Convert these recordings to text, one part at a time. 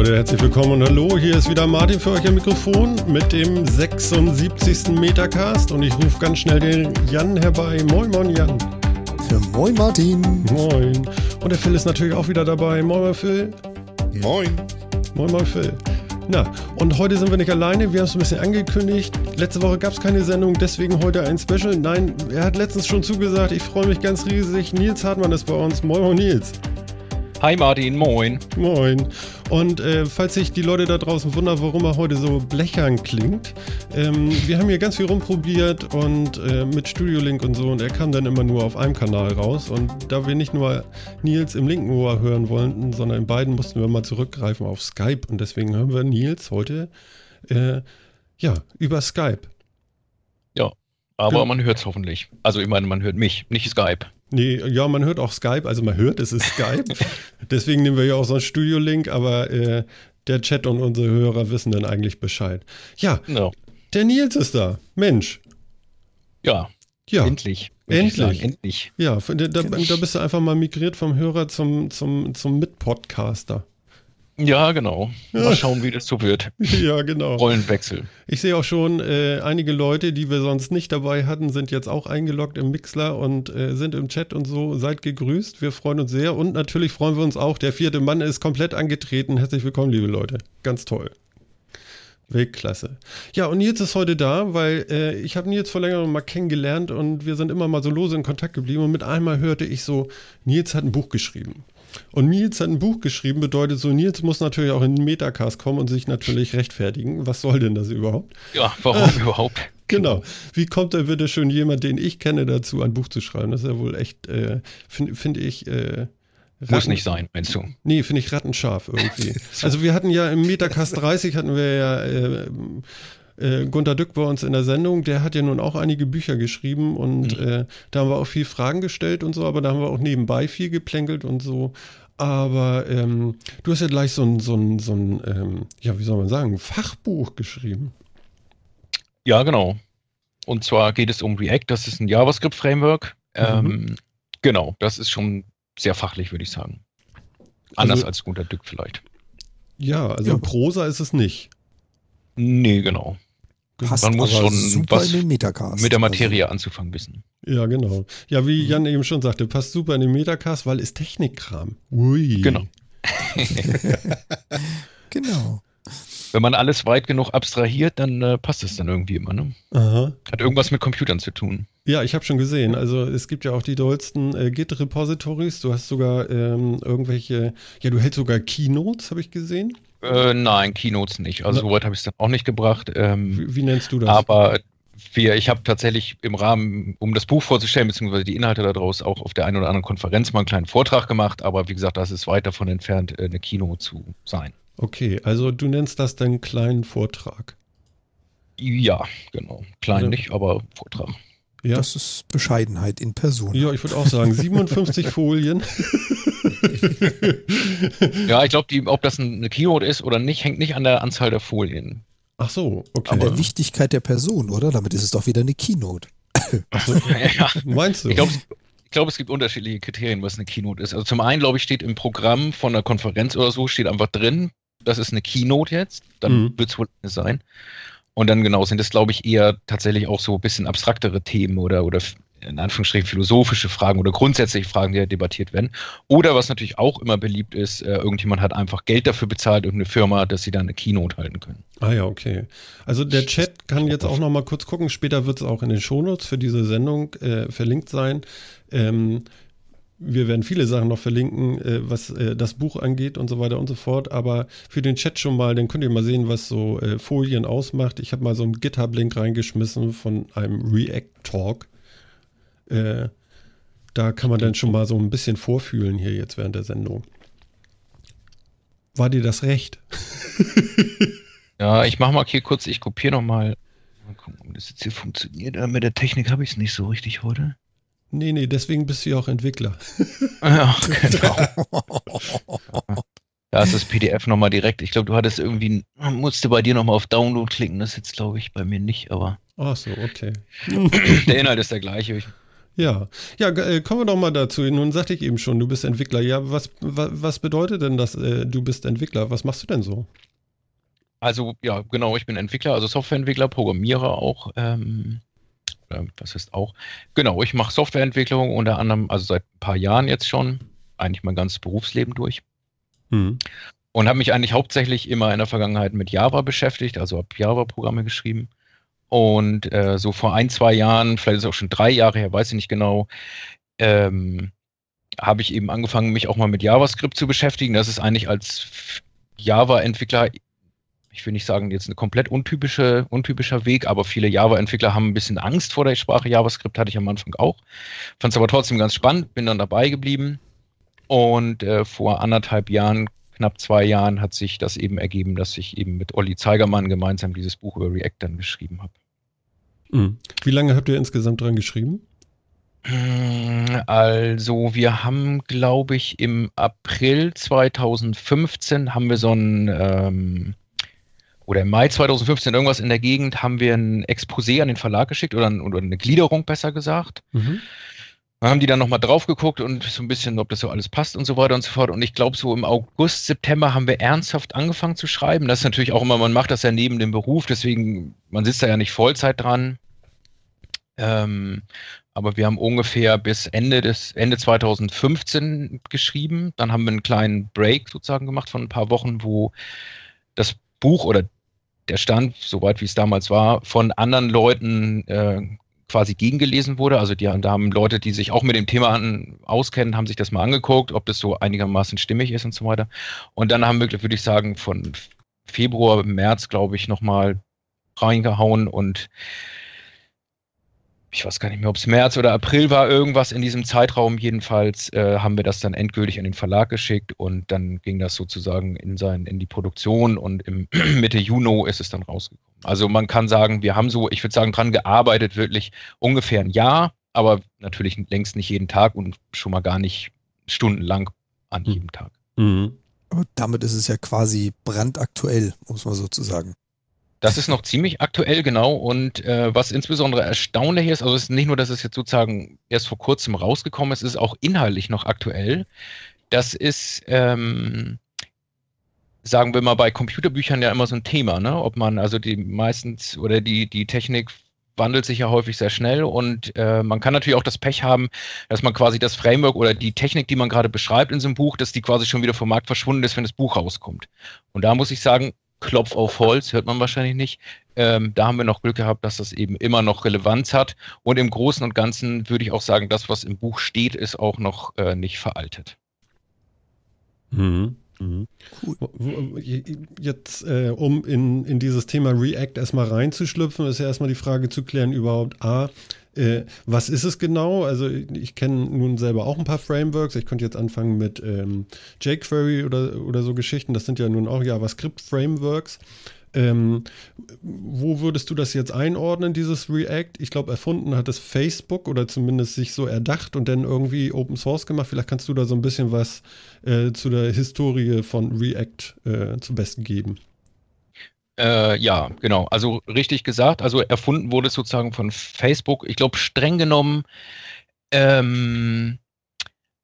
Leute, herzlich willkommen und hallo. Hier ist wieder Martin für euch am Mikrofon mit dem 76. Metacast und ich rufe ganz schnell den Jan herbei. Moin, moin, Jan. Ja, moin, Martin. Moin. Und der Phil ist natürlich auch wieder dabei. Moin, moin, Phil. Moin. Moin, moin, Phil. Na, und heute sind wir nicht alleine. Wir haben es ein bisschen angekündigt. Letzte Woche gab es keine Sendung, deswegen heute ein Special. Nein, er hat letztens schon zugesagt. Ich freue mich ganz riesig. Nils Hartmann ist bei uns. Moin, moin, Nils. Hi Martin, moin. Moin. Und äh, falls sich die Leute da draußen wundern, warum er heute so blechern klingt, ähm, wir haben hier ganz viel rumprobiert und äh, mit Studio Link und so und er kam dann immer nur auf einem Kanal raus und da wir nicht nur Nils im linken Ohr hören wollten, sondern in beiden mussten wir mal zurückgreifen auf Skype und deswegen hören wir Nils heute äh, ja über Skype. Ja, aber ja. man hört es hoffentlich. Also ich meine, man hört mich, nicht Skype. Nee, ja, man hört auch Skype, also man hört, es ist Skype. Deswegen nehmen wir ja auch so einen Studio-Link, aber äh, der Chat und unsere Hörer wissen dann eigentlich Bescheid. Ja, no. der Nils ist da. Mensch. Ja, ja. endlich. Endlich. endlich. Ja, da, da, da, bist du einfach mal migriert vom Hörer zum, zum, zum Mitpodcaster. Ja, genau. Mal schauen, wie das so wird. ja, genau. Rollenwechsel. Ich sehe auch schon, äh, einige Leute, die wir sonst nicht dabei hatten, sind jetzt auch eingeloggt im Mixler und äh, sind im Chat und so. Seid gegrüßt. Wir freuen uns sehr. Und natürlich freuen wir uns auch. Der vierte Mann ist komplett angetreten. Herzlich willkommen, liebe Leute. Ganz toll. Weltklasse. Ja, und Nils ist heute da, weil äh, ich habe Nils vor längerem mal kennengelernt und wir sind immer mal so lose in Kontakt geblieben. Und mit einmal hörte ich so, Nils hat ein Buch geschrieben. Und Nils hat ein Buch geschrieben, bedeutet so, Nils muss natürlich auch in den Metacast kommen und sich natürlich rechtfertigen. Was soll denn das überhaupt? Ja, warum äh, überhaupt? Genau. Wie kommt da bitte schön jemand, den ich kenne, dazu, ein Buch zu schreiben? Das ist ja wohl echt, äh, finde find ich. Äh, Muss nicht sein, meinst du? Nee, finde ich rattenscharf irgendwie. so. Also wir hatten ja im Metacast 30 hatten wir ja äh, äh, Gunter Dück bei uns in der Sendung, der hat ja nun auch einige Bücher geschrieben und mhm. äh, da haben wir auch viel Fragen gestellt und so, aber da haben wir auch nebenbei viel geplänkelt und so. Aber ähm, du hast ja gleich so ein, so ein, so ein ähm, ja, wie soll man sagen, Fachbuch geschrieben. Ja, genau. Und zwar geht es um React, das ist ein JavaScript-Framework. Mhm. Ähm, genau, das ist schon sehr fachlich, würde ich sagen. Anders also, als Gunter Dück vielleicht. Ja, also ja. Prosa ist es nicht. Nee, genau. Passt Man muss schon was mit der Materie also. anzufangen wissen. Ja, genau. Ja, wie Jan eben schon sagte, passt super in den Metacast, weil ist Technikkram. Ui. Genau. genau. Wenn man alles weit genug abstrahiert, dann äh, passt es dann irgendwie immer. Ne? Aha. Hat irgendwas mit Computern zu tun. Ja, ich habe schon gesehen. Also es gibt ja auch die dollsten äh, Git-Repositories. Du hast sogar ähm, irgendwelche, ja, du hältst sogar Keynotes, habe ich gesehen. Äh, nein, Keynotes nicht. Also, soweit habe ich es dann auch nicht gebracht. Ähm, wie, wie, nennst du das? Aber wir, ich habe tatsächlich im Rahmen, um das Buch vorzustellen, beziehungsweise die Inhalte daraus, auch auf der einen oder anderen Konferenz mal einen kleinen Vortrag gemacht. Aber wie gesagt, das ist weit davon entfernt, äh, eine Kino zu sein. Okay, also du nennst das dann kleinen Vortrag? Ja, genau. Klein ja. nicht, aber Vortrag. Ja. Das ist Bescheidenheit in Person. Ja, ich würde auch sagen, 57 Folien. Ja, ich glaube, ob das eine Keynote ist oder nicht, hängt nicht an der Anzahl der Folien. Ach so, okay. An der Wichtigkeit der Person, oder? Damit ist es doch wieder eine Keynote. Ach so. ja, Meinst du? Ich glaube, ich glaube, es gibt unterschiedliche Kriterien, was eine Keynote ist. Also zum einen, glaube ich, steht im Programm von einer Konferenz oder so, steht einfach drin, das ist eine Keynote jetzt, dann mhm. wird es wohl eine sein. Und dann genau sind es, glaube ich, eher tatsächlich auch so ein bisschen abstraktere Themen oder, oder in Anführungsstrichen philosophische Fragen oder grundsätzliche Fragen, die ja debattiert werden. Oder was natürlich auch immer beliebt ist, äh, irgendjemand hat einfach Geld dafür bezahlt, irgendeine Firma, dass sie dann eine Keynote halten können. Ah ja, okay. Also der Chat kann jetzt auch noch mal kurz gucken. Später wird es auch in den Shownotes für diese Sendung äh, verlinkt sein. Ähm, wir werden viele Sachen noch verlinken, äh, was äh, das Buch angeht und so weiter und so fort. Aber für den Chat schon mal, dann könnt ihr mal sehen, was so äh, Folien ausmacht. Ich habe mal so einen GitHub-Link reingeschmissen von einem React-Talk. Äh, da kann man dann schon mal so ein bisschen vorfühlen hier jetzt während der Sendung. War dir das recht? ja, ich mache mal hier kurz, ich kopiere nochmal. Mal gucken, ob das jetzt hier funktioniert. Äh, mit der Technik habe ich es nicht so richtig heute. Nee, nee, deswegen bist du ja auch Entwickler. ja, genau. Da ist das PDF nochmal direkt. Ich glaube, du hattest irgendwie, musste bei dir nochmal auf Download klicken. Das ist jetzt, glaube ich, bei mir nicht, aber. Ach so, okay. Der Inhalt ist der gleiche. Ja, ja, äh, kommen wir doch mal dazu. Nun sagte ich eben schon, du bist Entwickler. Ja, was, was, bedeutet denn das, äh, du bist Entwickler? Was machst du denn so? Also, ja, genau, ich bin Entwickler, also Softwareentwickler, Programmierer auch. Ähm, äh, was ist auch? Genau, ich mache Softwareentwicklung unter anderem, also seit ein paar Jahren jetzt schon, eigentlich mein ganzes Berufsleben durch. Mhm. Und habe mich eigentlich hauptsächlich immer in der Vergangenheit mit Java beschäftigt, also habe Java-Programme geschrieben. Und äh, so vor ein, zwei Jahren, vielleicht ist es auch schon drei Jahre her, weiß ich nicht genau, ähm, habe ich eben angefangen, mich auch mal mit JavaScript zu beschäftigen. Das ist eigentlich als Java-Entwickler, ich will nicht sagen, jetzt ein komplett untypische, untypischer Weg, aber viele Java-Entwickler haben ein bisschen Angst vor der Sprache JavaScript, hatte ich am Anfang auch. Fand es aber trotzdem ganz spannend, bin dann dabei geblieben. Und äh, vor anderthalb Jahren knapp zwei Jahren hat sich das eben ergeben, dass ich eben mit Olli Zeigermann gemeinsam dieses Buch über React dann geschrieben habe. Mhm. Wie lange habt ihr insgesamt dran geschrieben? Also wir haben, glaube ich, im April 2015 haben wir so ein ähm, oder im Mai 2015 irgendwas in der Gegend haben wir ein Exposé an den Verlag geschickt oder, oder eine Gliederung besser gesagt. Mhm. Dann haben die dann nochmal drauf geguckt und so ein bisschen, ob das so alles passt und so weiter und so fort. Und ich glaube, so im August, September haben wir ernsthaft angefangen zu schreiben. Das ist natürlich auch immer, man macht das ja neben dem Beruf, deswegen, man sitzt da ja nicht Vollzeit dran. Ähm, aber wir haben ungefähr bis Ende des Ende 2015 geschrieben. Dann haben wir einen kleinen Break sozusagen gemacht von ein paar Wochen, wo das Buch oder der Stand, soweit wie es damals war, von anderen Leuten äh, quasi gegengelesen wurde. Also die, da haben Leute, die sich auch mit dem Thema an, auskennen, haben sich das mal angeguckt, ob das so einigermaßen stimmig ist und so weiter. Und dann haben wir, würde ich sagen, von Februar, März, glaube ich, nochmal reingehauen und ich weiß gar nicht mehr, ob es März oder April war, irgendwas in diesem Zeitraum. Jedenfalls äh, haben wir das dann endgültig an den Verlag geschickt und dann ging das sozusagen in, sein, in die Produktion und im Mitte Juni ist es dann rausgekommen. Also man kann sagen, wir haben so, ich würde sagen, dran gearbeitet, wirklich ungefähr ein Jahr, aber natürlich längst nicht jeden Tag und schon mal gar nicht stundenlang an mhm. jedem Tag. Mhm. Aber damit ist es ja quasi brandaktuell, muss man sozusagen. Das ist noch ziemlich aktuell, genau. Und äh, was insbesondere erstaunlich ist, also es ist nicht nur, dass es jetzt sozusagen erst vor kurzem rausgekommen ist, es ist auch inhaltlich noch aktuell. Das ist, ähm, sagen wir mal, bei Computerbüchern ja immer so ein Thema, ne? Ob man, also die meistens oder die, die Technik wandelt sich ja häufig sehr schnell und äh, man kann natürlich auch das Pech haben, dass man quasi das Framework oder die Technik, die man gerade beschreibt in so einem Buch, dass die quasi schon wieder vom Markt verschwunden ist, wenn das Buch rauskommt. Und da muss ich sagen, Klopf auf Holz, hört man wahrscheinlich nicht. Ähm, da haben wir noch Glück gehabt, dass das eben immer noch Relevanz hat. Und im Großen und Ganzen würde ich auch sagen, das, was im Buch steht, ist auch noch äh, nicht veraltet. Mhm. Mhm. Jetzt, äh, um in, in dieses Thema React erstmal reinzuschlüpfen, ist ja erstmal die Frage zu klären, überhaupt A, äh, was ist es genau? Also ich kenne nun selber auch ein paar Frameworks. Ich könnte jetzt anfangen mit ähm, jQuery oder, oder so Geschichten. Das sind ja nun auch JavaScript-Frameworks. Ähm, wo würdest du das jetzt einordnen, dieses React? Ich glaube, erfunden hat es Facebook oder zumindest sich so erdacht und dann irgendwie Open Source gemacht. Vielleicht kannst du da so ein bisschen was äh, zu der Historie von React äh, zum Besten geben. Äh, ja, genau. Also richtig gesagt. Also erfunden wurde es sozusagen von Facebook. Ich glaube, streng genommen ähm,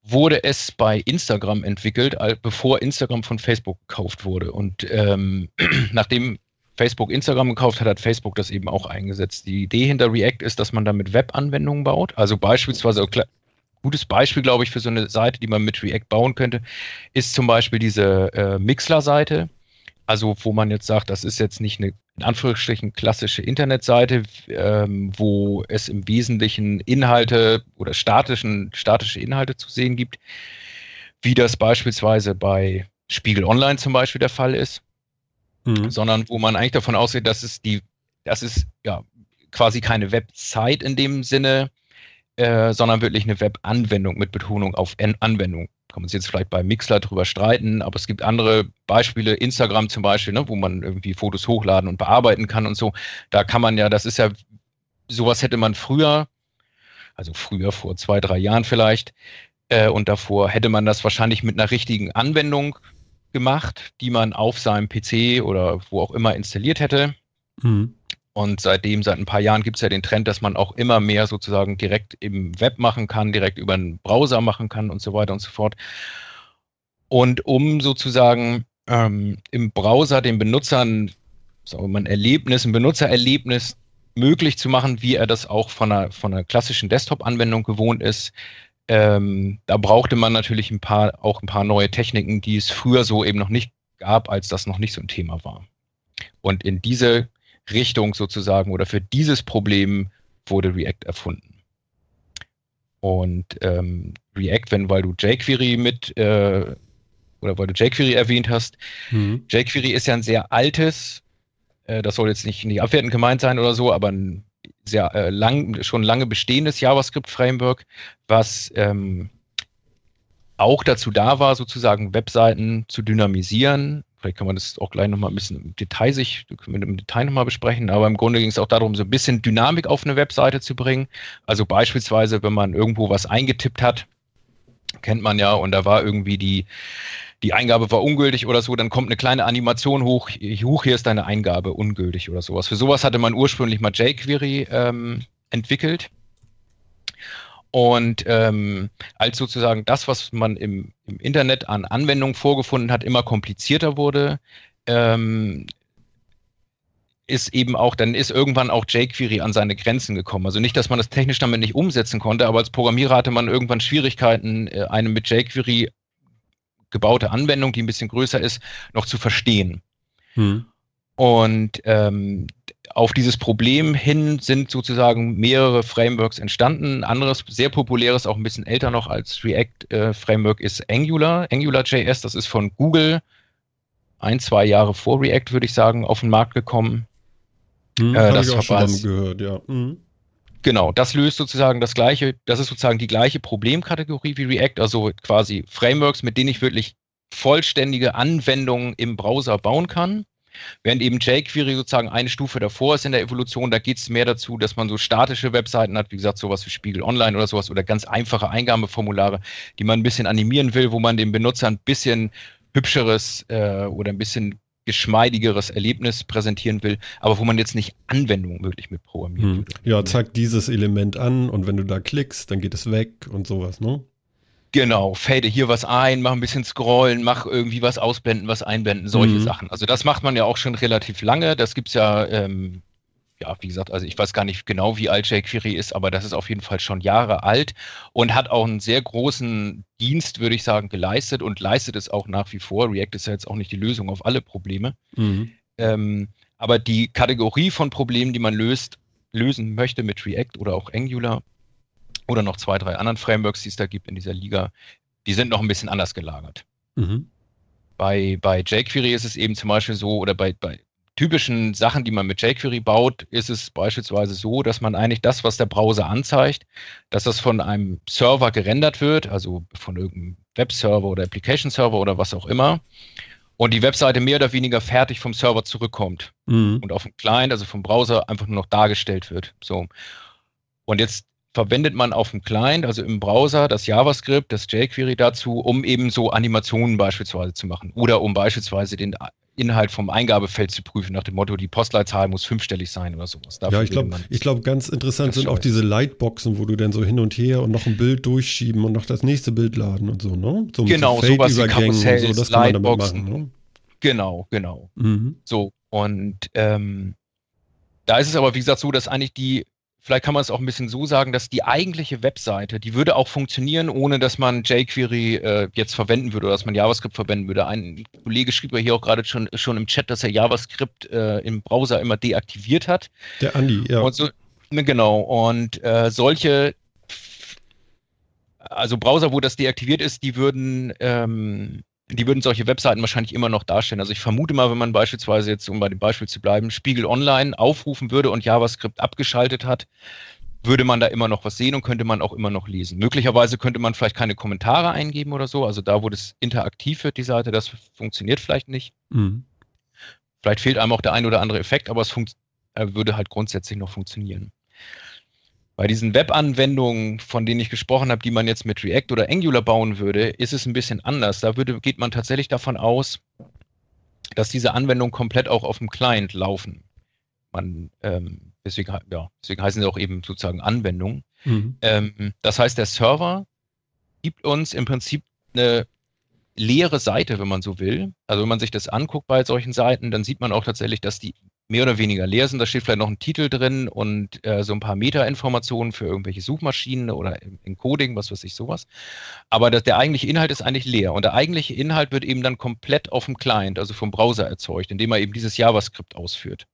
wurde es bei Instagram entwickelt, bevor Instagram von Facebook gekauft wurde. Und ähm, nachdem Facebook Instagram gekauft hat, hat Facebook das eben auch eingesetzt. Die Idee hinter React ist, dass man damit Webanwendungen baut. Also beispielsweise, gutes Beispiel, glaube ich, für so eine Seite, die man mit React bauen könnte, ist zum Beispiel diese äh, Mixler-Seite. Also, wo man jetzt sagt, das ist jetzt nicht eine in Anführungsstrichen klassische Internetseite, ähm, wo es im Wesentlichen Inhalte oder statischen, statische Inhalte zu sehen gibt, wie das beispielsweise bei Spiegel Online zum Beispiel der Fall ist, mhm. sondern wo man eigentlich davon ausgeht, dass es die, das ist ja quasi keine Website in dem Sinne, äh, sondern wirklich eine Webanwendung mit Betonung auf Anwendung kann man sich jetzt vielleicht bei Mixler drüber streiten, aber es gibt andere Beispiele, Instagram zum Beispiel, ne, wo man irgendwie Fotos hochladen und bearbeiten kann und so. Da kann man ja, das ist ja, sowas hätte man früher, also früher vor zwei, drei Jahren vielleicht, äh, und davor hätte man das wahrscheinlich mit einer richtigen Anwendung gemacht, die man auf seinem PC oder wo auch immer installiert hätte. Mhm. Und seitdem, seit ein paar Jahren gibt es ja den Trend, dass man auch immer mehr sozusagen direkt im Web machen kann, direkt über einen Browser machen kann und so weiter und so fort. Und um sozusagen ähm, im Browser den Benutzern sagen wir ein Erlebnis, ein Benutzererlebnis möglich zu machen, wie er das auch von einer, von einer klassischen Desktop-Anwendung gewohnt ist, ähm, da brauchte man natürlich ein paar, auch ein paar neue Techniken, die es früher so eben noch nicht gab, als das noch nicht so ein Thema war. Und in diese Richtung sozusagen oder für dieses Problem wurde React erfunden. Und ähm, React, wenn, weil du jQuery mit äh, oder weil du jQuery erwähnt hast, mhm. jQuery ist ja ein sehr altes, äh, das soll jetzt nicht, nicht abwertend gemeint sein oder so, aber ein sehr äh, lang, schon lange bestehendes JavaScript-Framework, was ähm, auch dazu da war, sozusagen Webseiten zu dynamisieren, Vielleicht kann man das auch gleich nochmal ein bisschen im Detail sich, können wir im Detail nochmal besprechen, aber im Grunde ging es auch darum, so ein bisschen Dynamik auf eine Webseite zu bringen. Also beispielsweise, wenn man irgendwo was eingetippt hat, kennt man ja, und da war irgendwie die, die Eingabe war ungültig oder so, dann kommt eine kleine Animation hoch, hoch, hier ist deine Eingabe ungültig oder sowas. Für sowas hatte man ursprünglich mal jQuery ähm, entwickelt. Und ähm, als sozusagen das, was man im, im, Internet an Anwendungen vorgefunden hat, immer komplizierter wurde, ähm, ist eben auch, dann ist irgendwann auch jQuery an seine Grenzen gekommen. Also nicht, dass man das technisch damit nicht umsetzen konnte, aber als Programmierer hatte man irgendwann Schwierigkeiten, äh, eine mit jQuery gebaute Anwendung, die ein bisschen größer ist, noch zu verstehen. Hm. Und ähm, auf dieses Problem hin sind sozusagen mehrere Frameworks entstanden. Ein anderes, sehr populäres, auch ein bisschen älter noch als React-Framework äh, ist Angular. AngularJS, das ist von Google ein, zwei Jahre vor React, würde ich sagen, auf den Markt gekommen. Hm, äh, das ich auch schon gehört, ja. Mhm. Genau, das löst sozusagen das gleiche, das ist sozusagen die gleiche Problemkategorie wie React, also quasi Frameworks, mit denen ich wirklich vollständige Anwendungen im Browser bauen kann. Während eben jQuery sozusagen eine Stufe davor ist in der Evolution, da geht es mehr dazu, dass man so statische Webseiten hat, wie gesagt, sowas wie Spiegel Online oder sowas oder ganz einfache Eingabeformulare, die man ein bisschen animieren will, wo man dem Benutzer ein bisschen hübscheres äh, oder ein bisschen geschmeidigeres Erlebnis präsentieren will, aber wo man jetzt nicht Anwendungen wirklich mit programmieren hm. Ja, zeig dieses Element an und wenn du da klickst, dann geht es weg und sowas, ne? Genau, fade hier was ein, mach ein bisschen scrollen, mach irgendwie was ausblenden, was einblenden, solche mhm. Sachen. Also das macht man ja auch schon relativ lange. Das gibt's ja, ähm, ja, wie gesagt, also ich weiß gar nicht genau, wie alt jQuery ist, aber das ist auf jeden Fall schon Jahre alt und hat auch einen sehr großen Dienst, würde ich sagen, geleistet und leistet es auch nach wie vor. React ist ja jetzt auch nicht die Lösung auf alle Probleme. Mhm. Ähm, aber die Kategorie von Problemen, die man löst, lösen möchte mit React oder auch Angular, oder noch zwei, drei anderen Frameworks, die es da gibt in dieser Liga, die sind noch ein bisschen anders gelagert. Mhm. Bei, bei jQuery ist es eben zum Beispiel so, oder bei, bei typischen Sachen, die man mit jQuery baut, ist es beispielsweise so, dass man eigentlich das, was der Browser anzeigt, dass das von einem Server gerendert wird, also von irgendeinem Webserver oder Application Server oder was auch immer, und die Webseite mehr oder weniger fertig vom Server zurückkommt mhm. und auf dem Client, also vom Browser, einfach nur noch dargestellt wird. So. Und jetzt verwendet man auf dem Client, also im Browser, das JavaScript, das jQuery dazu, um eben so Animationen beispielsweise zu machen oder um beispielsweise den Inhalt vom Eingabefeld zu prüfen, nach dem Motto, die Postleitzahl muss fünfstellig sein oder sowas. Dafür ja, ich glaube, ich glaube, ganz interessant sind auch diese Lightboxen, wo du dann so hin und her und noch ein Bild durchschieben und noch das nächste Bild laden und so, ne? So genau, so sowas wie Karussells, so, das Lightboxen. Machen, ne? Genau, genau. Mhm. So, und ähm, da ist es aber, wie gesagt, so, dass eigentlich die vielleicht kann man es auch ein bisschen so sagen, dass die eigentliche Webseite, die würde auch funktionieren, ohne dass man jQuery äh, jetzt verwenden würde oder dass man JavaScript verwenden würde. Ein Kollege schrieb ja hier auch gerade schon, schon im Chat, dass er JavaScript äh, im Browser immer deaktiviert hat. Der Andi, ja. Und so, ne, genau. Und äh, solche, also Browser, wo das deaktiviert ist, die würden ähm, die würden solche Webseiten wahrscheinlich immer noch darstellen. Also ich vermute mal, wenn man beispielsweise jetzt, um bei dem Beispiel zu bleiben, Spiegel Online aufrufen würde und JavaScript abgeschaltet hat, würde man da immer noch was sehen und könnte man auch immer noch lesen. Möglicherweise könnte man vielleicht keine Kommentare eingeben oder so. Also da, wo das interaktiv wird, die Seite, das funktioniert vielleicht nicht. Mhm. Vielleicht fehlt einem auch der ein oder andere Effekt, aber es äh, würde halt grundsätzlich noch funktionieren. Bei diesen Web-Anwendungen, von denen ich gesprochen habe, die man jetzt mit React oder Angular bauen würde, ist es ein bisschen anders. Da würde, geht man tatsächlich davon aus, dass diese Anwendungen komplett auch auf dem Client laufen. man, ähm, deswegen, ja, deswegen heißen sie auch eben sozusagen Anwendungen. Mhm. Ähm, das heißt, der Server gibt uns im Prinzip eine leere Seite, wenn man so will. Also wenn man sich das anguckt bei solchen Seiten, dann sieht man auch tatsächlich, dass die mehr oder weniger leer sind. Da steht vielleicht noch ein Titel drin und äh, so ein paar Meta-Informationen für irgendwelche Suchmaschinen oder Encoding, was weiß ich, sowas. Aber das, der eigentliche Inhalt ist eigentlich leer. Und der eigentliche Inhalt wird eben dann komplett auf dem Client, also vom Browser erzeugt, indem er eben dieses JavaScript ausführt.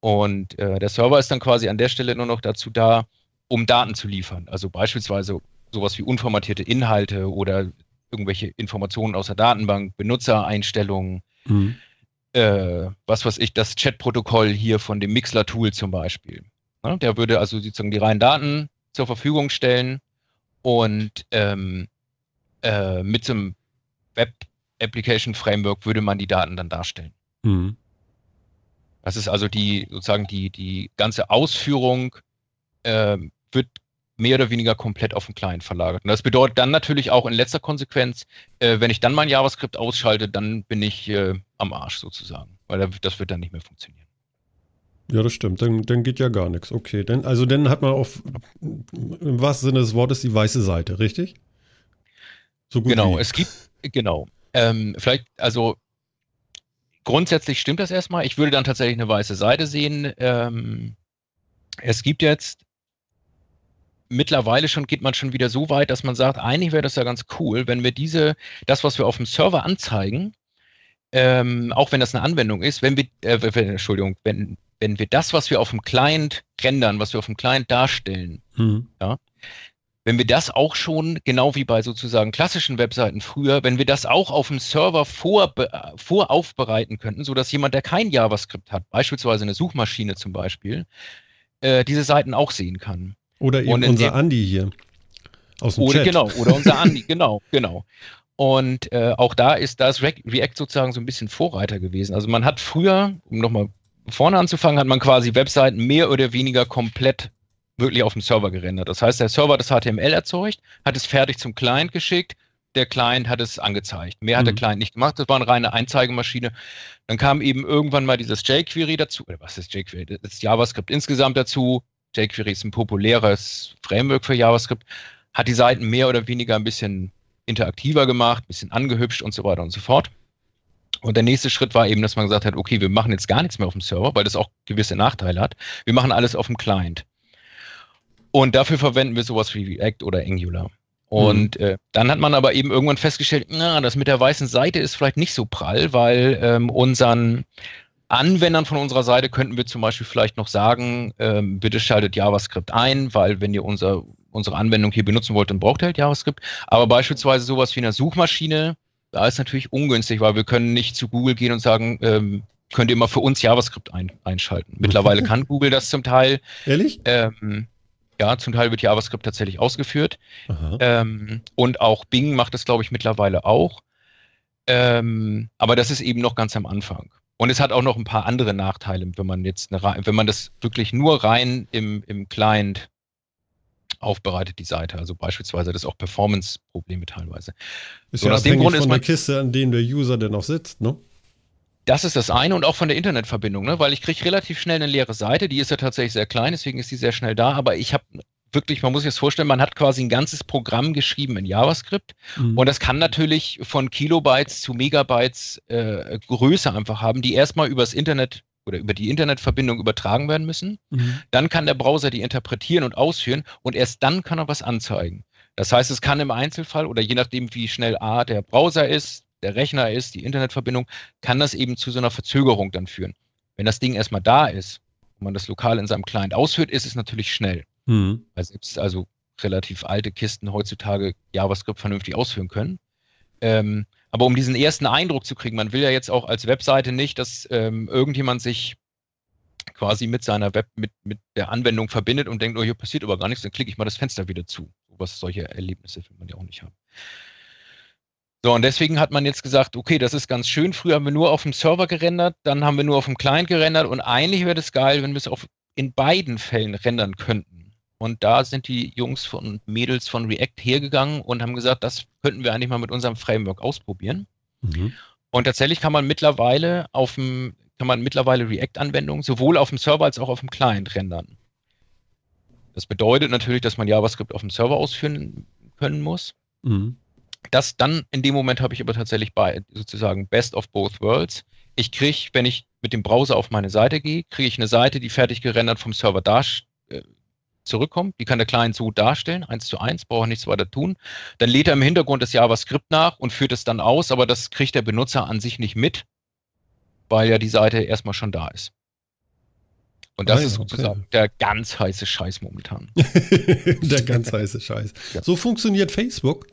Und äh, der Server ist dann quasi an der Stelle nur noch dazu da, um Daten zu liefern. Also beispielsweise sowas wie unformatierte Inhalte oder irgendwelche Informationen aus der Datenbank, Benutzereinstellungen, mhm äh, was weiß ich, das Chat-Protokoll hier von dem Mixler-Tool zum Beispiel. Ja, der würde also sozusagen die reinen Daten zur Verfügung stellen und ähm, äh, mit so einem Web-Application-Framework würde man die Daten dann darstellen. Mhm. Das ist also die sozusagen die, die ganze Ausführung äh, wird mehr oder weniger komplett auf den Client verlagert. Und das bedeutet dann natürlich auch in letzter Konsequenz, äh, wenn ich dann mein JavaScript ausschalte, dann bin ich äh, am Arsch sozusagen, weil das wird dann nicht mehr funktionieren. Ja, das stimmt. Dann, dann geht ja gar nichts. Okay, denn, also dann hat man auf, im wahrsten Sinne des Wortes, die weiße Seite, richtig? So gut genau, wie. es gibt, genau. Ähm, vielleicht, also grundsätzlich stimmt das erstmal. Ich würde dann tatsächlich eine weiße Seite sehen. Ähm, es gibt jetzt mittlerweile schon geht man schon wieder so weit, dass man sagt, eigentlich wäre das ja ganz cool, wenn wir diese, das, was wir auf dem Server anzeigen, ähm, auch wenn das eine Anwendung ist, wenn wir, äh, Entschuldigung, wenn, wenn wir das, was wir auf dem Client rendern, was wir auf dem Client darstellen, mhm. ja, wenn wir das auch schon, genau wie bei sozusagen klassischen Webseiten früher, wenn wir das auch auf dem Server vor, voraufbereiten könnten, sodass jemand, der kein JavaScript hat, beispielsweise eine Suchmaschine zum Beispiel, äh, diese Seiten auch sehen kann. Oder eben unser Andi hier aus dem oder, Chat. Genau, oder unser Andi, genau, genau. Und äh, auch da ist das React sozusagen so ein bisschen Vorreiter gewesen. Also man hat früher, um nochmal vorne anzufangen, hat man quasi Webseiten mehr oder weniger komplett wirklich auf dem Server gerendert. Das heißt, der Server hat das HTML erzeugt, hat es fertig zum Client geschickt, der Client hat es angezeigt. Mehr hat der mhm. Client nicht gemacht, das war eine reine Einzeigemaschine. Dann kam eben irgendwann mal dieses jQuery dazu, oder was ist jQuery? Das JavaScript insgesamt dazu, jQuery ist ein populäres Framework für JavaScript, hat die Seiten mehr oder weniger ein bisschen interaktiver gemacht, ein bisschen angehübscht und so weiter und so fort. Und der nächste Schritt war eben, dass man gesagt hat, okay, wir machen jetzt gar nichts mehr auf dem Server, weil das auch gewisse Nachteile hat. Wir machen alles auf dem Client. Und dafür verwenden wir sowas wie React oder Angular. Und mhm. äh, dann hat man aber eben irgendwann festgestellt, na, das mit der weißen Seite ist vielleicht nicht so prall, weil ähm, unseren Anwendern von unserer Seite könnten wir zum Beispiel vielleicht noch sagen, ähm, bitte schaltet JavaScript ein, weil wenn ihr unser, unsere Anwendung hier benutzen wollt, dann braucht ihr halt JavaScript. Aber beispielsweise sowas wie eine Suchmaschine, da ist natürlich ungünstig, weil wir können nicht zu Google gehen und sagen, ähm, könnt ihr mal für uns JavaScript ein, einschalten. Mittlerweile kann Google das zum Teil. Ehrlich? Ähm, ja, zum Teil wird JavaScript tatsächlich ausgeführt. Ähm, und auch Bing macht das, glaube ich, mittlerweile auch. Ähm, aber das ist eben noch ganz am Anfang. Und es hat auch noch ein paar andere Nachteile, wenn man jetzt eine, wenn man das wirklich nur rein im, im Client aufbereitet, die Seite. Also beispielsweise das auch Performance-Probleme teilweise. Ist so, ja abhängig Grund von der Kiste, an dem der User denn auch sitzt, ne? Das ist das eine und auch von der Internetverbindung, ne? weil ich kriege relativ schnell eine leere Seite, die ist ja tatsächlich sehr klein, deswegen ist die sehr schnell da, aber ich habe wirklich, man muss sich das vorstellen, man hat quasi ein ganzes Programm geschrieben in JavaScript mhm. und das kann natürlich von Kilobytes zu Megabytes äh, Größe einfach haben, die erstmal übers Internet oder über die Internetverbindung übertragen werden müssen. Mhm. Dann kann der Browser die interpretieren und ausführen und erst dann kann er was anzeigen. Das heißt, es kann im Einzelfall oder je nachdem, wie schnell A der Browser ist, der Rechner ist, die Internetverbindung, kann das eben zu so einer Verzögerung dann führen. Wenn das Ding erstmal da ist und man das lokal in seinem Client ausführt, ist es natürlich schnell. Mhm. Weil selbst also relativ alte Kisten heutzutage JavaScript vernünftig ausführen können. Ähm, aber um diesen ersten Eindruck zu kriegen, man will ja jetzt auch als Webseite nicht, dass ähm, irgendjemand sich quasi mit seiner Web, mit, mit der Anwendung verbindet und denkt, oh, hier passiert aber gar nichts, dann klicke ich mal das Fenster wieder zu. Was solche Erlebnisse will man ja auch nicht haben. So, und deswegen hat man jetzt gesagt, okay, das ist ganz schön. Früher haben wir nur auf dem Server gerendert, dann haben wir nur auf dem Client gerendert und eigentlich wäre das geil, wenn wir es auf, in beiden Fällen rendern könnten. Und da sind die Jungs von Mädels von React hergegangen und haben gesagt, das könnten wir eigentlich mal mit unserem Framework ausprobieren. Mhm. Und tatsächlich kann man mittlerweile auf dem kann man mittlerweile React-Anwendungen sowohl auf dem Server als auch auf dem Client rendern. Das bedeutet natürlich, dass man JavaScript auf dem Server ausführen können muss. Mhm. Das dann in dem Moment habe ich aber tatsächlich bei sozusagen Best of Both Worlds. Ich kriege, wenn ich mit dem Browser auf meine Seite gehe, kriege ich eine Seite, die fertig gerendert vom Server da, zurückkommt. Die kann der Client so darstellen, eins zu eins, braucht nichts weiter tun. Dann lädt er im Hintergrund das JavaScript nach und führt es dann aus, aber das kriegt der Benutzer an sich nicht mit, weil ja die Seite erstmal schon da ist. Und das ah, ist sozusagen okay. der ganz heiße Scheiß momentan. der ganz heiße Scheiß. Ja. So funktioniert Facebook.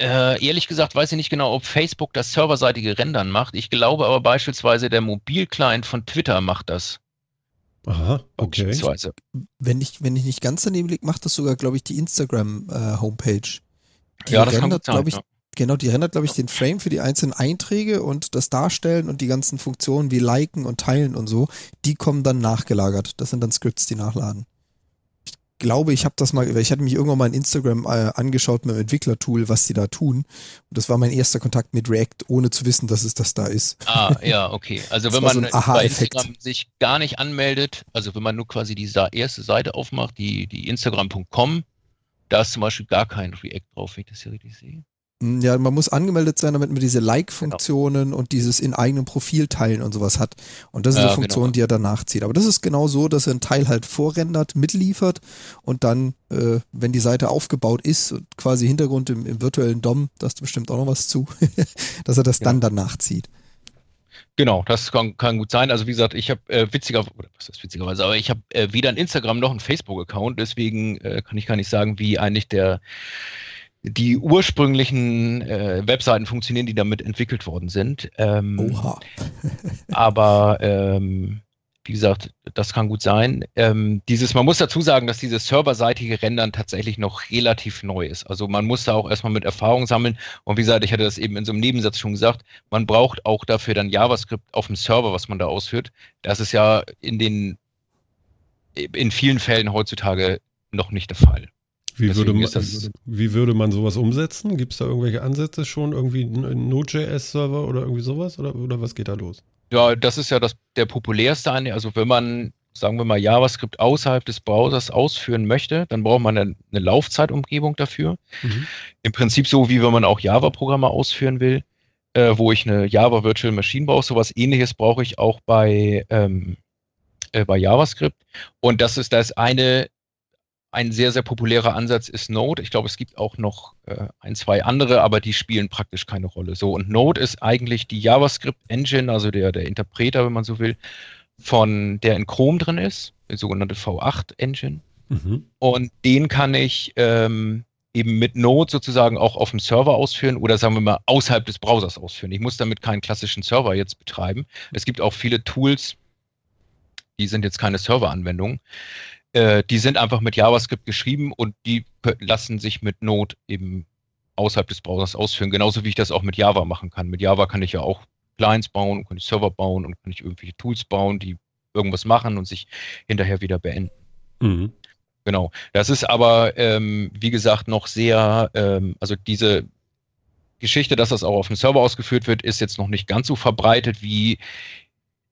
Äh, ehrlich gesagt weiß ich nicht genau, ob Facebook das serverseitige Rendern macht. Ich glaube aber beispielsweise der Mobilclient von Twitter macht das. Aha, okay. Wenn ich, wenn ich nicht ganz daneben liege, macht das sogar, glaube ich, die Instagram-Homepage. Äh, ja, das rendert, glaube ich, ja. Genau, die rendert, glaube ich, den Frame für die einzelnen Einträge und das Darstellen und die ganzen Funktionen wie Liken und Teilen und so, die kommen dann nachgelagert. Das sind dann Scripts, die nachladen glaube, ich habe das mal, ich hatte mich irgendwann mal in Instagram äh, angeschaut mit dem Entwicklertool, was die da tun. Und das war mein erster Kontakt mit React, ohne zu wissen, dass es das da ist. Ah, ja, okay. Also wenn man so bei Instagram sich gar nicht anmeldet, also wenn man nur quasi die erste Seite aufmacht, die, die Instagram.com, da ist zum Beispiel gar kein React drauf, wenn ich das hier richtig sehe. Hm, ja, man muss angemeldet sein, damit man diese Like-Funktionen genau. und dieses in eigenem Profil teilen und sowas hat. Und das ist ja, eine Funktion, genau. die er danach zieht. Aber das ist genau so, dass er einen Teil halt vorrendert, mitliefert und dann, äh, wenn die Seite aufgebaut ist und quasi Hintergrund im, im virtuellen DOM, da ist bestimmt auch noch was zu, dass er das ja. dann danach zieht. Genau, das kann, kann, gut sein. Also wie gesagt, ich habe äh, witziger, oder was ist witzigerweise, aber ich habe äh, weder ein Instagram noch ein Facebook-Account, deswegen äh, kann ich gar nicht sagen, wie eigentlich der die ursprünglichen äh, Webseiten funktionieren, die damit entwickelt worden sind. Ähm, Oha. aber ähm, wie gesagt, das kann gut sein. Ähm, dieses, man muss dazu sagen, dass dieses serverseitige Rendern tatsächlich noch relativ neu ist. Also man muss da auch erstmal mit Erfahrung sammeln. Und wie gesagt, ich hatte das eben in so einem Nebensatz schon gesagt, man braucht auch dafür dann JavaScript auf dem Server, was man da ausführt. Das ist ja in den in vielen Fällen heutzutage noch nicht der Fall. Wie würde, man, wie würde man sowas umsetzen? Gibt es da irgendwelche Ansätze schon? Irgendwie ein Node.js-Server oder irgendwie sowas? Oder, oder was geht da los? Ja, das ist ja das, der populärste. Also wenn man, sagen wir mal, JavaScript außerhalb des Browsers ausführen möchte, dann braucht man eine, eine Laufzeitumgebung dafür. Mhm. Im Prinzip so, wie wenn man auch Java-Programme ausführen will, äh, wo ich eine Java Virtual Machine brauche. Sowas ähnliches brauche ich auch bei, ähm, äh, bei JavaScript. Und das ist das eine ein sehr, sehr populärer Ansatz ist Node. Ich glaube, es gibt auch noch äh, ein, zwei andere, aber die spielen praktisch keine Rolle. So, und Node ist eigentlich die JavaScript-Engine, also der, der Interpreter, wenn man so will, von der in Chrome drin ist, die sogenannte V8-Engine. Mhm. Und den kann ich ähm, eben mit Node sozusagen auch auf dem Server ausführen oder sagen wir mal außerhalb des Browsers ausführen. Ich muss damit keinen klassischen Server jetzt betreiben. Es gibt auch viele Tools, die sind jetzt keine Serveranwendungen, äh, die sind einfach mit JavaScript geschrieben und die lassen sich mit Node eben außerhalb des Browsers ausführen, genauso wie ich das auch mit Java machen kann. Mit Java kann ich ja auch Clients bauen, kann ich Server bauen und kann ich irgendwelche Tools bauen, die irgendwas machen und sich hinterher wieder beenden. Mhm. Genau. Das ist aber, ähm, wie gesagt, noch sehr, ähm, also diese Geschichte, dass das auch auf dem Server ausgeführt wird, ist jetzt noch nicht ganz so verbreitet wie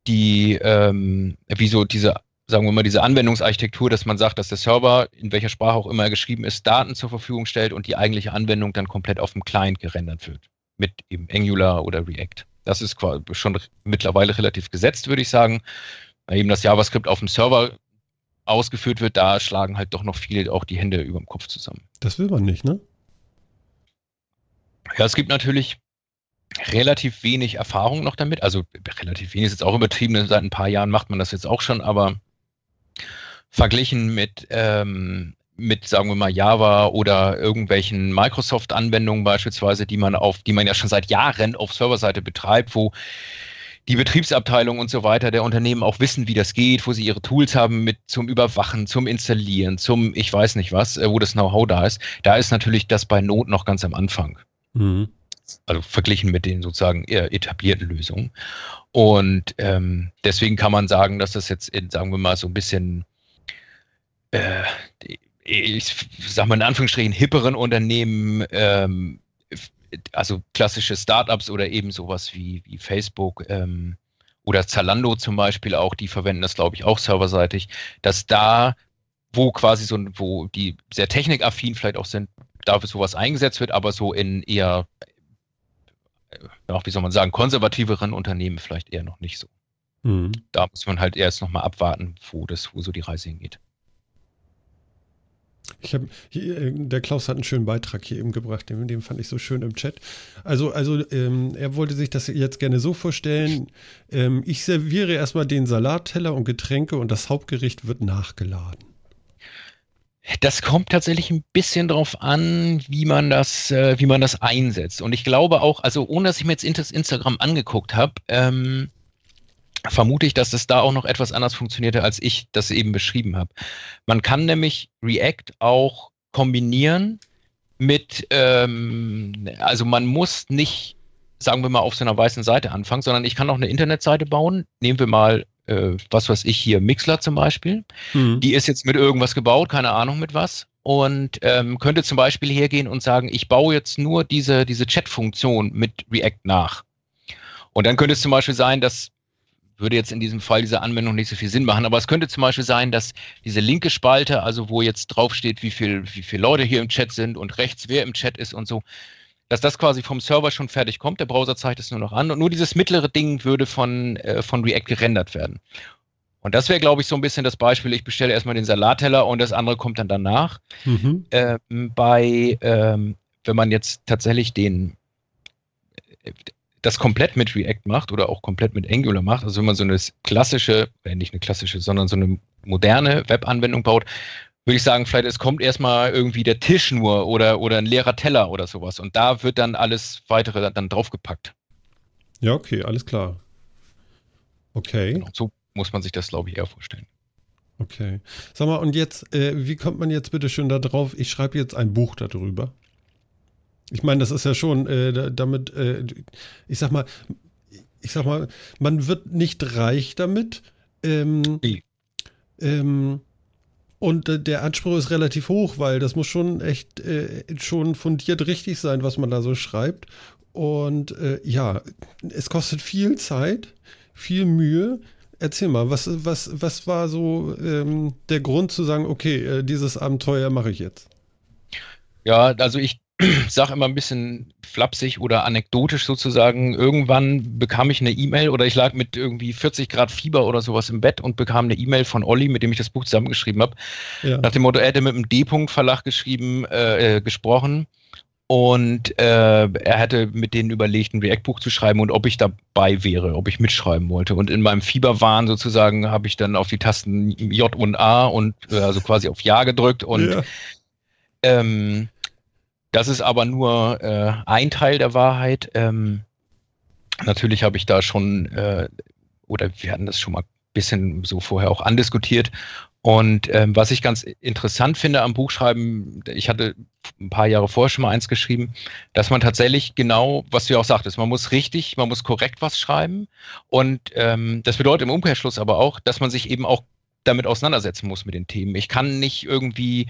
die, ähm, wie so diese sagen wir mal, diese Anwendungsarchitektur, dass man sagt, dass der Server, in welcher Sprache auch immer er geschrieben ist, Daten zur Verfügung stellt und die eigentliche Anwendung dann komplett auf dem Client gerendert wird. Mit eben Angular oder React. Das ist schon mittlerweile relativ gesetzt, würde ich sagen. Weil eben das JavaScript auf dem Server ausgeführt wird, da schlagen halt doch noch viele auch die Hände über dem Kopf zusammen. Das will man nicht, ne? Ja, es gibt natürlich relativ wenig Erfahrung noch damit. Also relativ wenig ist jetzt auch übertrieben, seit ein paar Jahren macht man das jetzt auch schon, aber verglichen mit, ähm, mit, sagen wir mal, Java oder irgendwelchen Microsoft-Anwendungen beispielsweise, die man auf, die man ja schon seit Jahren auf Serverseite betreibt, wo die Betriebsabteilung und so weiter der Unternehmen auch wissen, wie das geht, wo sie ihre Tools haben mit zum Überwachen, zum Installieren, zum ich weiß nicht was, äh, wo das Know-how da ist. Da ist natürlich das bei Not noch ganz am Anfang. Mhm. Also verglichen mit den sozusagen eher etablierten Lösungen. Und ähm, deswegen kann man sagen, dass das jetzt, in, sagen wir mal, so ein bisschen, äh, ich sag mal in Anführungsstrichen, hipperen Unternehmen, ähm, also klassische Startups oder eben sowas wie, wie Facebook ähm, oder Zalando zum Beispiel auch, die verwenden das, glaube ich, auch serverseitig, dass da, wo quasi so, wo die sehr technikaffin vielleicht auch sind, dafür sowas eingesetzt wird, aber so in eher, ja, wie soll man sagen, konservativeren Unternehmen vielleicht eher noch nicht so. Mhm. Da muss man halt erst nochmal abwarten, wo das, wo so die Reise hingeht. Ich habe äh, der Klaus hat einen schönen Beitrag hier eben gebracht, den, den fand ich so schön im Chat. Also, also ähm, er wollte sich das jetzt gerne so vorstellen: ähm, Ich serviere erstmal den Salatteller und Getränke und das Hauptgericht wird nachgeladen. Das kommt tatsächlich ein bisschen drauf an, wie man das, äh, wie man das einsetzt. Und ich glaube auch, also ohne dass ich mir jetzt Instagram angeguckt habe, ähm, vermute ich, dass es da auch noch etwas anders funktionierte, als ich das eben beschrieben habe. Man kann nämlich React auch kombinieren mit, ähm, also man muss nicht, sagen wir mal, auf so einer weißen Seite anfangen, sondern ich kann auch eine Internetseite bauen. Nehmen wir mal, äh, was weiß ich hier, Mixler zum Beispiel. Mhm. Die ist jetzt mit irgendwas gebaut, keine Ahnung mit was. Und ähm, könnte zum Beispiel hergehen und sagen, ich baue jetzt nur diese, diese Chat-Funktion mit React nach. Und dann könnte es zum Beispiel sein, dass würde jetzt in diesem Fall diese Anwendung nicht so viel Sinn machen. Aber es könnte zum Beispiel sein, dass diese linke Spalte, also wo jetzt draufsteht, wie viel, wie viele Leute hier im Chat sind und rechts wer im Chat ist und so, dass das quasi vom Server schon fertig kommt. Der Browser zeigt es nur noch an und nur dieses mittlere Ding würde von, äh, von React gerendert werden. Und das wäre, glaube ich, so ein bisschen das Beispiel. Ich bestelle erstmal den Salatteller und das andere kommt dann danach. Mhm. Ähm, bei, ähm, wenn man jetzt tatsächlich den, das komplett mit React macht oder auch komplett mit Angular macht, also wenn man so eine klassische, äh, nicht eine klassische, sondern so eine moderne Webanwendung baut, würde ich sagen, vielleicht es kommt erstmal irgendwie der Tisch nur oder, oder ein leerer Teller oder sowas und da wird dann alles weitere dann draufgepackt. Ja, okay, alles klar. Okay. Genau, so muss man sich das, glaube ich, eher vorstellen. Okay. Sag mal, und jetzt, äh, wie kommt man jetzt bitte schön da drauf? Ich schreibe jetzt ein Buch darüber. Ich meine, das ist ja schon äh, damit, äh, ich sag mal, ich sag mal, man wird nicht reich damit. Ähm, ähm, und äh, der Anspruch ist relativ hoch, weil das muss schon echt äh, schon fundiert richtig sein, was man da so schreibt. Und äh, ja, es kostet viel Zeit, viel Mühe. Erzähl mal, was, was, was war so ähm, der Grund zu sagen, okay, äh, dieses Abenteuer mache ich jetzt? Ja, also ich sage immer ein bisschen flapsig oder anekdotisch sozusagen, irgendwann bekam ich eine E-Mail oder ich lag mit irgendwie 40 Grad Fieber oder sowas im Bett und bekam eine E-Mail von Olli, mit dem ich das Buch zusammengeschrieben habe. Ja. Nach dem Motto, er hätte mit dem D-Punkt-Verlag geschrieben, äh, äh, gesprochen und äh, er hätte mit denen überlegt, ein React-Buch zu schreiben und ob ich dabei wäre, ob ich mitschreiben wollte. Und in meinem Fieberwahn sozusagen habe ich dann auf die Tasten J und A und äh, also quasi auf Ja gedrückt und ja. ähm, das ist aber nur äh, ein Teil der Wahrheit. Ähm, natürlich habe ich da schon, äh, oder wir hatten das schon mal ein bisschen so vorher auch andiskutiert. Und ähm, was ich ganz interessant finde am Buchschreiben, ich hatte ein paar Jahre vorher schon mal eins geschrieben, dass man tatsächlich genau, was du ja auch sagtest, man muss richtig, man muss korrekt was schreiben. Und ähm, das bedeutet im Umkehrschluss aber auch, dass man sich eben auch damit auseinandersetzen muss mit den Themen. Ich kann nicht irgendwie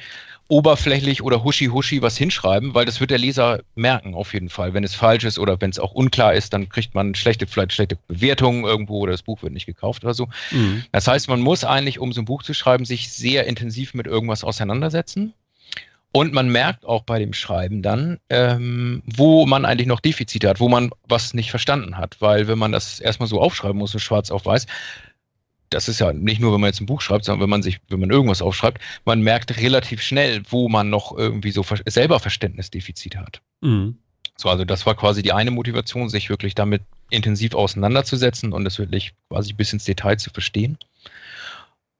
oberflächlich oder huschi-huschi was hinschreiben, weil das wird der Leser merken auf jeden Fall. Wenn es falsch ist oder wenn es auch unklar ist, dann kriegt man schlechte, vielleicht schlechte Bewertungen irgendwo oder das Buch wird nicht gekauft oder so. Mhm. Das heißt, man muss eigentlich, um so ein Buch zu schreiben, sich sehr intensiv mit irgendwas auseinandersetzen. Und man merkt auch bei dem Schreiben dann, ähm, wo man eigentlich noch Defizite hat, wo man was nicht verstanden hat. Weil wenn man das erstmal so aufschreiben muss, so schwarz auf weiß, das ist ja nicht nur, wenn man jetzt ein Buch schreibt, sondern wenn man sich, wenn man irgendwas aufschreibt, man merkt relativ schnell, wo man noch irgendwie so selber Verständnisdefizite hat. Mhm. So, also das war quasi die eine Motivation, sich wirklich damit intensiv auseinanderzusetzen und es wirklich quasi bis ins Detail zu verstehen.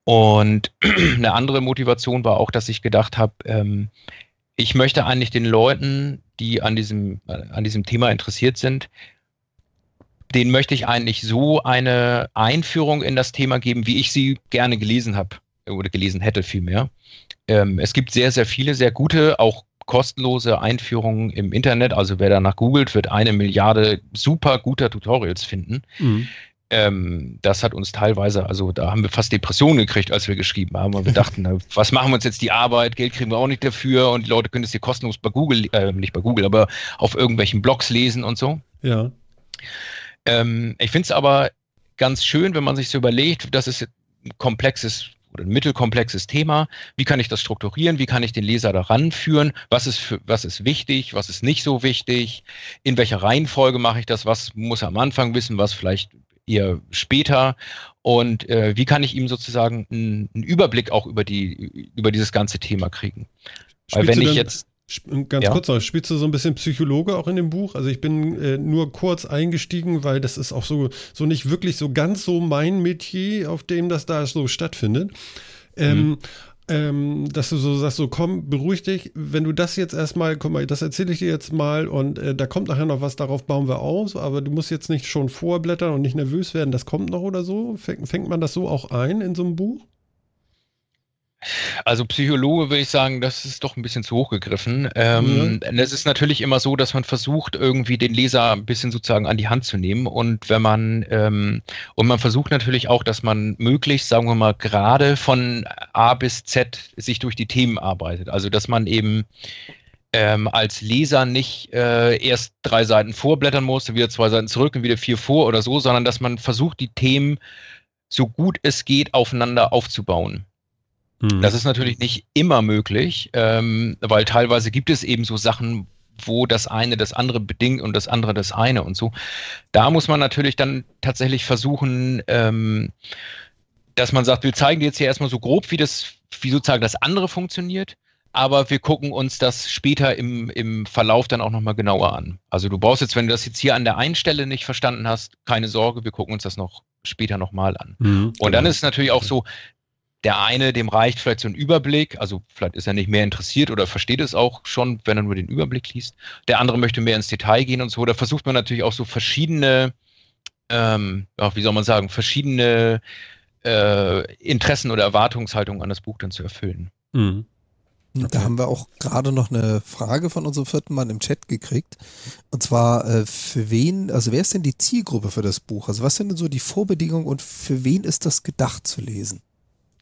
Und eine andere Motivation war auch, dass ich gedacht habe, ähm, ich möchte eigentlich den Leuten, die an diesem, an diesem Thema interessiert sind, den möchte ich eigentlich so eine Einführung in das Thema geben, wie ich sie gerne gelesen habe oder gelesen hätte vielmehr. Ähm, es gibt sehr, sehr viele, sehr gute, auch kostenlose Einführungen im Internet. Also wer danach googelt, wird eine Milliarde super guter Tutorials finden. Mhm. Ähm, das hat uns teilweise, also da haben wir fast Depressionen gekriegt, als wir geschrieben haben. Und wir dachten, na, was machen wir uns jetzt die Arbeit? Geld kriegen wir auch nicht dafür und die Leute können es hier kostenlos bei Google, äh, nicht bei Google, aber auf irgendwelchen Blogs lesen und so. Ja. Ähm, ich finde es aber ganz schön, wenn man sich so überlegt, das ist ein komplexes oder ein mittelkomplexes Thema. Wie kann ich das strukturieren? Wie kann ich den Leser daran führen? Was ist, für, was ist wichtig? Was ist nicht so wichtig? In welcher Reihenfolge mache ich das? Was muss er am Anfang wissen? Was vielleicht eher später? Und äh, wie kann ich ihm sozusagen einen, einen Überblick auch über die, über dieses ganze Thema kriegen? Weil wenn ich jetzt Ganz ja. kurz noch, spielst du so ein bisschen Psychologe auch in dem Buch? Also ich bin äh, nur kurz eingestiegen, weil das ist auch so, so nicht wirklich so ganz so mein Metier, auf dem das da so stattfindet. Ähm, mhm. Ähm, dass du so sagst, so komm, beruhig dich, wenn du das jetzt erstmal, guck mal, das erzähle ich dir jetzt mal und äh, da kommt nachher noch was, darauf bauen wir aus, aber du musst jetzt nicht schon vorblättern und nicht nervös werden, das kommt noch oder so. Fängt, fängt man das so auch ein in so einem Buch? Also Psychologe würde ich sagen, das ist doch ein bisschen zu hoch gegriffen. Ähm, mhm. Es ist natürlich immer so, dass man versucht, irgendwie den Leser ein bisschen sozusagen an die Hand zu nehmen. Und wenn man ähm, und man versucht natürlich auch, dass man möglichst, sagen wir mal, gerade von A bis Z sich durch die Themen arbeitet. Also dass man eben ähm, als Leser nicht äh, erst drei Seiten vorblättern muss, wieder zwei Seiten zurück und wieder vier vor oder so, sondern dass man versucht, die Themen so gut es geht aufeinander aufzubauen. Mhm. Das ist natürlich nicht immer möglich, ähm, weil teilweise gibt es eben so Sachen, wo das eine das andere bedingt und das andere das eine und so. Da muss man natürlich dann tatsächlich versuchen, ähm, dass man sagt, wir zeigen dir jetzt hier erstmal so grob, wie das, wie sozusagen das andere funktioniert, aber wir gucken uns das später im, im Verlauf dann auch nochmal genauer an. Also du brauchst jetzt, wenn du das jetzt hier an der einen Stelle nicht verstanden hast, keine Sorge, wir gucken uns das noch später nochmal an. Mhm, und dann genau. ist es natürlich auch so, der eine, dem reicht vielleicht so ein Überblick, also vielleicht ist er nicht mehr interessiert oder versteht es auch schon, wenn er nur den Überblick liest. Der andere möchte mehr ins Detail gehen und so. Da versucht man natürlich auch so verschiedene, ähm, ja, wie soll man sagen, verschiedene äh, Interessen oder Erwartungshaltungen an das Buch dann zu erfüllen. Mhm. Okay. Da haben wir auch gerade noch eine Frage von unserem vierten Mann im Chat gekriegt. Und zwar, äh, für wen, also wer ist denn die Zielgruppe für das Buch? Also was sind denn so die Vorbedingungen und für wen ist das gedacht zu lesen?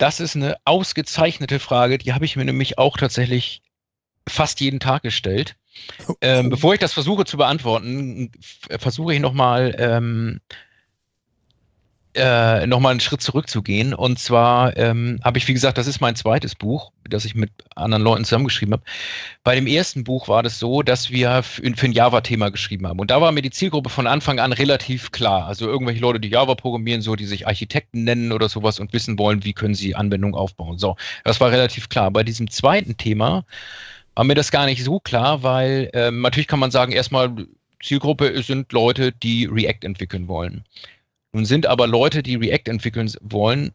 Das ist eine ausgezeichnete Frage, die habe ich mir nämlich auch tatsächlich fast jeden Tag gestellt. Ähm, bevor ich das versuche zu beantworten, versuche ich nochmal ähm, äh, nochmal einen Schritt zurückzugehen. Und zwar ähm, habe ich, wie gesagt, das ist mein zweites Buch, das ich mit anderen Leuten zusammengeschrieben habe. Bei dem ersten Buch war das so, dass wir für, für ein Java-Thema geschrieben haben. Und da war mir die Zielgruppe von Anfang an relativ klar. Also irgendwelche Leute, die Java programmieren, so, die sich Architekten nennen oder sowas und wissen wollen, wie können sie Anwendungen aufbauen. So, das war relativ klar. Bei diesem zweiten Thema war mir das gar nicht so klar, weil ähm, natürlich kann man sagen, erstmal Zielgruppe sind Leute, die React entwickeln wollen. Nun sind aber Leute, die React entwickeln wollen,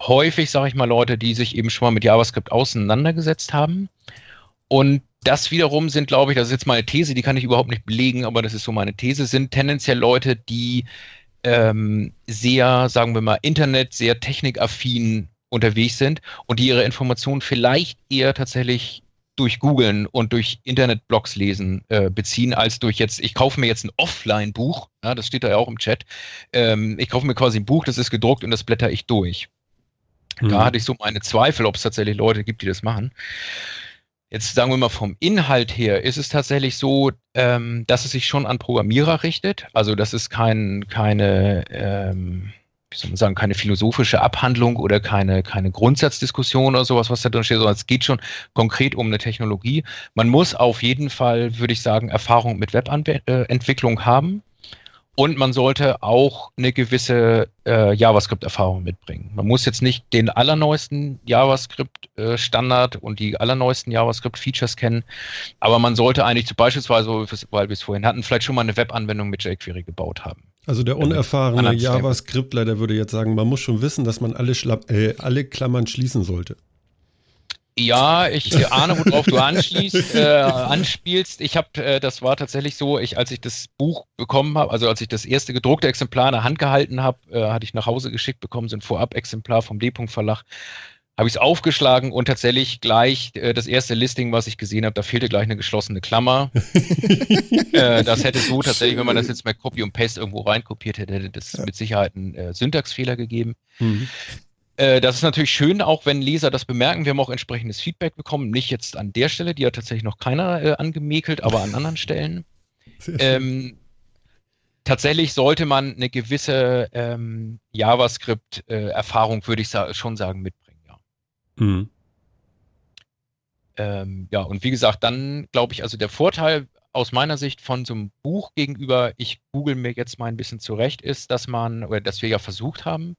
häufig, sage ich mal, Leute, die sich eben schon mal mit JavaScript auseinandergesetzt haben. Und das wiederum sind, glaube ich, das ist jetzt meine These, die kann ich überhaupt nicht belegen, aber das ist so meine These, sind tendenziell Leute, die ähm, sehr, sagen wir mal, Internet, sehr technikaffin unterwegs sind und die ihre Informationen vielleicht eher tatsächlich durch Googlen und durch Internetblogs lesen äh, beziehen, als durch jetzt, ich kaufe mir jetzt ein Offline-Buch, ja, das steht da ja auch im Chat. Ähm, ich kaufe mir quasi ein Buch, das ist gedruckt und das blätter ich durch. Mhm. Da hatte ich so meine Zweifel, ob es tatsächlich Leute gibt, die das machen. Jetzt sagen wir mal vom Inhalt her, ist es tatsächlich so, ähm, dass es sich schon an Programmierer richtet. Also das ist kein, keine, ähm, wie soll man sagen, keine philosophische Abhandlung oder keine, keine Grundsatzdiskussion oder sowas, was da drin steht, sondern es geht schon konkret um eine Technologie. Man muss auf jeden Fall, würde ich sagen, Erfahrung mit Webentwicklung haben. Und man sollte auch eine gewisse äh, JavaScript-Erfahrung mitbringen. Man muss jetzt nicht den allerneuesten JavaScript-Standard und die allerneuesten JavaScript-Features kennen, aber man sollte eigentlich zum beispielsweise, weil wir es vorhin hatten, vielleicht schon mal eine Webanwendung mit jQuery gebaut haben. Also der unerfahrene JavaScriptler, der würde jetzt sagen, man muss schon wissen, dass man alle, Schla äh, alle Klammern schließen sollte. Ja, ich ahne, worauf du anschließt, äh, anspielst. Ich habe, äh, das war tatsächlich so, ich, als ich das Buch bekommen habe, also als ich das erste gedruckte Exemplar in der Hand gehalten habe, äh, hatte ich nach Hause geschickt bekommen, so ein Vorab-Exemplar vom D-Punkt Verlag habe ich es aufgeschlagen und tatsächlich gleich äh, das erste Listing, was ich gesehen habe, da fehlte gleich eine geschlossene Klammer. äh, das hätte so tatsächlich, wenn man das jetzt mal Copy und Paste irgendwo reinkopiert hätte, hätte das ja. mit Sicherheit einen äh, Syntaxfehler gegeben. Mhm. Äh, das ist natürlich schön, auch wenn Leser das bemerken. Wir haben auch entsprechendes Feedback bekommen. Nicht jetzt an der Stelle, die hat tatsächlich noch keiner äh, angemäkelt, aber an anderen Stellen. Ähm, tatsächlich sollte man eine gewisse ähm, JavaScript-Erfahrung, äh, würde ich sa schon sagen, mitbringen. Mhm. Ähm, ja, und wie gesagt, dann glaube ich, also der Vorteil aus meiner Sicht von so einem Buch gegenüber, ich google mir jetzt mal ein bisschen zurecht, ist, dass man, oder dass wir ja versucht haben,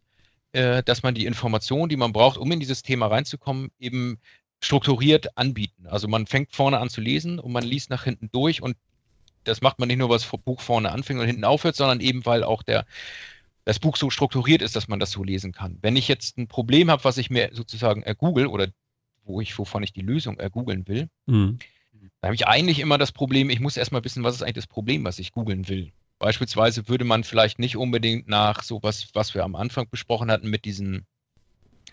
äh, dass man die Informationen, die man braucht, um in dieses Thema reinzukommen, eben strukturiert anbieten. Also man fängt vorne an zu lesen und man liest nach hinten durch und das macht man nicht nur, weil das Buch vorne anfängt und hinten aufhört, sondern eben, weil auch der, das Buch so strukturiert ist, dass man das so lesen kann. Wenn ich jetzt ein Problem habe, was ich mir sozusagen ergoogle oder wo ich, wovon ich die Lösung ergoogeln will, mhm. da habe ich eigentlich immer das Problem, ich muss erstmal wissen, was ist eigentlich das Problem, was ich googeln will. Beispielsweise würde man vielleicht nicht unbedingt nach sowas, was wir am Anfang besprochen hatten, mit diesen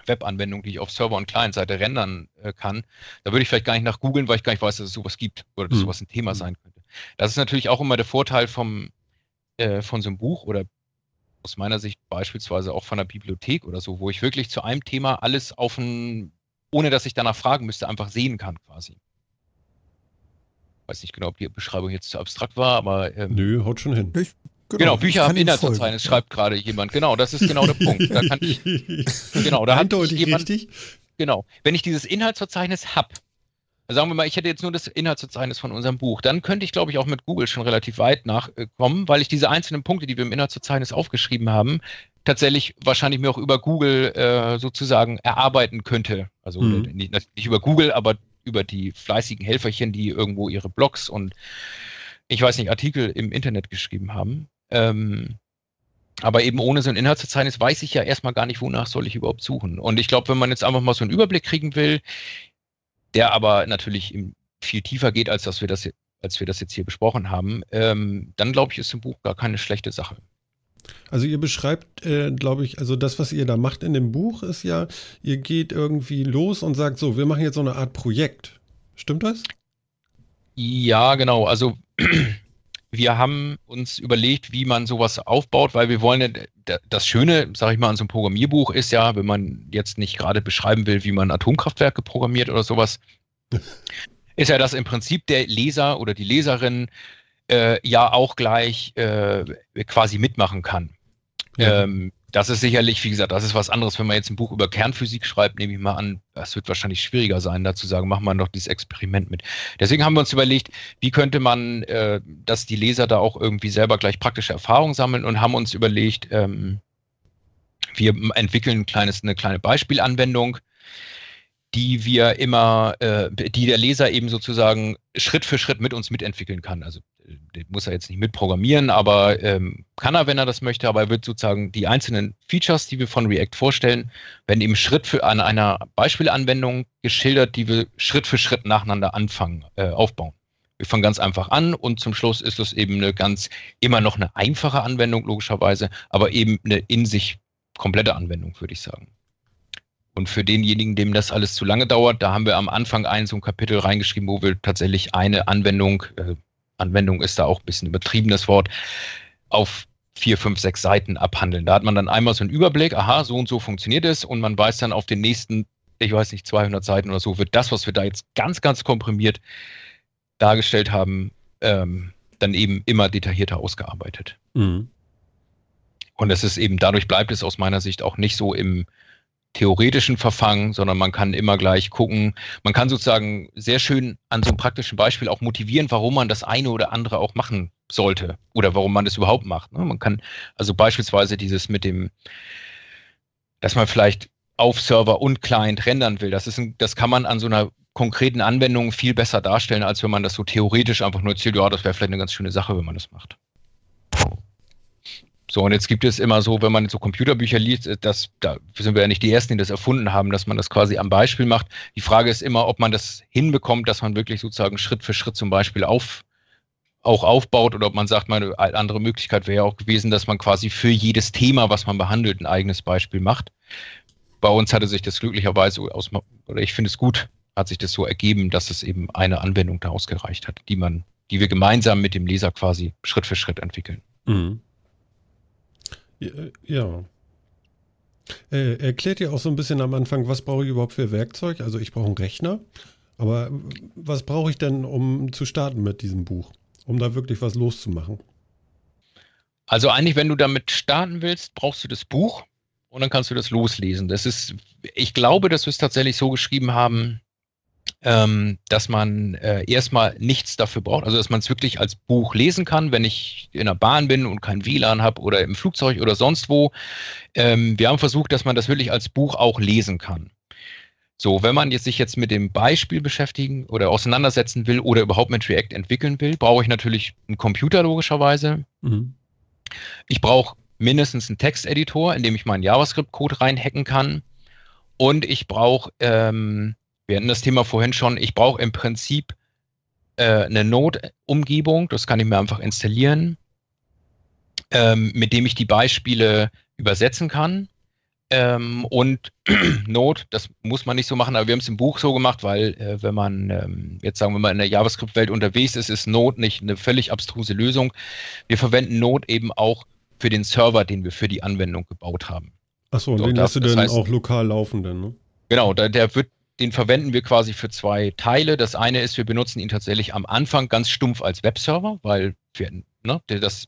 Webanwendungen, die ich auf Server- und Client-Seite rendern äh, kann, da würde ich vielleicht gar nicht nach googeln, weil ich gar nicht weiß, dass es sowas gibt oder dass mhm. sowas ein Thema mhm. sein könnte. Das ist natürlich auch immer der Vorteil vom, äh, von so einem Buch oder aus meiner Sicht beispielsweise auch von der Bibliothek oder so, wo ich wirklich zu einem Thema alles auf ein, ohne dass ich danach fragen müsste, einfach sehen kann quasi. Weiß nicht genau, ob die Beschreibung jetzt zu abstrakt war, aber. Ähm, Nö, haut schon hin. Ich, genau, genau Bücher haben Inhaltsverzeichnis, schreibt gerade jemand. Genau, das ist genau der Punkt. Da kann ich, genau, da hat jemand, richtig. Genau. Wenn ich dieses Inhaltsverzeichnis habe, sagen wir mal, ich hätte jetzt nur das Inhaltsverzeichnis von unserem Buch, dann könnte ich, glaube ich, auch mit Google schon relativ weit nachkommen, weil ich diese einzelnen Punkte, die wir im Inhaltsverzeichnis aufgeschrieben haben, tatsächlich wahrscheinlich mir auch über Google äh, sozusagen erarbeiten könnte. Also mhm. nicht, nicht, über Google, aber über die fleißigen Helferchen, die irgendwo ihre Blogs und ich weiß nicht, Artikel im Internet geschrieben haben. Ähm, aber eben ohne so ein Inhaltsverzeichnis weiß ich ja erstmal gar nicht, wonach soll ich überhaupt suchen. Und ich glaube, wenn man jetzt einfach mal so einen Überblick kriegen will, der aber natürlich viel tiefer geht, als dass wir das, als wir das jetzt hier besprochen haben, ähm, dann glaube ich, ist ein Buch gar keine schlechte Sache. Also ihr beschreibt, äh, glaube ich, also das, was ihr da macht in dem Buch, ist ja, ihr geht irgendwie los und sagt so, wir machen jetzt so eine Art Projekt. Stimmt das? Ja, genau. Also wir haben uns überlegt, wie man sowas aufbaut, weil wir wollen, das Schöne, sage ich mal, an so einem Programmierbuch ist ja, wenn man jetzt nicht gerade beschreiben will, wie man Atomkraftwerke programmiert oder sowas, ist ja, dass im Prinzip der Leser oder die Leserin äh, ja auch gleich äh, quasi mitmachen kann. Ja. Ähm, das ist sicherlich, wie gesagt, das ist was anderes, wenn man jetzt ein Buch über Kernphysik schreibt, nehme ich mal an, das wird wahrscheinlich schwieriger sein, da zu sagen, machen wir doch dieses Experiment mit. Deswegen haben wir uns überlegt, wie könnte man, äh, dass die Leser da auch irgendwie selber gleich praktische Erfahrungen sammeln und haben uns überlegt, ähm, wir entwickeln ein kleines, eine kleine Beispielanwendung, die wir immer, äh, die der Leser eben sozusagen Schritt für Schritt mit uns mitentwickeln kann. Also den muss er jetzt nicht mitprogrammieren, aber ähm, kann er, wenn er das möchte, aber er wird sozusagen die einzelnen Features, die wir von React vorstellen, werden eben Schritt für an einer Beispielanwendung geschildert, die wir Schritt für Schritt nacheinander anfangen, äh, aufbauen. Wir fangen ganz einfach an und zum Schluss ist es eben eine ganz, immer noch eine einfache Anwendung, logischerweise, aber eben eine in sich komplette Anwendung, würde ich sagen. Und für denjenigen, dem das alles zu lange dauert, da haben wir am Anfang ein so ein Kapitel reingeschrieben, wo wir tatsächlich eine Anwendung, äh, Anwendung ist da auch ein bisschen übertriebenes Wort, auf vier, fünf, sechs Seiten abhandeln. Da hat man dann einmal so einen Überblick, aha, so und so funktioniert es und man weiß dann auf den nächsten, ich weiß nicht, 200 Seiten oder so, wird das, was wir da jetzt ganz, ganz komprimiert dargestellt haben, ähm, dann eben immer detaillierter ausgearbeitet. Mhm. Und es ist eben, dadurch bleibt es aus meiner Sicht auch nicht so im, theoretischen Verfangen, sondern man kann immer gleich gucken. Man kann sozusagen sehr schön an so einem praktischen Beispiel auch motivieren, warum man das eine oder andere auch machen sollte oder warum man das überhaupt macht. Ne? Man kann also beispielsweise dieses mit dem, dass man vielleicht auf Server und Client rendern will. Das ist ein, das kann man an so einer konkreten Anwendung viel besser darstellen, als wenn man das so theoretisch einfach nur erzählt, ja, das wäre vielleicht eine ganz schöne Sache, wenn man das macht. So, und jetzt gibt es immer so, wenn man so Computerbücher liest, äh, das, da sind wir ja nicht die Ersten, die das erfunden haben, dass man das quasi am Beispiel macht. Die Frage ist immer, ob man das hinbekommt, dass man wirklich sozusagen Schritt für Schritt zum Beispiel auf, auch aufbaut oder ob man sagt, meine andere Möglichkeit wäre auch gewesen, dass man quasi für jedes Thema, was man behandelt, ein eigenes Beispiel macht. Bei uns hatte sich das glücklicherweise aus, oder ich finde es gut, hat sich das so ergeben, dass es eben eine Anwendung daraus gereicht hat, die man, die wir gemeinsam mit dem Leser quasi Schritt für Schritt entwickeln. Mhm. Ja. Äh, erklärt ihr auch so ein bisschen am Anfang, was brauche ich überhaupt für Werkzeug? Also ich brauche einen Rechner, aber was brauche ich denn, um zu starten mit diesem Buch? Um da wirklich was loszumachen? Also eigentlich, wenn du damit starten willst, brauchst du das Buch und dann kannst du das loslesen. Das ist, ich glaube, dass wir es tatsächlich so geschrieben haben, ähm, dass man äh, erstmal nichts dafür braucht, also dass man es wirklich als Buch lesen kann, wenn ich in der Bahn bin und kein WLAN habe oder im Flugzeug oder sonst wo. Ähm, wir haben versucht, dass man das wirklich als Buch auch lesen kann. So, wenn man jetzt sich jetzt mit dem Beispiel beschäftigen oder auseinandersetzen will oder überhaupt mit React entwickeln will, brauche ich natürlich einen Computer logischerweise. Mhm. Ich brauche mindestens einen Texteditor, in dem ich meinen JavaScript-Code reinhacken kann. Und ich brauche ähm, wir hatten das Thema vorhin schon, ich brauche im Prinzip äh, eine Node-Umgebung, das kann ich mir einfach installieren, ähm, mit dem ich die Beispiele übersetzen kann. Ähm, und Node, das muss man nicht so machen, aber wir haben es im Buch so gemacht, weil äh, wenn man ähm, jetzt sagen wir mal in der JavaScript-Welt unterwegs ist, ist Node nicht eine völlig abstruse Lösung. Wir verwenden Node eben auch für den Server, den wir für die Anwendung gebaut haben. Achso, und so, den lässt du dann heißt, auch lokal laufen, dann, ne? Genau, da, der wird den verwenden wir quasi für zwei Teile. Das eine ist, wir benutzen ihn tatsächlich am Anfang ganz stumpf als Webserver, weil wir, ne, das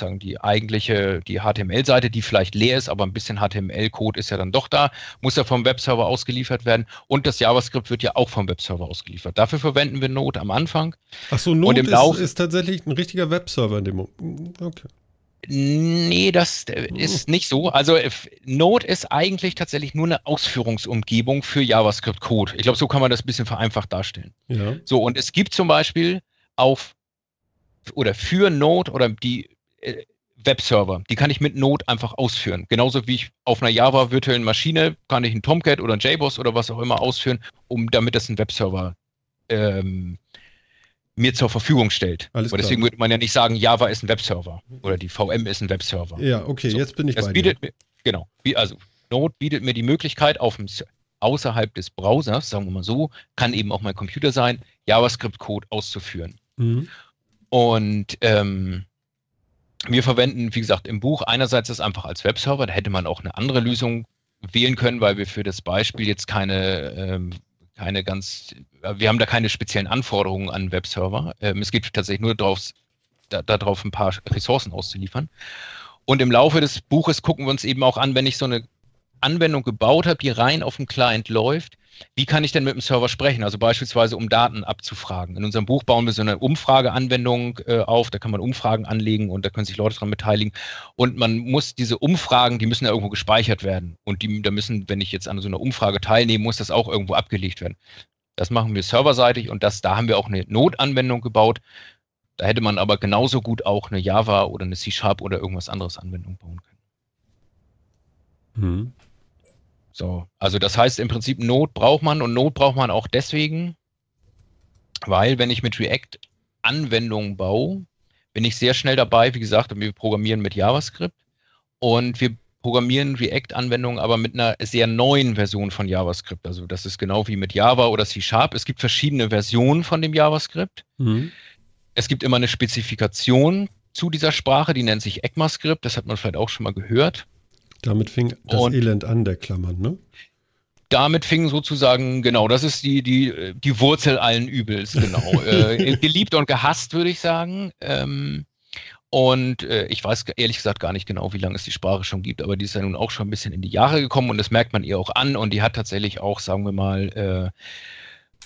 sagen die eigentliche, die HTML-Seite, die vielleicht leer ist, aber ein bisschen HTML-Code ist ja dann doch da, muss ja vom Webserver ausgeliefert werden. Und das JavaScript wird ja auch vom Webserver ausgeliefert. Dafür verwenden wir Node am Anfang. Ach so, Node ist, ist, tatsächlich ein richtiger Webserver in dem Moment. Okay. Nee, das ist nicht so. Also Node ist eigentlich tatsächlich nur eine Ausführungsumgebung für JavaScript-Code. Ich glaube, so kann man das ein bisschen vereinfacht darstellen. Ja. So, und es gibt zum Beispiel auf oder für Node oder die äh, Webserver, die kann ich mit Node einfach ausführen. Genauso wie ich auf einer Java virtuellen Maschine kann ich einen Tomcat oder einen JBoss oder was auch immer ausführen, um damit das ein Webserver ähm, mir zur Verfügung stellt. Alles Aber deswegen würde man ja nicht sagen, Java ist ein Webserver oder die VM ist ein Webserver. Ja, okay, so, jetzt bin ich das bei bietet dir. Mir, genau, also Node bietet mir die Möglichkeit, auf dem, außerhalb des Browsers, sagen wir mal so, kann eben auch mein Computer sein, JavaScript-Code auszuführen. Mhm. Und ähm, wir verwenden, wie gesagt, im Buch einerseits das einfach als Webserver, da hätte man auch eine andere Lösung wählen können, weil wir für das Beispiel jetzt keine ähm, keine ganz, wir haben da keine speziellen Anforderungen an Webserver. Ähm, es geht tatsächlich nur darauf, da, darauf ein paar Ressourcen auszuliefern. Und im Laufe des Buches gucken wir uns eben auch an, wenn ich so eine Anwendung gebaut habe, die rein auf dem Client läuft, wie kann ich denn mit dem Server sprechen? Also beispielsweise, um Daten abzufragen. In unserem Buch bauen wir so eine Umfrageanwendung äh, auf, da kann man Umfragen anlegen und da können sich Leute dran beteiligen. Und man muss diese Umfragen, die müssen ja irgendwo gespeichert werden. Und die, da müssen, wenn ich jetzt an so einer Umfrage teilnehme, muss das auch irgendwo abgelegt werden. Das machen wir serverseitig und das, da haben wir auch eine Notanwendung gebaut. Da hätte man aber genauso gut auch eine Java oder eine C-Sharp oder irgendwas anderes Anwendung bauen können. Mhm. So, also das heißt im Prinzip Not braucht man und Not braucht man auch deswegen, weil wenn ich mit React Anwendungen baue, bin ich sehr schnell dabei. Wie gesagt, wir programmieren mit JavaScript und wir programmieren React-Anwendungen aber mit einer sehr neuen Version von JavaScript. Also das ist genau wie mit Java oder C Sharp. Es gibt verschiedene Versionen von dem JavaScript. Mhm. Es gibt immer eine Spezifikation zu dieser Sprache, die nennt sich ECMAScript. Das hat man vielleicht auch schon mal gehört. Damit fing das und Elend an, der Klammern, ne? Damit fing sozusagen, genau, das ist die, die, die Wurzel allen Übels, genau. äh, geliebt und gehasst, würde ich sagen. Ähm, und äh, ich weiß ehrlich gesagt gar nicht genau, wie lange es die Sprache schon gibt, aber die ist ja nun auch schon ein bisschen in die Jahre gekommen und das merkt man ihr auch an und die hat tatsächlich auch, sagen wir mal,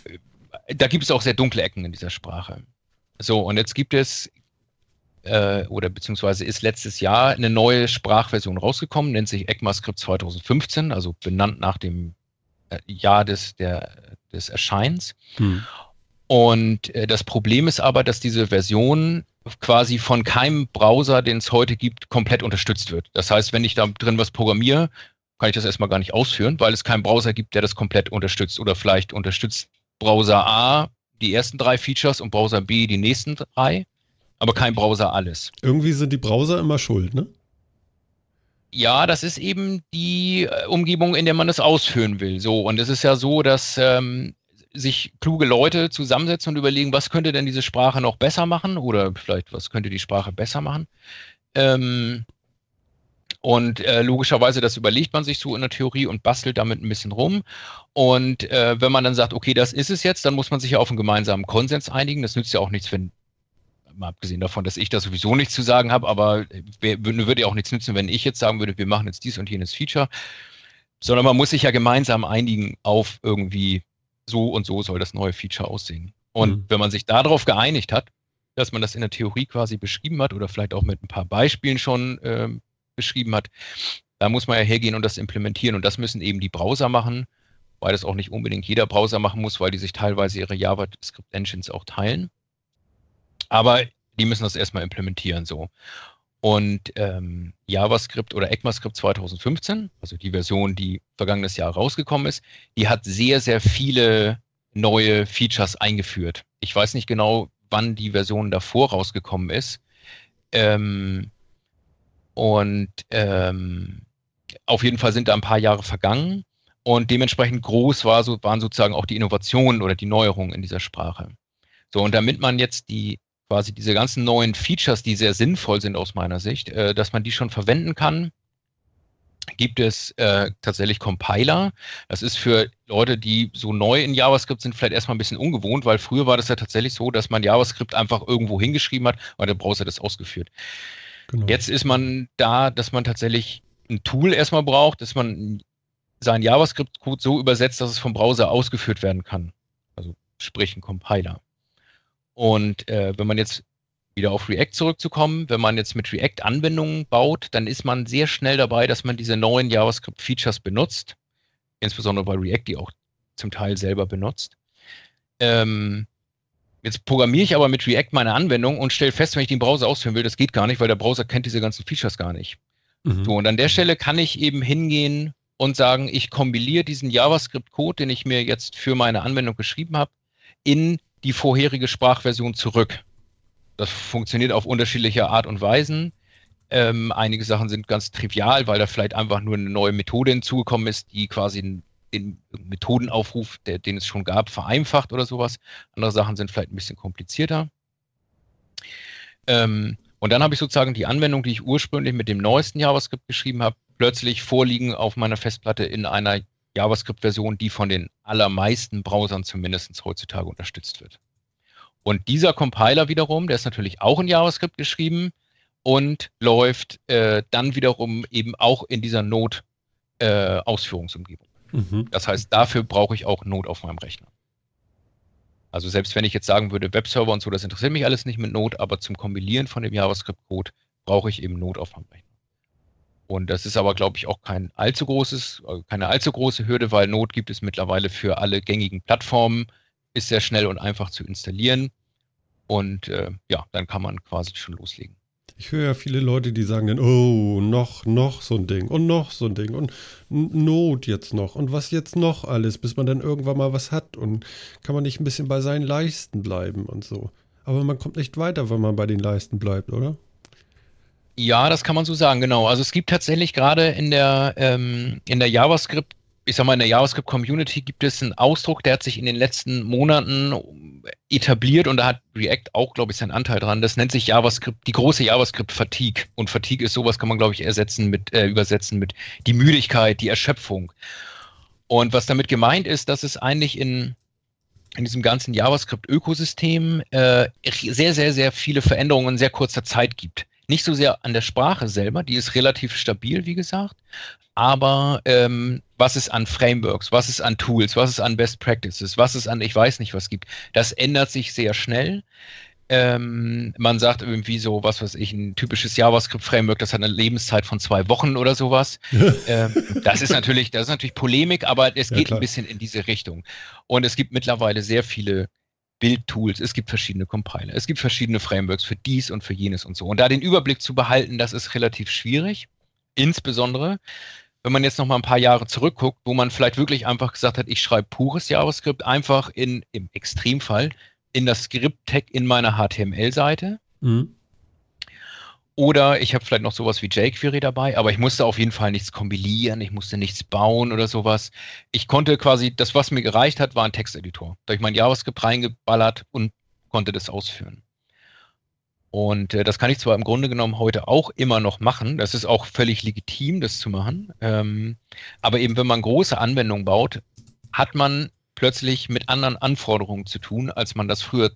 äh, da gibt es auch sehr dunkle Ecken in dieser Sprache. So, und jetzt gibt es äh, oder beziehungsweise ist letztes Jahr eine neue Sprachversion rausgekommen, nennt sich ECMAScript 2015, also benannt nach dem äh, Jahr des, der, des Erscheins. Hm. Und äh, das Problem ist aber, dass diese Version quasi von keinem Browser, den es heute gibt, komplett unterstützt wird. Das heißt, wenn ich da drin was programmiere, kann ich das erstmal gar nicht ausführen, weil es keinen Browser gibt, der das komplett unterstützt. Oder vielleicht unterstützt Browser A die ersten drei Features und Browser B die nächsten drei aber kein Browser alles. Irgendwie sind die Browser immer schuld, ne? Ja, das ist eben die äh, Umgebung, in der man das ausführen will. So, und es ist ja so, dass ähm, sich kluge Leute zusammensetzen und überlegen, was könnte denn diese Sprache noch besser machen oder vielleicht, was könnte die Sprache besser machen. Ähm, und äh, logischerweise, das überlegt man sich so in der Theorie und bastelt damit ein bisschen rum. Und äh, wenn man dann sagt, okay, das ist es jetzt, dann muss man sich ja auf einen gemeinsamen Konsens einigen. Das nützt ja auch nichts, wenn mal abgesehen davon, dass ich da sowieso nichts zu sagen habe, aber würde ja auch nichts nützen, wenn ich jetzt sagen würde, wir machen jetzt dies und jenes Feature, sondern man muss sich ja gemeinsam einigen auf irgendwie so und so soll das neue Feature aussehen. Und mhm. wenn man sich darauf geeinigt hat, dass man das in der Theorie quasi beschrieben hat oder vielleicht auch mit ein paar Beispielen schon äh, beschrieben hat, da muss man ja hergehen und das implementieren. Und das müssen eben die Browser machen, weil das auch nicht unbedingt jeder Browser machen muss, weil die sich teilweise ihre JavaScript-Engines auch teilen. Aber die müssen das erstmal implementieren so. Und ähm, JavaScript oder ECMAScript 2015, also die Version, die vergangenes Jahr rausgekommen ist, die hat sehr, sehr viele neue Features eingeführt. Ich weiß nicht genau, wann die Version davor rausgekommen ist. Ähm, und ähm, auf jeden Fall sind da ein paar Jahre vergangen und dementsprechend groß war, so, waren sozusagen auch die Innovationen oder die Neuerungen in dieser Sprache. So, und damit man jetzt die quasi diese ganzen neuen Features, die sehr sinnvoll sind aus meiner Sicht, äh, dass man die schon verwenden kann, gibt es äh, tatsächlich Compiler. Das ist für Leute, die so neu in JavaScript sind, vielleicht erstmal ein bisschen ungewohnt, weil früher war das ja tatsächlich so, dass man JavaScript einfach irgendwo hingeschrieben hat und der Browser das ausgeführt. Genau. Jetzt ist man da, dass man tatsächlich ein Tool erstmal braucht, dass man seinen JavaScript-Code so übersetzt, dass es vom Browser ausgeführt werden kann. Also sprich ein Compiler. Und äh, wenn man jetzt wieder auf React zurückzukommen, wenn man jetzt mit React Anwendungen baut, dann ist man sehr schnell dabei, dass man diese neuen JavaScript-Features benutzt, insbesondere weil React die auch zum Teil selber benutzt. Ähm, jetzt programmiere ich aber mit React meine Anwendung und stelle fest, wenn ich den Browser ausführen will, das geht gar nicht, weil der Browser kennt diese ganzen Features gar nicht. Mhm. So, und an der Stelle kann ich eben hingehen und sagen, ich kombiniere diesen JavaScript-Code, den ich mir jetzt für meine Anwendung geschrieben habe, in die vorherige Sprachversion zurück. Das funktioniert auf unterschiedliche Art und Weisen. Ähm, einige Sachen sind ganz trivial, weil da vielleicht einfach nur eine neue Methode hinzugekommen ist, die quasi den Methodenaufruf, der, den es schon gab, vereinfacht oder sowas. Andere Sachen sind vielleicht ein bisschen komplizierter. Ähm, und dann habe ich sozusagen die Anwendung, die ich ursprünglich mit dem neuesten JavaScript geschrieben habe, plötzlich vorliegen auf meiner Festplatte in einer JavaScript-Version, die von den allermeisten Browsern zumindest heutzutage unterstützt wird. Und dieser Compiler wiederum, der ist natürlich auch in JavaScript geschrieben und läuft äh, dann wiederum eben auch in dieser Node-Ausführungsumgebung. Äh, mhm. Das heißt, dafür brauche ich auch Node auf meinem Rechner. Also selbst wenn ich jetzt sagen würde, Webserver und so, das interessiert mich alles nicht mit Node, aber zum Kompilieren von dem JavaScript-Code brauche ich eben Node auf meinem Rechner. Und das ist aber, glaube ich, auch kein allzu großes, äh, keine allzu große Hürde, weil Node gibt es mittlerweile für alle gängigen Plattformen, ist sehr schnell und einfach zu installieren. Und äh, ja, dann kann man quasi schon loslegen. Ich höre ja viele Leute, die sagen dann, oh, noch, noch so ein Ding und noch so ein Ding und Not jetzt noch und was jetzt noch alles, bis man dann irgendwann mal was hat und kann man nicht ein bisschen bei seinen Leisten bleiben und so. Aber man kommt nicht weiter, wenn man bei den Leisten bleibt, oder? Ja, das kann man so sagen, genau. Also es gibt tatsächlich gerade in der, ähm, in der JavaScript ich sag mal, in der JavaScript-Community gibt es einen Ausdruck, der hat sich in den letzten Monaten etabliert und da hat React auch, glaube ich, seinen Anteil dran. Das nennt sich JavaScript, die große JavaScript-Fatigue. Und Fatigue ist sowas, kann man, glaube ich, ersetzen mit, äh, übersetzen mit die Müdigkeit, die Erschöpfung. Und was damit gemeint ist, dass es eigentlich in, in diesem ganzen JavaScript-Ökosystem äh, sehr, sehr, sehr viele Veränderungen in sehr kurzer Zeit gibt nicht so sehr an der Sprache selber, die ist relativ stabil, wie gesagt, aber ähm, was es an Frameworks, was es an Tools, was es an Best Practices, was es an ich weiß nicht was gibt, das ändert sich sehr schnell. Ähm, man sagt irgendwie so, was weiß ich, ein typisches JavaScript-Framework, das hat eine Lebenszeit von zwei Wochen oder sowas. ähm, das ist natürlich, das ist natürlich Polemik, aber es geht ja, ein bisschen in diese Richtung. Und es gibt mittlerweile sehr viele Bildtools, es gibt verschiedene Compiler, es gibt verschiedene Frameworks für dies und für jenes und so. Und da den Überblick zu behalten, das ist relativ schwierig. Insbesondere, wenn man jetzt noch mal ein paar Jahre zurückguckt, wo man vielleicht wirklich einfach gesagt hat, ich schreibe pures JavaScript einfach in, im Extremfall in das Script-Tag in meiner HTML-Seite. Mhm. Oder ich habe vielleicht noch sowas wie jQuery dabei, aber ich musste auf jeden Fall nichts kompilieren, ich musste nichts bauen oder sowas. Ich konnte quasi, das, was mir gereicht hat, war ein Texteditor. Da habe ich mein JavaScript reingeballert und konnte das ausführen. Und äh, das kann ich zwar im Grunde genommen heute auch immer noch machen, das ist auch völlig legitim, das zu machen. Ähm, aber eben, wenn man große Anwendungen baut, hat man plötzlich mit anderen Anforderungen zu tun, als man das früher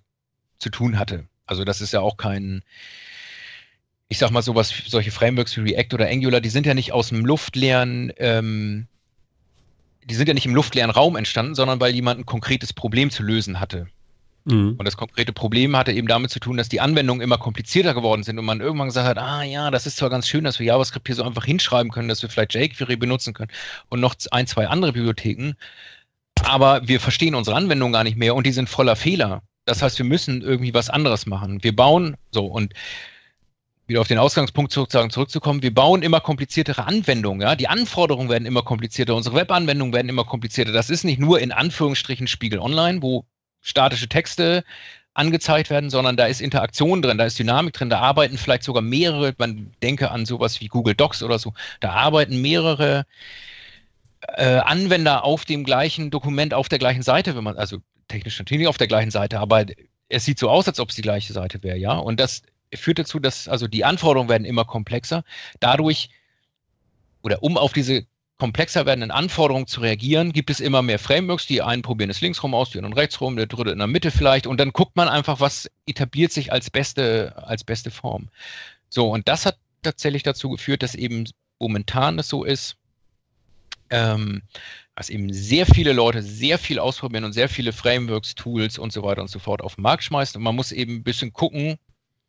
zu tun hatte. Also das ist ja auch kein, ich sag mal sowas, solche Frameworks wie React oder Angular, die sind ja nicht aus dem luftleeren, ähm, die sind ja nicht im luftleeren Raum entstanden, sondern weil jemand ein konkretes Problem zu lösen hatte. Mhm. Und das konkrete Problem hatte eben damit zu tun, dass die Anwendungen immer komplizierter geworden sind und man irgendwann gesagt hat, ah ja, das ist zwar ganz schön, dass wir JavaScript hier so einfach hinschreiben können, dass wir vielleicht jQuery benutzen können und noch ein, zwei andere Bibliotheken, aber wir verstehen unsere Anwendungen gar nicht mehr und die sind voller Fehler. Das heißt, wir müssen irgendwie was anderes machen. Wir bauen so und wieder auf den Ausgangspunkt sozusagen zurückzukommen, wir bauen immer kompliziertere Anwendungen, ja. Die Anforderungen werden immer komplizierter, unsere Webanwendungen werden immer komplizierter. Das ist nicht nur in Anführungsstrichen Spiegel Online, wo statische Texte angezeigt werden, sondern da ist Interaktion drin, da ist Dynamik drin, da arbeiten vielleicht sogar mehrere, man denke an sowas wie Google Docs oder so, da arbeiten mehrere äh, Anwender auf dem gleichen Dokument, auf der gleichen Seite, wenn man, also technisch natürlich auf der gleichen Seite, aber es sieht so aus, als ob es die gleiche Seite wäre, ja. Und das führt dazu, dass also die Anforderungen werden immer komplexer. Dadurch oder um auf diese komplexer werdenden Anforderungen zu reagieren, gibt es immer mehr Frameworks. Die einen probieren es links rum aus, die anderen rechts rum, der dritte in der Mitte vielleicht. Und dann guckt man einfach, was etabliert sich als beste, als beste Form. So, und das hat tatsächlich dazu geführt, dass eben momentan das so ist, ähm, dass eben sehr viele Leute sehr viel ausprobieren und sehr viele Frameworks, Tools und so weiter und so fort auf den Markt schmeißen. Und man muss eben ein bisschen gucken,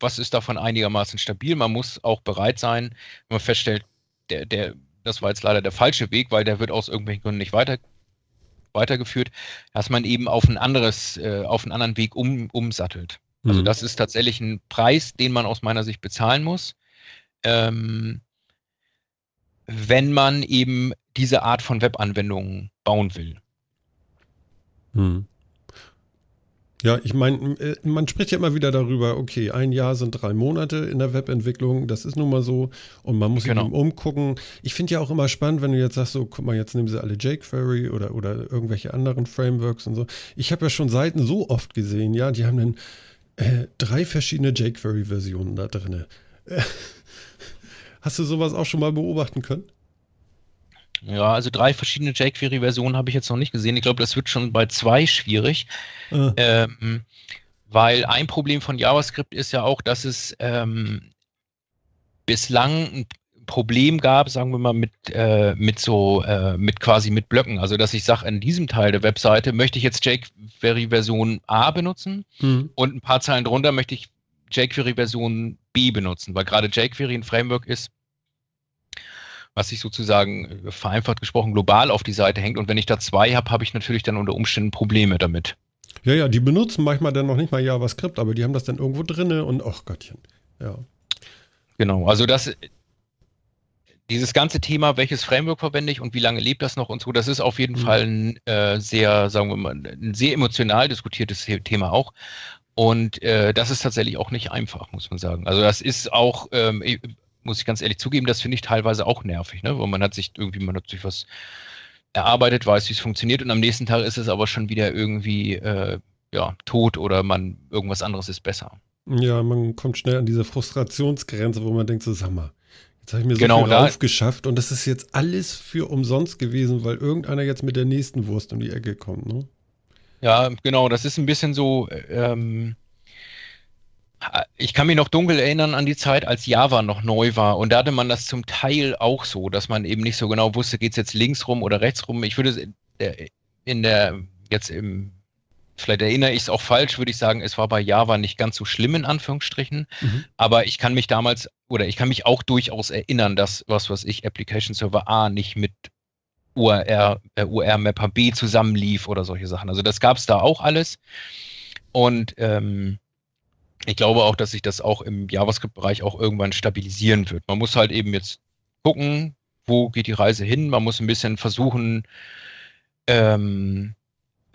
was ist davon einigermaßen stabil. Man muss auch bereit sein, wenn man feststellt, der, der, das war jetzt leider der falsche Weg, weil der wird aus irgendwelchen Gründen nicht weiter, weitergeführt, dass man eben auf ein anderes, äh, auf einen anderen Weg um, umsattelt. Also mhm. das ist tatsächlich ein Preis, den man aus meiner Sicht bezahlen muss, ähm, wenn man eben diese Art von Webanwendungen bauen will. Mhm. Ja, ich meine, äh, man spricht ja immer wieder darüber, okay, ein Jahr sind drei Monate in der Webentwicklung, das ist nun mal so und man muss genau. sich umgucken. Ich finde ja auch immer spannend, wenn du jetzt sagst, so, guck mal, jetzt nehmen sie alle jQuery oder, oder irgendwelche anderen Frameworks und so. Ich habe ja schon Seiten so oft gesehen, ja, die haben dann äh, drei verschiedene jQuery-Versionen da drin. Hast du sowas auch schon mal beobachten können? Ja, also drei verschiedene jQuery-Versionen habe ich jetzt noch nicht gesehen. Ich glaube, das wird schon bei zwei schwierig. Ah. Ähm, weil ein Problem von JavaScript ist ja auch, dass es ähm, bislang ein Problem gab, sagen wir mal, mit, äh, mit so, äh, mit quasi mit Blöcken. Also, dass ich sage, in diesem Teil der Webseite möchte ich jetzt jQuery-Version A benutzen mhm. und ein paar Zeilen drunter möchte ich jQuery-Version B benutzen, weil gerade jQuery ein Framework ist, was sich sozusagen äh, vereinfacht gesprochen global auf die Seite hängt. Und wenn ich da zwei habe, habe ich natürlich dann unter Umständen Probleme damit. Ja, ja, die benutzen manchmal dann noch nicht mal JavaScript, aber die haben das dann irgendwo drinne und ach Gottchen. Ja. Genau, also das, dieses ganze Thema, welches Framework verwende ich und wie lange lebt das noch und so, das ist auf jeden mhm. Fall ein äh, sehr, sagen wir mal, ein sehr emotional diskutiertes Thema auch. Und äh, das ist tatsächlich auch nicht einfach, muss man sagen. Also das ist auch, ähm, muss ich ganz ehrlich zugeben, das finde ich teilweise auch nervig, ne? weil man hat sich irgendwie, man hat sich was erarbeitet, weiß, wie es funktioniert und am nächsten Tag ist es aber schon wieder irgendwie äh, ja, tot oder man irgendwas anderes ist besser. Ja, man kommt schnell an diese Frustrationsgrenze, wo man denkt, so sag mal, jetzt habe ich mir so genau, viel aufgeschafft und das ist jetzt alles für umsonst gewesen, weil irgendeiner jetzt mit der nächsten Wurst um die Ecke kommt, ne? Ja, genau, das ist ein bisschen so, ähm, ich kann mich noch dunkel erinnern an die Zeit, als Java noch neu war. Und da hatte man das zum Teil auch so, dass man eben nicht so genau wusste, geht es jetzt links rum oder rechts rum. Ich würde in der, jetzt im, vielleicht erinnere ich es auch falsch, würde ich sagen, es war bei Java nicht ganz so schlimm in Anführungsstrichen. Mhm. Aber ich kann mich damals, oder ich kann mich auch durchaus erinnern, dass, was weiß ich, Application Server A nicht mit URL, äh, UR-Mapper B zusammenlief oder solche Sachen. Also das gab es da auch alles. Und ähm, ich glaube auch, dass sich das auch im JavaScript-Bereich auch irgendwann stabilisieren wird. Man muss halt eben jetzt gucken, wo geht die Reise hin. Man muss ein bisschen versuchen, ähm,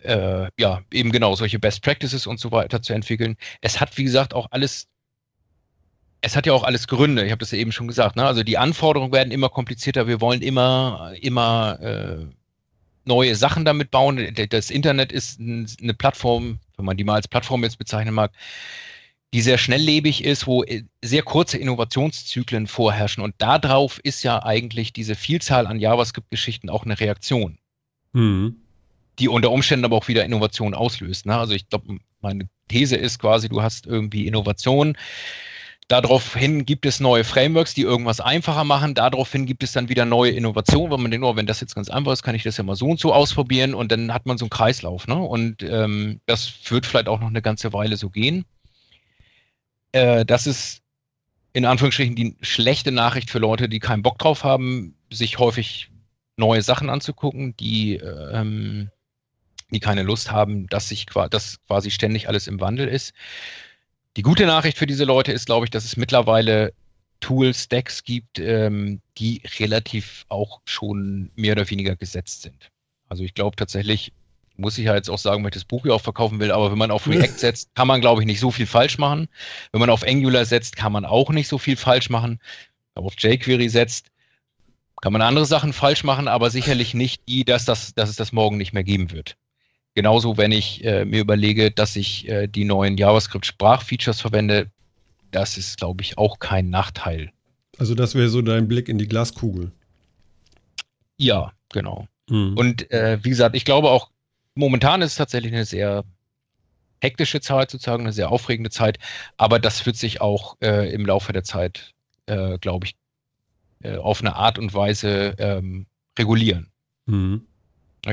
äh, ja, eben genau solche Best Practices und so weiter zu entwickeln. Es hat, wie gesagt, auch alles, es hat ja auch alles Gründe. Ich habe das ja eben schon gesagt. Ne? Also die Anforderungen werden immer komplizierter. Wir wollen immer, immer äh, neue Sachen damit bauen. Das Internet ist eine Plattform, wenn man die mal als Plattform jetzt bezeichnen mag, die sehr schnelllebig ist, wo äh, sehr kurze Innovationszyklen vorherrschen. Und darauf ist ja eigentlich diese Vielzahl an JavaScript-Geschichten auch eine Reaktion. Mhm. die unter Umständen aber auch wieder Innovation auslöst. Ne? Also ich glaube, meine These ist quasi, du hast irgendwie Innovation. Daraufhin gibt es neue Frameworks, die irgendwas einfacher machen. Daraufhin gibt es dann wieder neue Innovationen, weil man denkt, oh, wenn das jetzt ganz einfach ist, kann ich das ja mal so und so ausprobieren und dann hat man so einen Kreislauf. Ne? Und ähm, das wird vielleicht auch noch eine ganze Weile so gehen. Äh, das ist in Anführungsstrichen die schlechte Nachricht für Leute, die keinen Bock drauf haben, sich häufig neue Sachen anzugucken, die ähm, die keine Lust haben, dass sich dass quasi ständig alles im Wandel ist. Die gute Nachricht für diese Leute ist, glaube ich, dass es mittlerweile Tools, Decks gibt, ähm, die relativ auch schon mehr oder weniger gesetzt sind. Also ich glaube tatsächlich, muss ich ja jetzt auch sagen, wenn ich das Buch hier auch verkaufen will, aber wenn man auf React setzt, kann man, glaube ich, nicht so viel falsch machen. Wenn man auf Angular setzt, kann man auch nicht so viel falsch machen. Wenn man auf jQuery setzt, kann man andere Sachen falsch machen, aber sicherlich nicht die, dass, das, dass es das morgen nicht mehr geben wird. Genauso, wenn ich äh, mir überlege, dass ich äh, die neuen JavaScript-Sprachfeatures verwende, das ist, glaube ich, auch kein Nachteil. Also das wäre so dein Blick in die Glaskugel. Ja, genau. Mhm. Und äh, wie gesagt, ich glaube auch, momentan ist es tatsächlich eine sehr hektische Zeit sozusagen, eine sehr aufregende Zeit, aber das wird sich auch äh, im Laufe der Zeit, äh, glaube ich, äh, auf eine Art und Weise ähm, regulieren. Mhm.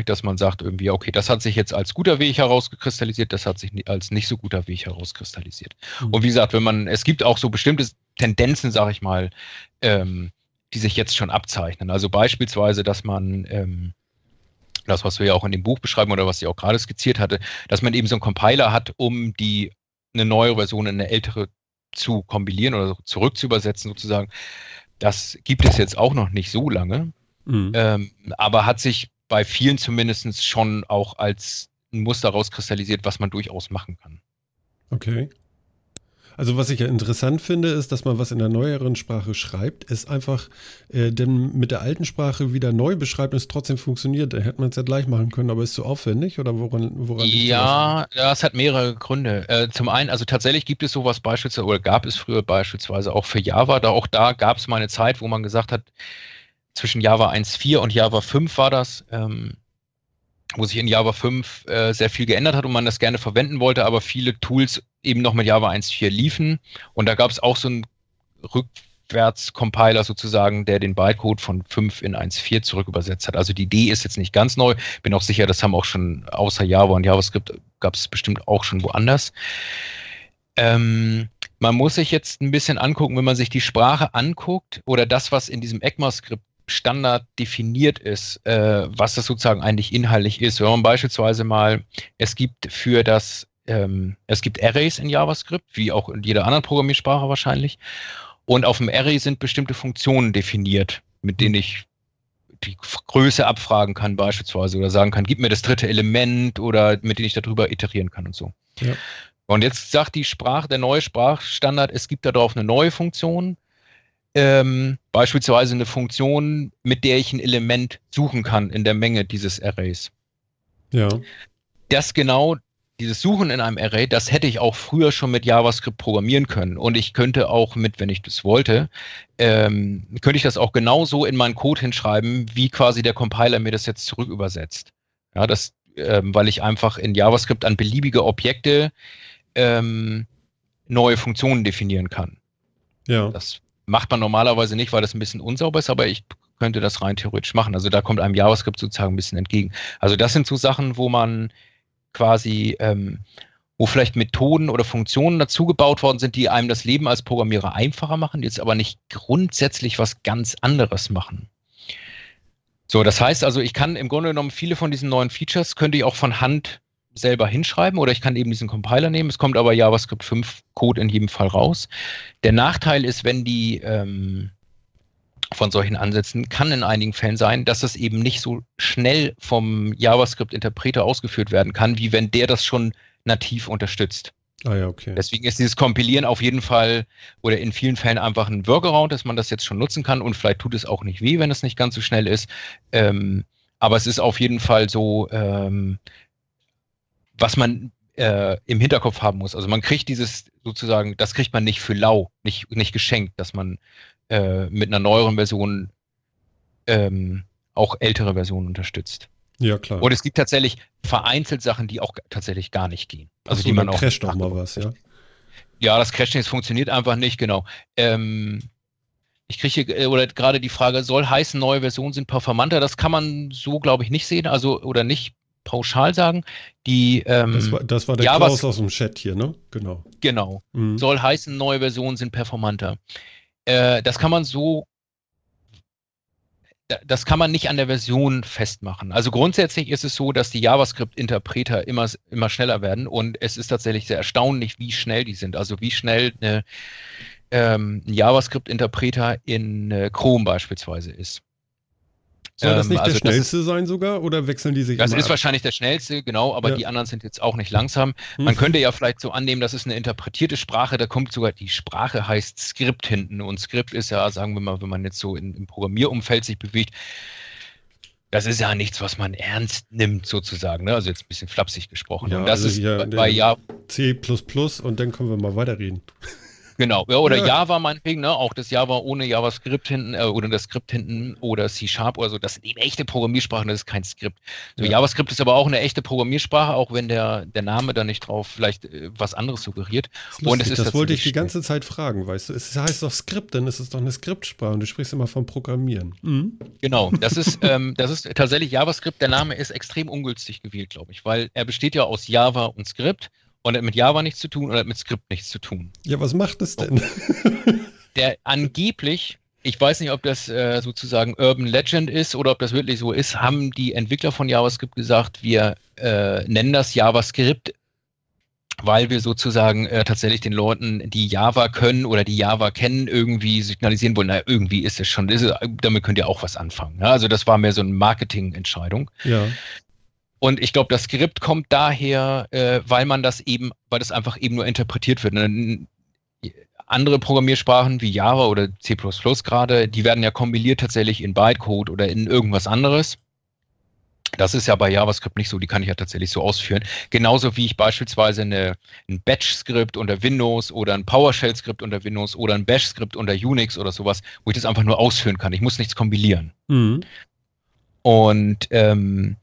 Dass man sagt irgendwie, okay, das hat sich jetzt als guter Weg herausgekristallisiert, das hat sich als nicht so guter Weg herauskristallisiert. Mhm. Und wie gesagt, wenn man, es gibt auch so bestimmte Tendenzen, sage ich mal, ähm, die sich jetzt schon abzeichnen. Also beispielsweise, dass man ähm, das, was wir ja auch in dem Buch beschreiben oder was ich auch gerade skizziert hatte, dass man eben so einen Compiler hat, um die eine neue Version in eine ältere zu kompilieren oder zurück zu übersetzen sozusagen. Das gibt es jetzt auch noch nicht so lange, mhm. ähm, aber hat sich bei vielen zumindest schon auch als ein Muster rauskristallisiert, was man durchaus machen kann. Okay. Also was ich ja interessant finde, ist, dass man was in der neueren Sprache schreibt, es einfach äh, denn mit der alten Sprache wieder neu beschreibt und es trotzdem funktioniert. Da hätte man es ja gleich machen können, aber ist zu aufwendig oder woran, woran Ja, ja, es hat mehrere Gründe. Äh, zum einen, also tatsächlich gibt es sowas beispielsweise, oder gab es früher beispielsweise auch für Java, da auch da gab es mal eine Zeit, wo man gesagt hat, zwischen Java 1.4 und Java 5 war das, ähm, wo sich in Java 5 äh, sehr viel geändert hat und man das gerne verwenden wollte, aber viele Tools eben noch mit Java 1.4 liefen. Und da gab es auch so einen Rückwärts-Compiler sozusagen, der den Bytecode von 5 in 1.4 zurück übersetzt hat. Also die Idee ist jetzt nicht ganz neu. Bin auch sicher, das haben auch schon außer Java und JavaScript gab es bestimmt auch schon woanders. Ähm, man muss sich jetzt ein bisschen angucken, wenn man sich die Sprache anguckt oder das, was in diesem ECMAScript Standard definiert ist, äh, was das sozusagen eigentlich inhaltlich ist. Wenn man beispielsweise mal, es gibt für das, ähm, es gibt Arrays in JavaScript, wie auch in jeder anderen Programmiersprache wahrscheinlich. Und auf dem Array sind bestimmte Funktionen definiert, mit denen ich die Größe abfragen kann beispielsweise oder sagen kann, gib mir das dritte Element oder mit denen ich darüber iterieren kann und so. Ja. Und jetzt sagt die Sprache, der neue Sprachstandard, es gibt darauf eine neue Funktion, ähm, beispielsweise eine Funktion, mit der ich ein Element suchen kann in der Menge dieses Arrays. Ja. Das genau, dieses Suchen in einem Array, das hätte ich auch früher schon mit JavaScript programmieren können. Und ich könnte auch mit, wenn ich das wollte, ähm, könnte ich das auch genauso in meinen Code hinschreiben, wie quasi der Compiler mir das jetzt zurück übersetzt. Ja, das, ähm, weil ich einfach in JavaScript an beliebige Objekte ähm, neue Funktionen definieren kann. Ja. Das Macht man normalerweise nicht, weil das ein bisschen unsauber ist, aber ich könnte das rein theoretisch machen. Also da kommt einem JavaScript sozusagen ein bisschen entgegen. Also das sind so Sachen, wo man quasi, ähm, wo vielleicht Methoden oder Funktionen dazugebaut worden sind, die einem das Leben als Programmierer einfacher machen, jetzt aber nicht grundsätzlich was ganz anderes machen. So, das heißt also, ich kann im Grunde genommen viele von diesen neuen Features könnte ich auch von Hand selber hinschreiben oder ich kann eben diesen Compiler nehmen. Es kommt aber JavaScript 5 Code in jedem Fall raus. Der Nachteil ist, wenn die ähm, von solchen Ansätzen kann in einigen Fällen sein, dass es eben nicht so schnell vom JavaScript-Interpreter ausgeführt werden kann, wie wenn der das schon nativ unterstützt. Ah ja, okay. Deswegen ist dieses Kompilieren auf jeden Fall oder in vielen Fällen einfach ein Workaround, dass man das jetzt schon nutzen kann und vielleicht tut es auch nicht weh, wenn es nicht ganz so schnell ist. Ähm, aber es ist auf jeden Fall so, ähm, was man äh, im Hinterkopf haben muss. Also man kriegt dieses sozusagen, das kriegt man nicht für lau, nicht, nicht geschenkt, dass man äh, mit einer neueren Version ähm, auch ältere Versionen unterstützt. Ja, klar. Und es gibt tatsächlich vereinzelt Sachen, die auch tatsächlich gar nicht gehen. Also so, die man auch. crasht doch mal was, ja. Ja, das Crashen jetzt funktioniert einfach nicht, genau. Ähm, ich kriege äh, oder gerade die Frage, soll heißen, neue Versionen sind performanter? Das kann man so, glaube ich, nicht sehen, also oder nicht pauschal sagen. Die, ähm, das, war, das war der Klaus aus dem Chat hier, ne? Genau. Genau. Mhm. Soll heißen, neue Versionen sind performanter. Äh, das kann man so da- das kann man nicht an der Version festmachen. Also grundsätzlich ist es so, dass die JavaScript-Interpreter immer, immer schneller werden und es ist tatsächlich sehr erstaunlich, wie schnell die sind. Also wie schnell eine, ähm, ein JavaScript-Interpreter in äh, Chrome beispielsweise ist. Soll das Ähm, nicht also der das schnellste sein sogar oder wechseln die sich Das ist ab? wahrscheinlich der schnellste, genau, aber Ja. die anderen sind jetzt auch nicht langsam. Hm. Man könnte ja vielleicht so annehmen, das ist eine interpretierte Sprache, da kommt sogar die Sprache heißt Skript hinten und Skript ist ja, sagen wir mal, wenn man jetzt so in, im Programmierumfeld sich bewegt, das ist ja nichts, was man ernst nimmt sozusagen, ne? also jetzt ein bisschen flapsig gesprochen. Ja, und das also ist der- bei ja, C und dann können wir mal weiterreden. Genau, ja, oder Ja. Java meinetwegen, ne? auch das Java ohne JavaScript hinten äh, oder das Skript hinten oder C-Sharp oder so, das sind eben echte Programmiersprachen, das ist kein Skript. So, Ja. JavaScript ist aber auch eine echte Programmiersprache, auch wenn der, der Name da nicht drauf vielleicht äh, was anderes suggeriert. Das, ist Und lustig, es ist das wollte ich die ganze Zeit fragen, weißt du? Es heißt doch Skript, dann ist es doch eine Skriptsprache und du sprichst immer vom Programmieren. Mhm. Genau, das ist, ähm, das ist tatsächlich JavaScript. Der Name ist extrem ungünstig gewählt, glaube ich, weil er besteht ja aus Java und Skript und hat mit Java nichts zu tun und hat mit Skript nichts zu tun. Ja, was macht es denn? Der angeblich, ich weiß nicht, ob das äh, sozusagen Urban Legend ist oder ob das wirklich so ist, haben die Entwickler von JavaScript gesagt, wir äh, nennen das JavaScript, weil wir sozusagen äh, tatsächlich den Leuten, die Java können oder die Java kennen, irgendwie signalisieren wollen, naja, irgendwie ist es schon, ist, damit könnt ihr auch was anfangen. Ja, also das war mehr so eine Marketingentscheidung. ja. Und ich glaube, das Skript kommt daher, äh, weil man das eben, weil das einfach eben nur interpretiert wird. Und andere Programmiersprachen wie Java oder C gerade, die werden ja kompiliert tatsächlich in Bytecode oder in irgendwas anderes. Das ist ja bei JavaScript nicht so, die kann ich ja tatsächlich so ausführen. Genauso wie ich beispielsweise eine, ein Batch-Skript unter Windows oder ein PowerShell-Skript unter Windows oder ein Bash-Skript unter Unix oder sowas, wo ich das einfach nur ausführen kann. Ich muss nichts kompilieren. Mhm. Und ähm,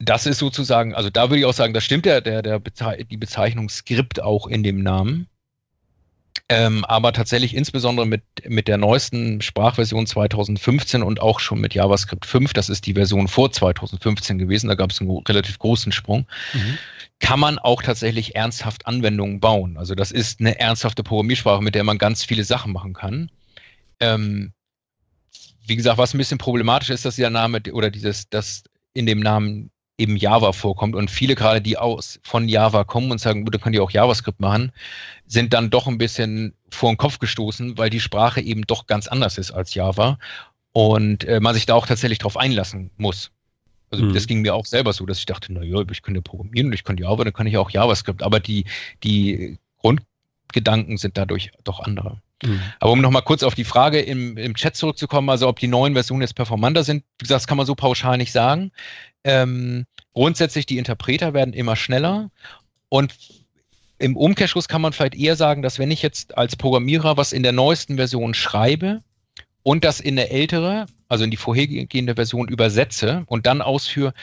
das ist sozusagen, also da würde ich auch sagen, das stimmt ja, der, der Bezei die Bezeichnung Skript auch in dem Namen. Ähm, aber tatsächlich insbesondere mit, mit der neuesten Sprachversion 2015 und auch schon mit JavaScript 5, das ist die Version vor 2015 gewesen, da gab es einen relativ großen Sprung, Mhm. kann man auch tatsächlich ernsthaft Anwendungen bauen. Also das ist eine ernsthafte Programmiersprache, mit der man ganz viele Sachen machen kann. Ähm, wie gesagt, was ein bisschen problematisch ist, dass der Name oder dieses, dass in dem Namen eben Java vorkommt und viele gerade, die aus von Java kommen und sagen, gut, dann könnt ihr auch JavaScript machen, sind dann doch ein bisschen vor den Kopf gestoßen, weil die Sprache eben doch ganz anders ist als Java und äh, man sich da auch tatsächlich drauf einlassen muss. Also Mhm. das ging mir auch selber so, dass ich dachte, na ja, ich könnte programmieren und ich könnte Java, dann kann ich auch JavaScript, aber die, die Grundgedanken sind dadurch doch andere. Mhm. Aber um nochmal kurz auf die Frage im, im Chat zurückzukommen, also ob die neuen Versionen jetzt performanter sind, wie gesagt, das kann man so pauschal nicht sagen. Ähm, grundsätzlich, die Interpreter werden immer schneller und im Umkehrschluss kann man vielleicht eher sagen, dass wenn ich jetzt als Programmierer was in der neuesten Version schreibe und das in eine ältere, also in die vorhergehende Version übersetze und dann ausführe,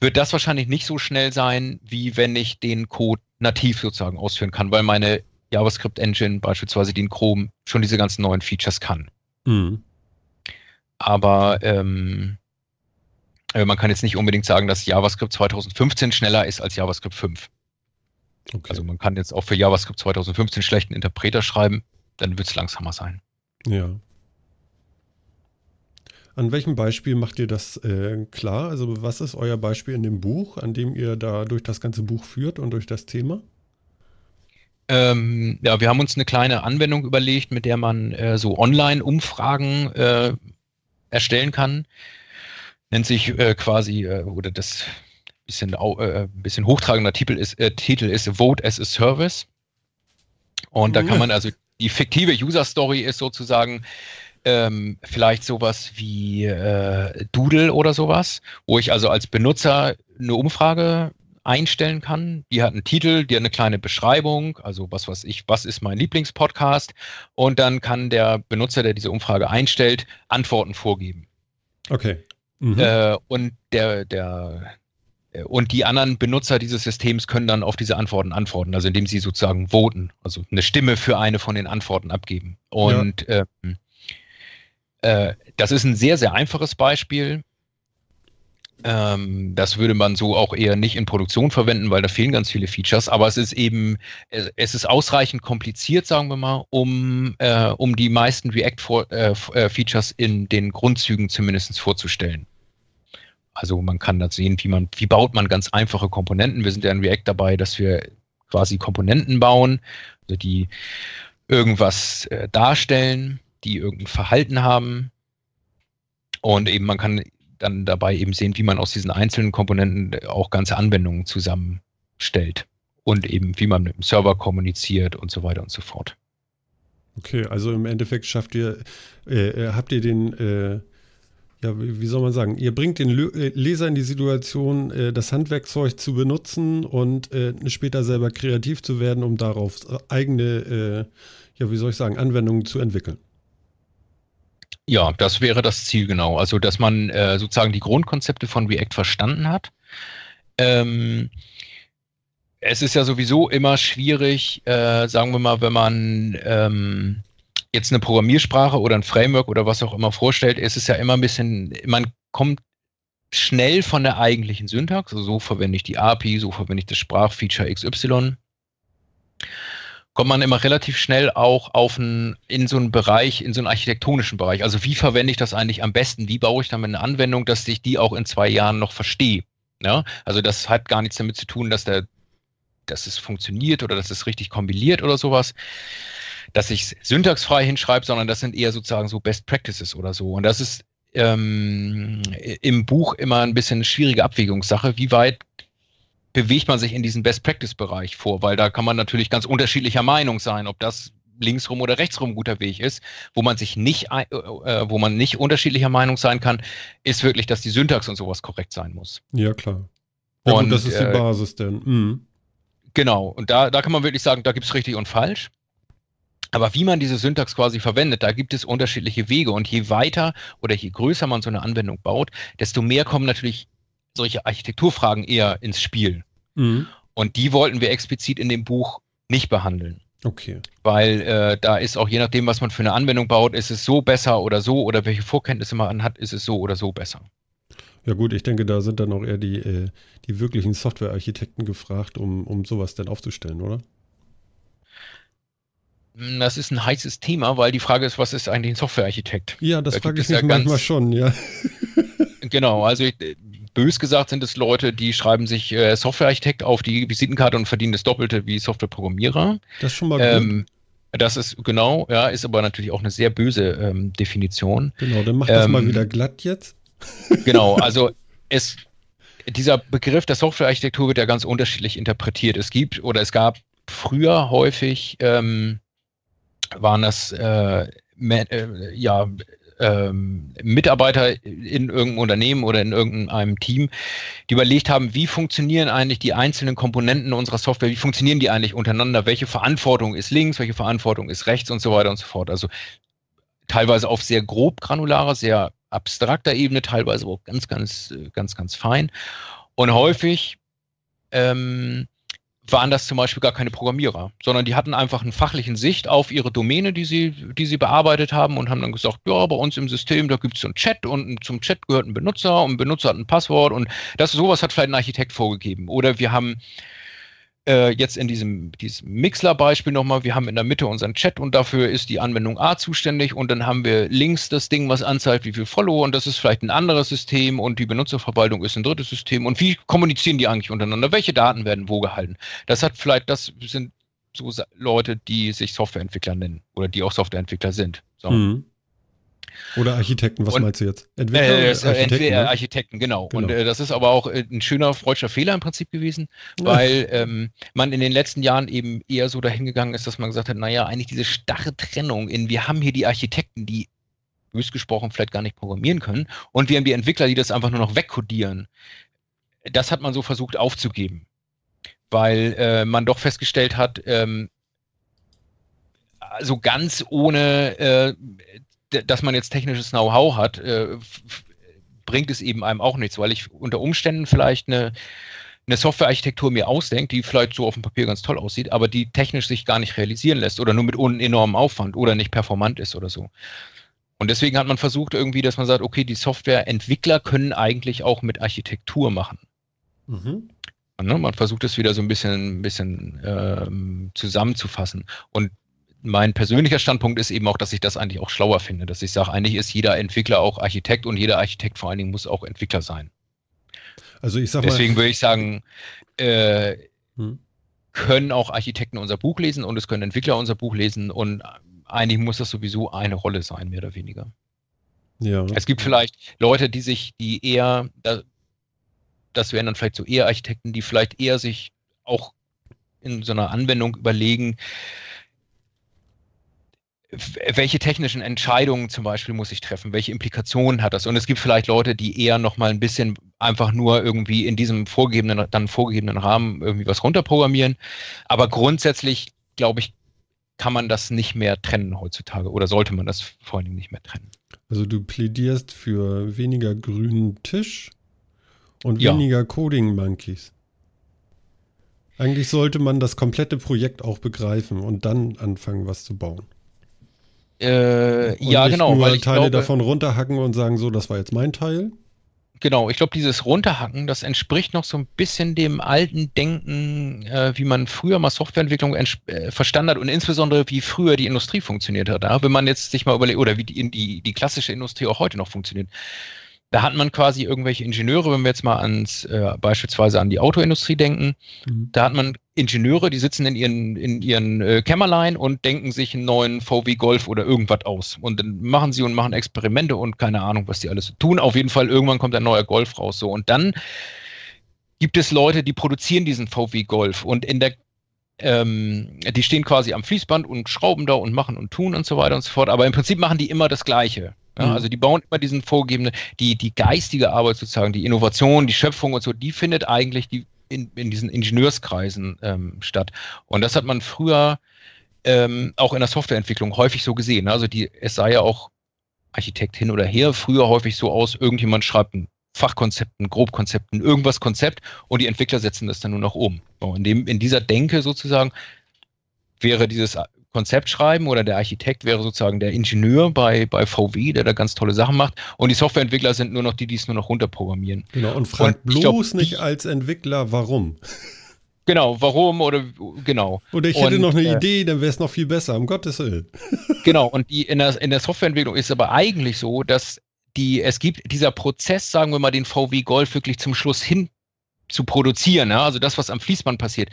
wird das wahrscheinlich nicht so schnell sein, wie wenn ich den Code nativ sozusagen ausführen kann, weil meine JavaScript-Engine beispielsweise, die in Chrome schon diese ganzen neuen Features kann. Mhm. Aber ähm, äh, man kann jetzt nicht unbedingt sagen, dass JavaScript 2015 schneller ist als JavaScript 5. Okay. Also man kann jetzt auch für JavaScript 2015 schlechten Interpreter schreiben, dann wird es langsamer sein. Ja. An welchem Beispiel macht ihr das äh, klar? Also was ist euer Beispiel in dem Buch, an dem ihr da durch das ganze Buch führt und durch das Thema? Ähm, ja, wir haben uns eine kleine Anwendung überlegt, mit der man äh, so Online-Umfragen äh, erstellen kann. Nennt sich äh, quasi, äh, oder das bisschen, äh, bisschen hochtragender Titel ist, äh, Titel ist Vote as a Service. Und da kann Ja. man also, die fiktive User-Story ist sozusagen ähm, vielleicht sowas wie äh, Doodle oder sowas, wo ich also als Benutzer eine Umfrage einstellen kann. Die hat einen Titel, die hat eine kleine Beschreibung, also was weiß ich, was ist mein Lieblingspodcast? Und dann kann der Benutzer, der diese Umfrage einstellt, Antworten vorgeben. Okay. Mhm. Äh, und der, der, äh, und die anderen Benutzer dieses Systems können dann auf diese Antworten antworten, also indem sie sozusagen voten, also eine Stimme für eine von den Antworten abgeben. Und ja. ähm, äh, das ist ein sehr, sehr einfaches Beispiel. Ähm, das würde man so auch eher nicht in Produktion verwenden, weil da fehlen ganz viele Features. Aber es ist eben, es ist ausreichend kompliziert, sagen wir mal, um, äh, um die meisten React-Features äh, äh in den Grundzügen zumindest vorzustellen. Also man kann da sehen, wie man, wie baut man ganz einfache Komponenten. Wir sind ja in React dabei, dass wir quasi Komponenten bauen, also die irgendwas äh, darstellen, die irgendein Verhalten haben. Und eben man kann dann dabei eben sehen, wie man aus diesen einzelnen Komponenten auch ganze Anwendungen zusammenstellt und eben wie man mit dem Server kommuniziert und so weiter und so fort. Okay, also im Endeffekt schafft ihr, äh, äh habt ihr den, äh, ja, wie soll man sagen, ihr bringt den äh, Leser in die Situation, äh, das Handwerkzeug zu benutzen und äh, später selber kreativ zu werden, um darauf eigene, ja, wie soll ich sagen, Anwendungen zu entwickeln. Ja, das wäre das Ziel genau. Also, dass man sozusagen die Grundkonzepte von React verstanden hat. Ähm, es ist ja sowieso immer schwierig, äh, sagen wir mal, wenn man ähm, jetzt eine Programmiersprache oder ein Framework oder was auch immer vorstellt, ist es ja immer ein bisschen, man kommt schnell von der eigentlichen Syntax, also so verwende ich die API, so verwende ich das Sprachfeature XY kommt man immer relativ schnell auch auf ein, in so einen Bereich, in so einen architektonischen Bereich. Also wie verwende ich das eigentlich am besten? Wie baue ich damit eine Anwendung, dass ich die auch in zwei Jahren noch verstehe? Ja, also das hat gar nichts damit zu tun, dass der, dass es funktioniert oder dass es richtig kompiliert oder sowas, dass ich syntaxfrei hinschreibe, sondern das sind eher sozusagen so Best Practices oder so. Und das ist ähm, im Buch immer ein bisschen eine schwierige Abwägungssache. Wie weit bewegt man sich in diesen Best-Practice-Bereich vor, weil da kann man natürlich ganz unterschiedlicher Meinung sein, ob das linksrum oder rechtsrum ein guter Weg ist. Wo man sich nicht, äh, äh, wo man nicht unterschiedlicher Meinung sein kann, ist wirklich, dass die Syntax und sowas korrekt sein muss. Ja, klar. Ja, und, gut, das ist die äh, Basis denn. Mhm. Genau, und da, da kann man wirklich sagen, da gibt es richtig und falsch. Aber wie man diese Syntax quasi verwendet, da gibt es unterschiedliche Wege. Und je weiter oder je größer man so eine Anwendung baut, desto mehr kommen natürlich solche Architekturfragen eher ins Spiel. Mhm. Und die wollten wir explizit in dem Buch nicht behandeln. Okay. Weil äh, da ist auch je nachdem, was man für eine Anwendung baut, ist es so besser oder so oder welche Vorkenntnisse man hat, ist es so oder so besser. Ja gut, ich denke, da sind dann auch eher die, äh, die wirklichen Softwarearchitekten gefragt, um, um sowas denn aufzustellen, oder? Hm, das ist ein heißes Thema, weil die Frage ist, was ist eigentlich ein Softwarearchitekt? Ja, das da frage ich mich ja manchmal schon, ja. genau, also ich, bös gesagt sind es Leute, die schreiben sich äh, Softwarearchitekt auf die Visitenkarte und verdienen das Doppelte wie Softwareprogrammierer. Das ist schon mal gut. Ähm, das ist genau, ja, ist aber natürlich auch eine sehr böse ähm, Definition. Genau, dann mach das ähm, mal wieder glatt jetzt. genau, also es, dieser Begriff der Softwarearchitektur wird ja ganz unterschiedlich interpretiert. Es gibt oder es gab früher häufig ähm, waren das äh, äh, ja ähm, Mitarbeiter in irgendeinem Unternehmen oder in irgendeinem Team, die überlegt haben, wie funktionieren eigentlich die einzelnen Komponenten unserer Software, wie funktionieren die eigentlich untereinander, welche Verantwortung ist links, welche Verantwortung ist rechts und so weiter und so fort. Also teilweise auf sehr grob granularer, sehr abstrakter Ebene, teilweise auch ganz, ganz, ganz, ganz fein. Und häufig ähm, waren das zum Beispiel gar keine Programmierer, sondern die hatten einfach einen fachlichen Sicht auf ihre Domäne, die sie, die sie bearbeitet haben und haben dann gesagt, ja, bei uns im System, da gibt es so einen Chat und zum Chat gehört ein Benutzer und ein Benutzer hat ein Passwort und das sowas hat vielleicht ein Architekt vorgegeben. Oder wir haben äh, jetzt in diesem, diesem Mixler-Beispiel nochmal, wir haben in der Mitte unseren Chat und dafür ist die Anwendung A zuständig und dann haben wir links das Ding, was anzeigt, wie viel Follower und das ist vielleicht ein anderes System und die Benutzerverwaltung ist ein drittes System und wie kommunizieren die eigentlich untereinander? Welche Daten werden wo gehalten? Das hat vielleicht, das sind so Leute, die sich Softwareentwickler nennen oder die auch Softwareentwickler sind. So. Mhm. Oder Architekten, was und, meinst du jetzt? Entwickler äh, Architekten, entweder ne? Architekten, genau. genau. Und äh, das ist aber auch äh, ein schöner freudscher Fehler im Prinzip gewesen, weil ähm, man in den letzten Jahren eben eher so dahingegangen ist, dass man gesagt hat, naja, eigentlich diese starre Trennung in, wir haben hier die Architekten, die bös gesprochen vielleicht gar nicht programmieren können, und wir haben die Entwickler, die das einfach nur noch wegkodieren. Das hat man so versucht aufzugeben, weil äh, man doch festgestellt hat, ähm, also ganz ohne äh, dass man jetzt technisches Know-how hat, äh, bringt es eben einem auch nichts, weil ich unter Umständen vielleicht eine, eine Softwarearchitektur mir ausdenke, die vielleicht so auf dem Papier ganz toll aussieht, aber die technisch sich gar nicht realisieren lässt oder nur mit enormem Aufwand oder nicht performant ist oder so. Und deswegen hat man versucht irgendwie, dass man sagt, okay, die Softwareentwickler können eigentlich auch mit Architektur machen. Mhm. Ne, man versucht es wieder so ein bisschen, ein bisschen ähm, zusammenzufassen. Und mein persönlicher Standpunkt ist eben auch, dass ich das eigentlich auch schlauer finde, dass ich sage, eigentlich ist jeder Entwickler auch Architekt und jeder Architekt vor allen Dingen muss auch Entwickler sein. Also ich sag mal. Deswegen würde ich sagen, äh, hm. können auch Architekten unser Buch lesen und es können Entwickler unser Buch lesen und eigentlich muss das sowieso eine Rolle sein, mehr oder weniger. Ja. Es gibt vielleicht Leute, die sich, die eher, das wären dann vielleicht so eher Architekten, die vielleicht eher sich auch in so einer Anwendung überlegen, welche technischen Entscheidungen zum Beispiel muss ich treffen, welche Implikationen hat das? Und es gibt vielleicht Leute, die eher noch mal ein bisschen einfach nur irgendwie in diesem vorgegebenen, dann vorgegebenen Rahmen irgendwie was runterprogrammieren. Aber grundsätzlich, glaube ich, kann man das nicht mehr trennen heutzutage oder sollte man das vor allen Dingen nicht mehr trennen. Also du plädierst für weniger grünen Tisch und ja. weniger Coding Monkeys. Eigentlich sollte man das komplette Projekt auch begreifen und dann anfangen, was zu bauen. Äh, ja, genau. Nur weil Teile glaube, davon runterhacken und sagen, so, das war jetzt mein Teil. Genau, ich glaube, dieses Runterhacken, das entspricht noch so ein bisschen dem alten Denken, äh, wie man früher mal Softwareentwicklung äh, verstanden hat und insbesondere wie früher die Industrie funktioniert hat. Ja? Wenn man jetzt sich mal überlegt, oder wie die, die, die klassische Industrie auch heute noch funktioniert. Da hat man quasi irgendwelche Ingenieure, wenn wir jetzt mal ans äh, beispielsweise an die Autoindustrie denken, mhm. da hat man Ingenieure, die sitzen in ihren, in ihren äh, Kämmerlein und denken sich einen neuen VW Golf oder irgendwas aus. Und dann machen sie und machen Experimente und keine Ahnung, was die alles tun. Auf jeden Fall, irgendwann kommt ein neuer Golf raus. So. Und dann gibt es Leute, die produzieren diesen VW Golf und in der ähm, die stehen quasi am Fließband und schrauben da und machen und tun und so weiter und so fort. Aber im Prinzip machen die immer das Gleiche. Ja, mhm. Also die bauen immer diesen vorgegebenen, die, die geistige Arbeit sozusagen, die Innovation, die Schöpfung und so, die findet eigentlich die in, in diesen Ingenieurskreisen ähm, statt. Und das hat man früher ähm, auch in der Softwareentwicklung häufig so gesehen. Also die, es sah ja auch Architekt hin oder her, früher häufig so aus, irgendjemand schreibt ein Fachkonzept, ein Grobkonzept, ein irgendwas Konzept und die Entwickler setzen das dann nur noch um. So, in, dem, in dieser Denke sozusagen wäre dieses Konzept schreiben oder der Architekt wäre sozusagen der Ingenieur bei, bei VW, der da ganz tolle Sachen macht. Und die Softwareentwickler sind nur noch die, die es nur noch runterprogrammieren. Genau, und fragt und bloß glaub, nicht als Entwickler, warum. Genau, warum oder genau. Oder ich hätte und, noch eine äh, Idee, dann wäre es noch viel besser, um Gottes Willen. genau, und die, in, der, in der Softwareentwicklung ist es aber eigentlich so, dass die, es gibt dieser Prozess, sagen wir mal, den VW Golf wirklich zum Schluss hin zu produzieren, ja? also das, was am Fließband passiert,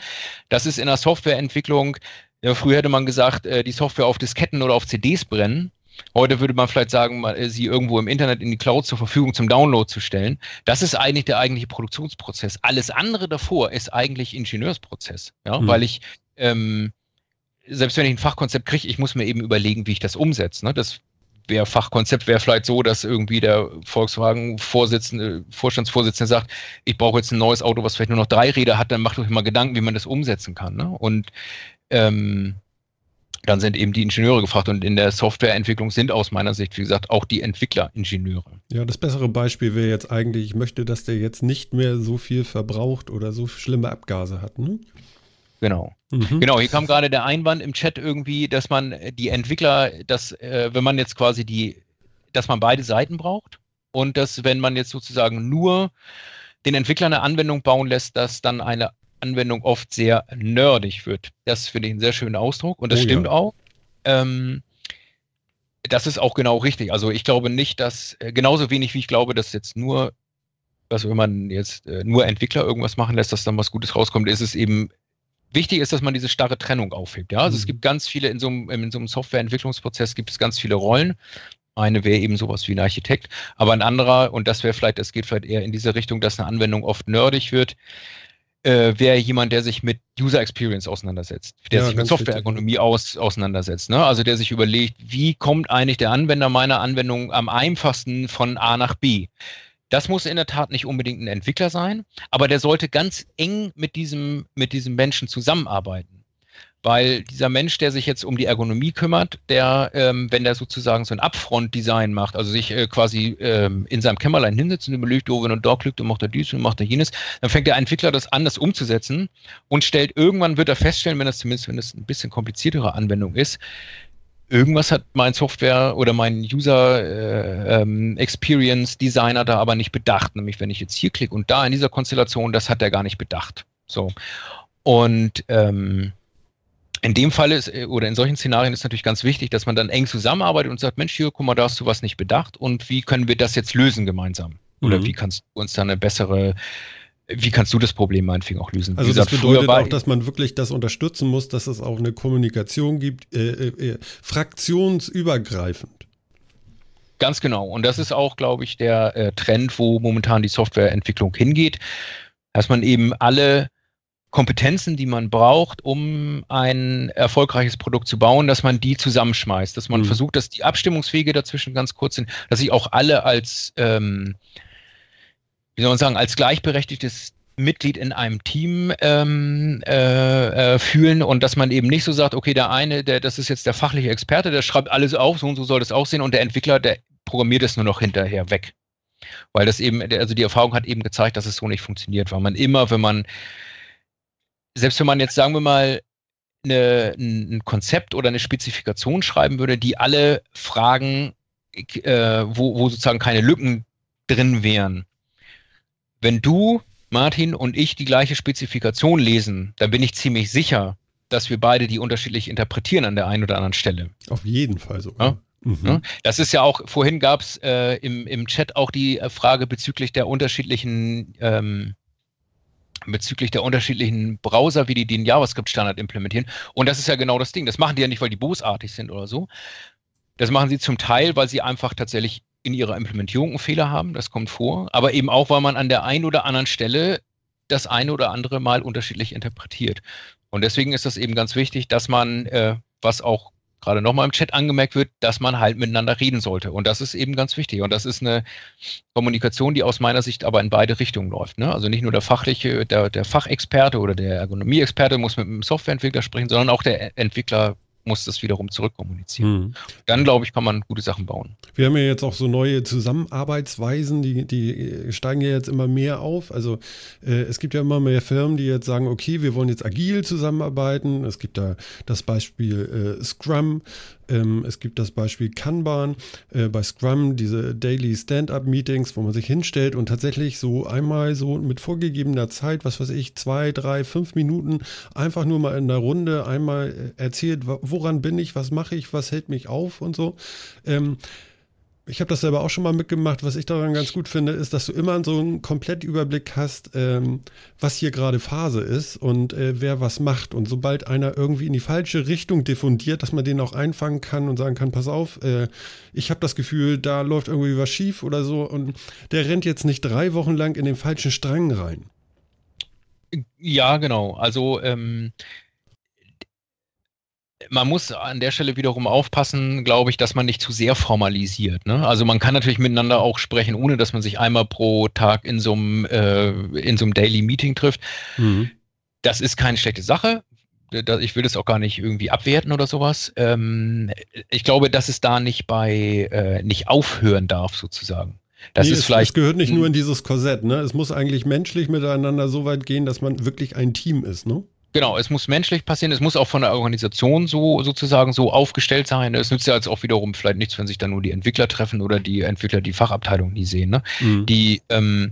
das ist in der Softwareentwicklung ja, früher hätte man gesagt, äh, die Software auf Disketten oder auf CDs brennen. Heute würde man vielleicht sagen, äh, sie irgendwo im Internet in die Cloud zur Verfügung zum Download zu stellen. Das ist eigentlich der eigentliche Produktionsprozess. Alles andere davor ist eigentlich Ingenieursprozess, ja, mhm. weil ich ähm, selbst wenn ich ein Fachkonzept kriege, ich muss mir eben überlegen, wie ich das umsetze. Ne? Das wäre Fachkonzept wäre vielleicht so, dass irgendwie der Volkswagen-Vorsitzende, Vorstandsvorsitzende sagt, ich brauche jetzt ein neues Auto, was vielleicht nur noch drei Räder hat, dann macht euch mal Gedanken, wie man das umsetzen kann. Ne? Und ähm, dann sind eben die Ingenieure gefragt und in der Softwareentwicklung sind aus meiner Sicht, wie gesagt, auch die Entwickler Ingenieure. Ja, das bessere Beispiel wäre jetzt eigentlich, ich möchte, dass der jetzt nicht mehr so viel verbraucht oder so schlimme Abgase hat, ne? Genau. Mhm. Genau, hier kam gerade der Einwand im Chat irgendwie, dass man die Entwickler, dass, äh, wenn man jetzt quasi die, dass man beide Seiten braucht und dass, wenn man jetzt sozusagen nur den Entwickler eine Anwendung bauen lässt, dass dann eine Anwendung oft sehr nerdig wird. Das finde ich einen sehr schönen Ausdruck und das oh, stimmt ja. auch. Ähm, das ist auch genau richtig. Also ich glaube nicht, dass, äh, genauso wenig wie ich glaube, dass jetzt nur, also wenn man jetzt äh, nur Entwickler irgendwas machen lässt, dass dann was Gutes rauskommt, ist es eben wichtig ist, dass man diese starre Trennung aufhebt. Ja, also mhm. es gibt ganz viele in so einem, in so einem Softwareentwicklungsprozess gibt es ganz viele Rollen. Eine wäre eben sowas wie ein Architekt, aber ein anderer, und das wäre vielleicht, das geht vielleicht eher in diese Richtung, dass eine Anwendung oft nerdig wird, äh, wäre jemand, der sich mit User Experience auseinandersetzt, der ja, sich mit Softwareergonomie aus, auseinandersetzt. Ne? Also der sich überlegt, wie kommt eigentlich der Anwender meiner Anwendung am einfachsten von A nach B. Das muss in der Tat nicht unbedingt ein Entwickler sein, aber der sollte ganz eng mit diesem, mit diesem Menschen zusammenarbeiten. Weil dieser Mensch, der sich jetzt um die Ergonomie kümmert, der, ähm, wenn der sozusagen so ein Upfront-Design macht, also sich äh, quasi ähm, in seinem Kämmerlein hinsetzt und überlegt, oh, wenn er da klickt und macht er dies und macht er jenes, dann fängt der Entwickler das an, das umzusetzen und stellt irgendwann, wird er feststellen, wenn das zumindest, wenn es ein bisschen kompliziertere Anwendung ist, irgendwas hat mein Software oder mein User äh, ähm, Experience Designer da aber nicht bedacht. Nämlich, wenn ich jetzt hier klicke und da in dieser Konstellation, das hat er gar nicht bedacht. So. Und ähm, in dem Fall ist, äh, oder in solchen Szenarien ist natürlich ganz wichtig, dass man dann eng zusammenarbeitet und sagt, Mensch, hier, guck mal, da hast du was nicht bedacht und wie können wir das jetzt lösen gemeinsam? Oder mhm. wie kannst du uns da eine bessere wie kannst du das Problem meinetwegen auch lösen? Also gesagt, das bedeutet auch, dass man wirklich das unterstützen muss, dass es auch eine Kommunikation gibt, äh, äh, äh, fraktionsübergreifend. Ganz genau. Und das ist auch, glaube ich, der äh, Trend, wo momentan die Softwareentwicklung hingeht, dass man eben alle Kompetenzen, die man braucht, um ein erfolgreiches Produkt zu bauen, dass man die zusammenschmeißt, dass man mhm. versucht, dass die Abstimmungswege dazwischen ganz kurz sind, dass sich auch alle als ähm, wie soll man sagen, als gleichberechtigtes Mitglied in einem Team ähm, äh, äh, fühlen und dass man eben nicht so sagt, okay, der eine, der, das ist jetzt der fachliche Experte, der schreibt alles auf, so und so soll das aussehen und der Entwickler, der programmiert es nur noch hinterher weg. Weil das eben, also die Erfahrung hat eben gezeigt, dass es so nicht funktioniert, weil man immer, wenn man, selbst wenn man jetzt, sagen wir mal, eine, ein Konzept oder eine Spezifikation schreiben würde, die alle Fragen, äh, wo, wo sozusagen keine Lücken drin wären, wenn du, Martin und ich die gleiche Spezifikation lesen, dann bin ich ziemlich sicher, dass wir beide die unterschiedlich interpretieren an der einen oder anderen Stelle. Auf jeden Fall sogar. Ja? Mhm. Das ist ja auch, vorhin gab es äh, im, im Chat auch die äh, Frage bezüglich der unterschiedlichen ähm, bezüglich der unterschiedlichen Browser, wie die den JavaScript-Standard implementieren. Und das ist ja genau das Ding. Das machen die ja nicht, weil die bosartig sind oder so. Das machen sie zum Teil, weil sie einfach tatsächlich in ihrer Implementierung einen Fehler haben, das kommt vor, aber eben auch, weil man an der einen oder anderen Stelle das eine oder andere Mal unterschiedlich interpretiert. Und deswegen ist das eben ganz wichtig, dass man, äh, was auch gerade nochmal im Chat angemerkt wird, dass man halt miteinander reden sollte. Und das ist eben ganz wichtig. Und das ist eine Kommunikation, die aus meiner Sicht aber in beide Richtungen läuft. Ne? Also nicht nur der fachliche, der, der Fachexperte oder der Ergonomieexperte muss mit dem Softwareentwickler sprechen, sondern auch der Entwickler muss das wiederum zurückkommunizieren. Mhm. Dann, glaube ich, kann man gute Sachen bauen. Wir haben ja jetzt auch so neue Zusammenarbeitsweisen, die, die steigen ja jetzt immer mehr auf. Also äh, es gibt ja immer mehr Firmen, die jetzt sagen, okay, wir wollen jetzt agil zusammenarbeiten. Es gibt da das Beispiel äh, Scrum, ähm, es gibt das Beispiel Kanban äh, bei Scrum, diese Daily Stand-up-Meetings, wo man sich hinstellt und tatsächlich so einmal so mit vorgegebener Zeit, was weiß ich, zwei, drei, fünf Minuten, einfach nur mal in der Runde einmal äh, erzählt, woran bin ich, was mache ich, was hält mich auf und so. Ähm, ich habe das selber auch schon mal mitgemacht. Was ich daran ganz gut finde, ist, dass du immer so einen Komplettüberblick hast, ähm, was hier gerade Phase ist und äh, wer was macht. Und sobald einer irgendwie in die falsche Richtung diffundiert, dass man den auch einfangen kann und sagen kann, pass auf, äh, ich habe das Gefühl, da läuft irgendwie was schief oder so. Und der rennt jetzt nicht drei Wochen lang in den falschen Strang rein. Ja, genau. Also ähm, man muss an der Stelle wiederum aufpassen, glaube ich, dass man nicht zu sehr formalisiert. Ne? Also man kann natürlich miteinander auch sprechen, ohne dass man sich einmal pro Tag in so einem, äh, in so einem Daily Meeting trifft. Mhm. Das ist keine schlechte Sache. Ich will das auch gar nicht irgendwie abwerten oder sowas. Ähm, ich glaube, dass es da nicht bei äh, nicht aufhören darf, sozusagen. Das nee, ist es, vielleicht. Es gehört nicht nur in dieses Korsett, ne? Es muss eigentlich menschlich miteinander so weit gehen, dass man wirklich ein Team ist, ne? Genau, es muss menschlich passieren, es muss auch von der Organisation so sozusagen so aufgestellt sein. Es nützt ja jetzt auch wiederum vielleicht nichts, wenn sich dann nur die Entwickler treffen oder die Entwickler die Fachabteilung nie sehen. Ne? Mhm. Die, ähm,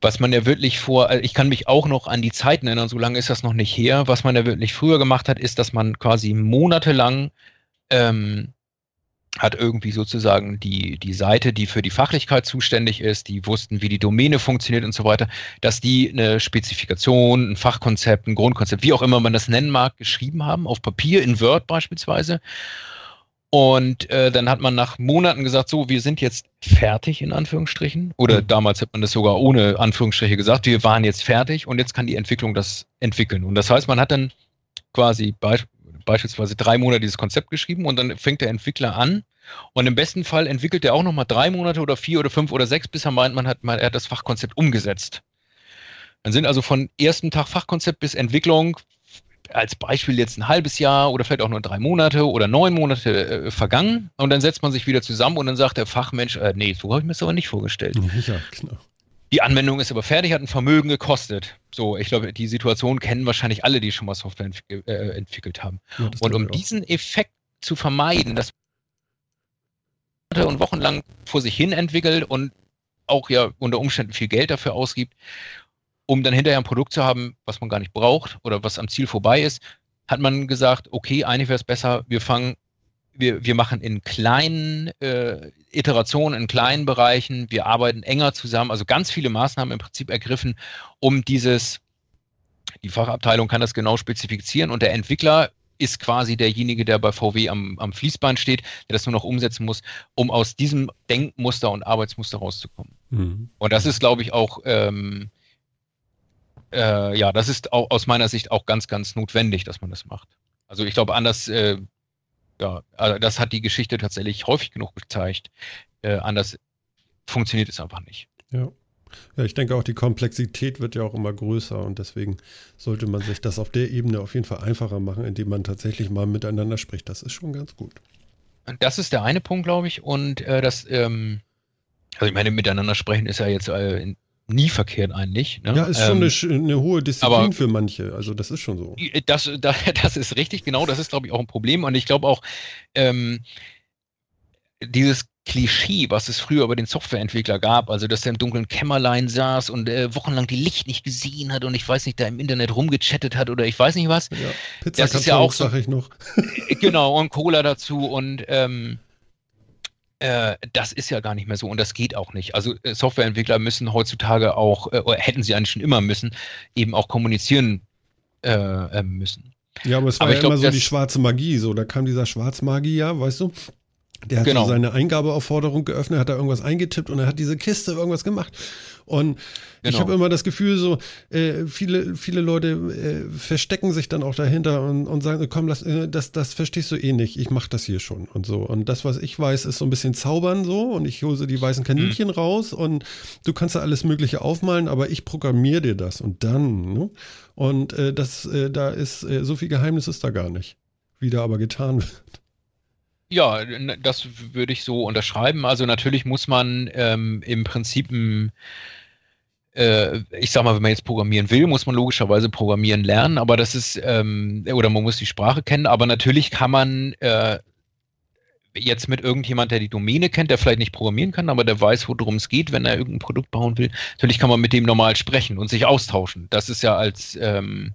was man ja wirklich vor, also ich kann mich auch noch an die Zeiten erinnern, so lange ist das noch nicht her. Was man ja wirklich früher gemacht hat, ist, dass man quasi monatelang ähm, hat irgendwie sozusagen die, die Seite, die für die Fachlichkeit zuständig ist, die wussten, wie die Domäne funktioniert und so weiter, dass die eine Spezifikation, ein Fachkonzept, ein Grundkonzept, wie auch immer man das nennen mag, geschrieben haben, auf Papier, in Word beispielsweise. Und äh, dann hat man nach Monaten gesagt, so, wir sind jetzt fertig in Anführungsstrichen. Oder mhm. damals hat man das sogar ohne Anführungsstriche gesagt, wir waren jetzt fertig und jetzt kann die Entwicklung das entwickeln. Und das heißt, man hat dann quasi beispielsweise drei Monate dieses Konzept geschrieben und dann fängt der Entwickler an und im besten Fall entwickelt er auch nochmal drei Monate oder vier oder fünf oder sechs, bis er meint, man hat, man, er hat das Fachkonzept umgesetzt. Dann sind also von ersten Tag Fachkonzept bis Entwicklung als Beispiel jetzt ein halbes Jahr oder vielleicht auch nur drei Monate oder neun Monate äh, vergangen und dann setzt man sich wieder zusammen und dann sagt der Fachmensch, äh, nee, so habe ich mir das aber nicht vorgestellt. Ja, genau. Die Anwendung ist aber fertig, hat ein Vermögen gekostet. So, ich glaube, die Situation kennen wahrscheinlich alle, die schon mal Software entwick äh, entwickelt haben. Ja, und um diesen Effekt zu vermeiden, dass und wochenlang vor sich hin entwickelt und auch ja unter Umständen viel Geld dafür ausgibt, um dann hinterher ein Produkt zu haben, was man gar nicht braucht oder was am Ziel vorbei ist, hat man gesagt, okay, eigentlich wäre es besser, wir fangen, wir, wir machen in kleinen äh, Iterationen, in kleinen Bereichen, wir arbeiten enger zusammen, also ganz viele Maßnahmen im Prinzip ergriffen, um dieses, die Fachabteilung kann das genau spezifizieren und der Entwickler ist quasi derjenige, der bei VW am, am Fließband steht, der das nur noch umsetzen muss, um aus diesem Denkmuster und Arbeitsmuster rauszukommen. Mhm. Und das ist, glaube ich, auch ähm, äh, ja, das ist auch aus meiner Sicht auch ganz, ganz notwendig, dass man das macht. Also ich glaube, anders, äh, ja, also das hat die Geschichte tatsächlich häufig genug gezeigt. Äh, anders funktioniert es einfach nicht. Ja. Ja, ich denke auch, die Komplexität wird ja auch immer größer und deswegen sollte man sich das auf der Ebene auf jeden Fall einfacher machen, indem man tatsächlich mal miteinander spricht. Das ist schon ganz gut. Das ist der eine Punkt, glaube ich. Und äh, das, ähm, also ich meine, miteinander sprechen ist ja jetzt äh, in, nie verkehrt eigentlich. Ne? Ja, ist schon ähm, eine, eine, hohe Disziplin aber, für manche. Also das ist schon so. Das, das ist richtig, genau. Das ist, glaube ich, auch ein Problem. Und ich glaube auch, ähm, dieses Klischee, was es früher über den Softwareentwickler gab, also dass er im dunklen Kämmerlein saß und äh, wochenlang die Licht nicht gesehen hat und ich weiß nicht, da im Internet rumgechattet hat oder ich weiß nicht was. Ja, Pizza das ist ja auch, sag ich noch. genau, und Cola dazu und ähm, äh, das ist ja gar nicht mehr so und das geht auch nicht. Also äh, Softwareentwickler müssen heutzutage auch, äh, oder hätten sie eigentlich schon immer müssen, eben auch kommunizieren äh, äh, müssen. Ja, aber es war aber ja glaub, immer so die schwarze Magie, so, da kam dieser Schwarzmagier, weißt du? Der hat genau. so seine Eingabeaufforderung geöffnet, hat da irgendwas eingetippt und er hat diese Kiste irgendwas gemacht. Und genau. ich habe immer das Gefühl, so äh, viele, viele Leute äh, verstecken sich dann auch dahinter und, und sagen, komm, lass, äh, das, das verstehst du eh nicht, ich mache das hier schon und so. Und das, was ich weiß, ist so ein bisschen zaubern so und ich hole die weißen Kaninchen mhm. raus und du kannst da alles Mögliche aufmalen, aber ich programmiere dir das und dann. Ne? Und äh, das, äh, da ist äh, so viel Geheimnis ist da gar nicht, wie da aber getan wird. Ja, das würde ich so unterschreiben. Also natürlich muss man ähm, im Prinzip ein äh, ich sag mal, wenn man jetzt programmieren will, muss man logischerweise programmieren lernen, aber das ist, ähm, oder man muss die Sprache kennen, aber natürlich kann man äh, jetzt mit irgendjemand, der die Domäne kennt, der vielleicht nicht programmieren kann, aber der weiß, worum es geht, wenn er irgendein Produkt bauen will, natürlich kann man mit dem normal sprechen und sich austauschen. Das ist ja als ähm,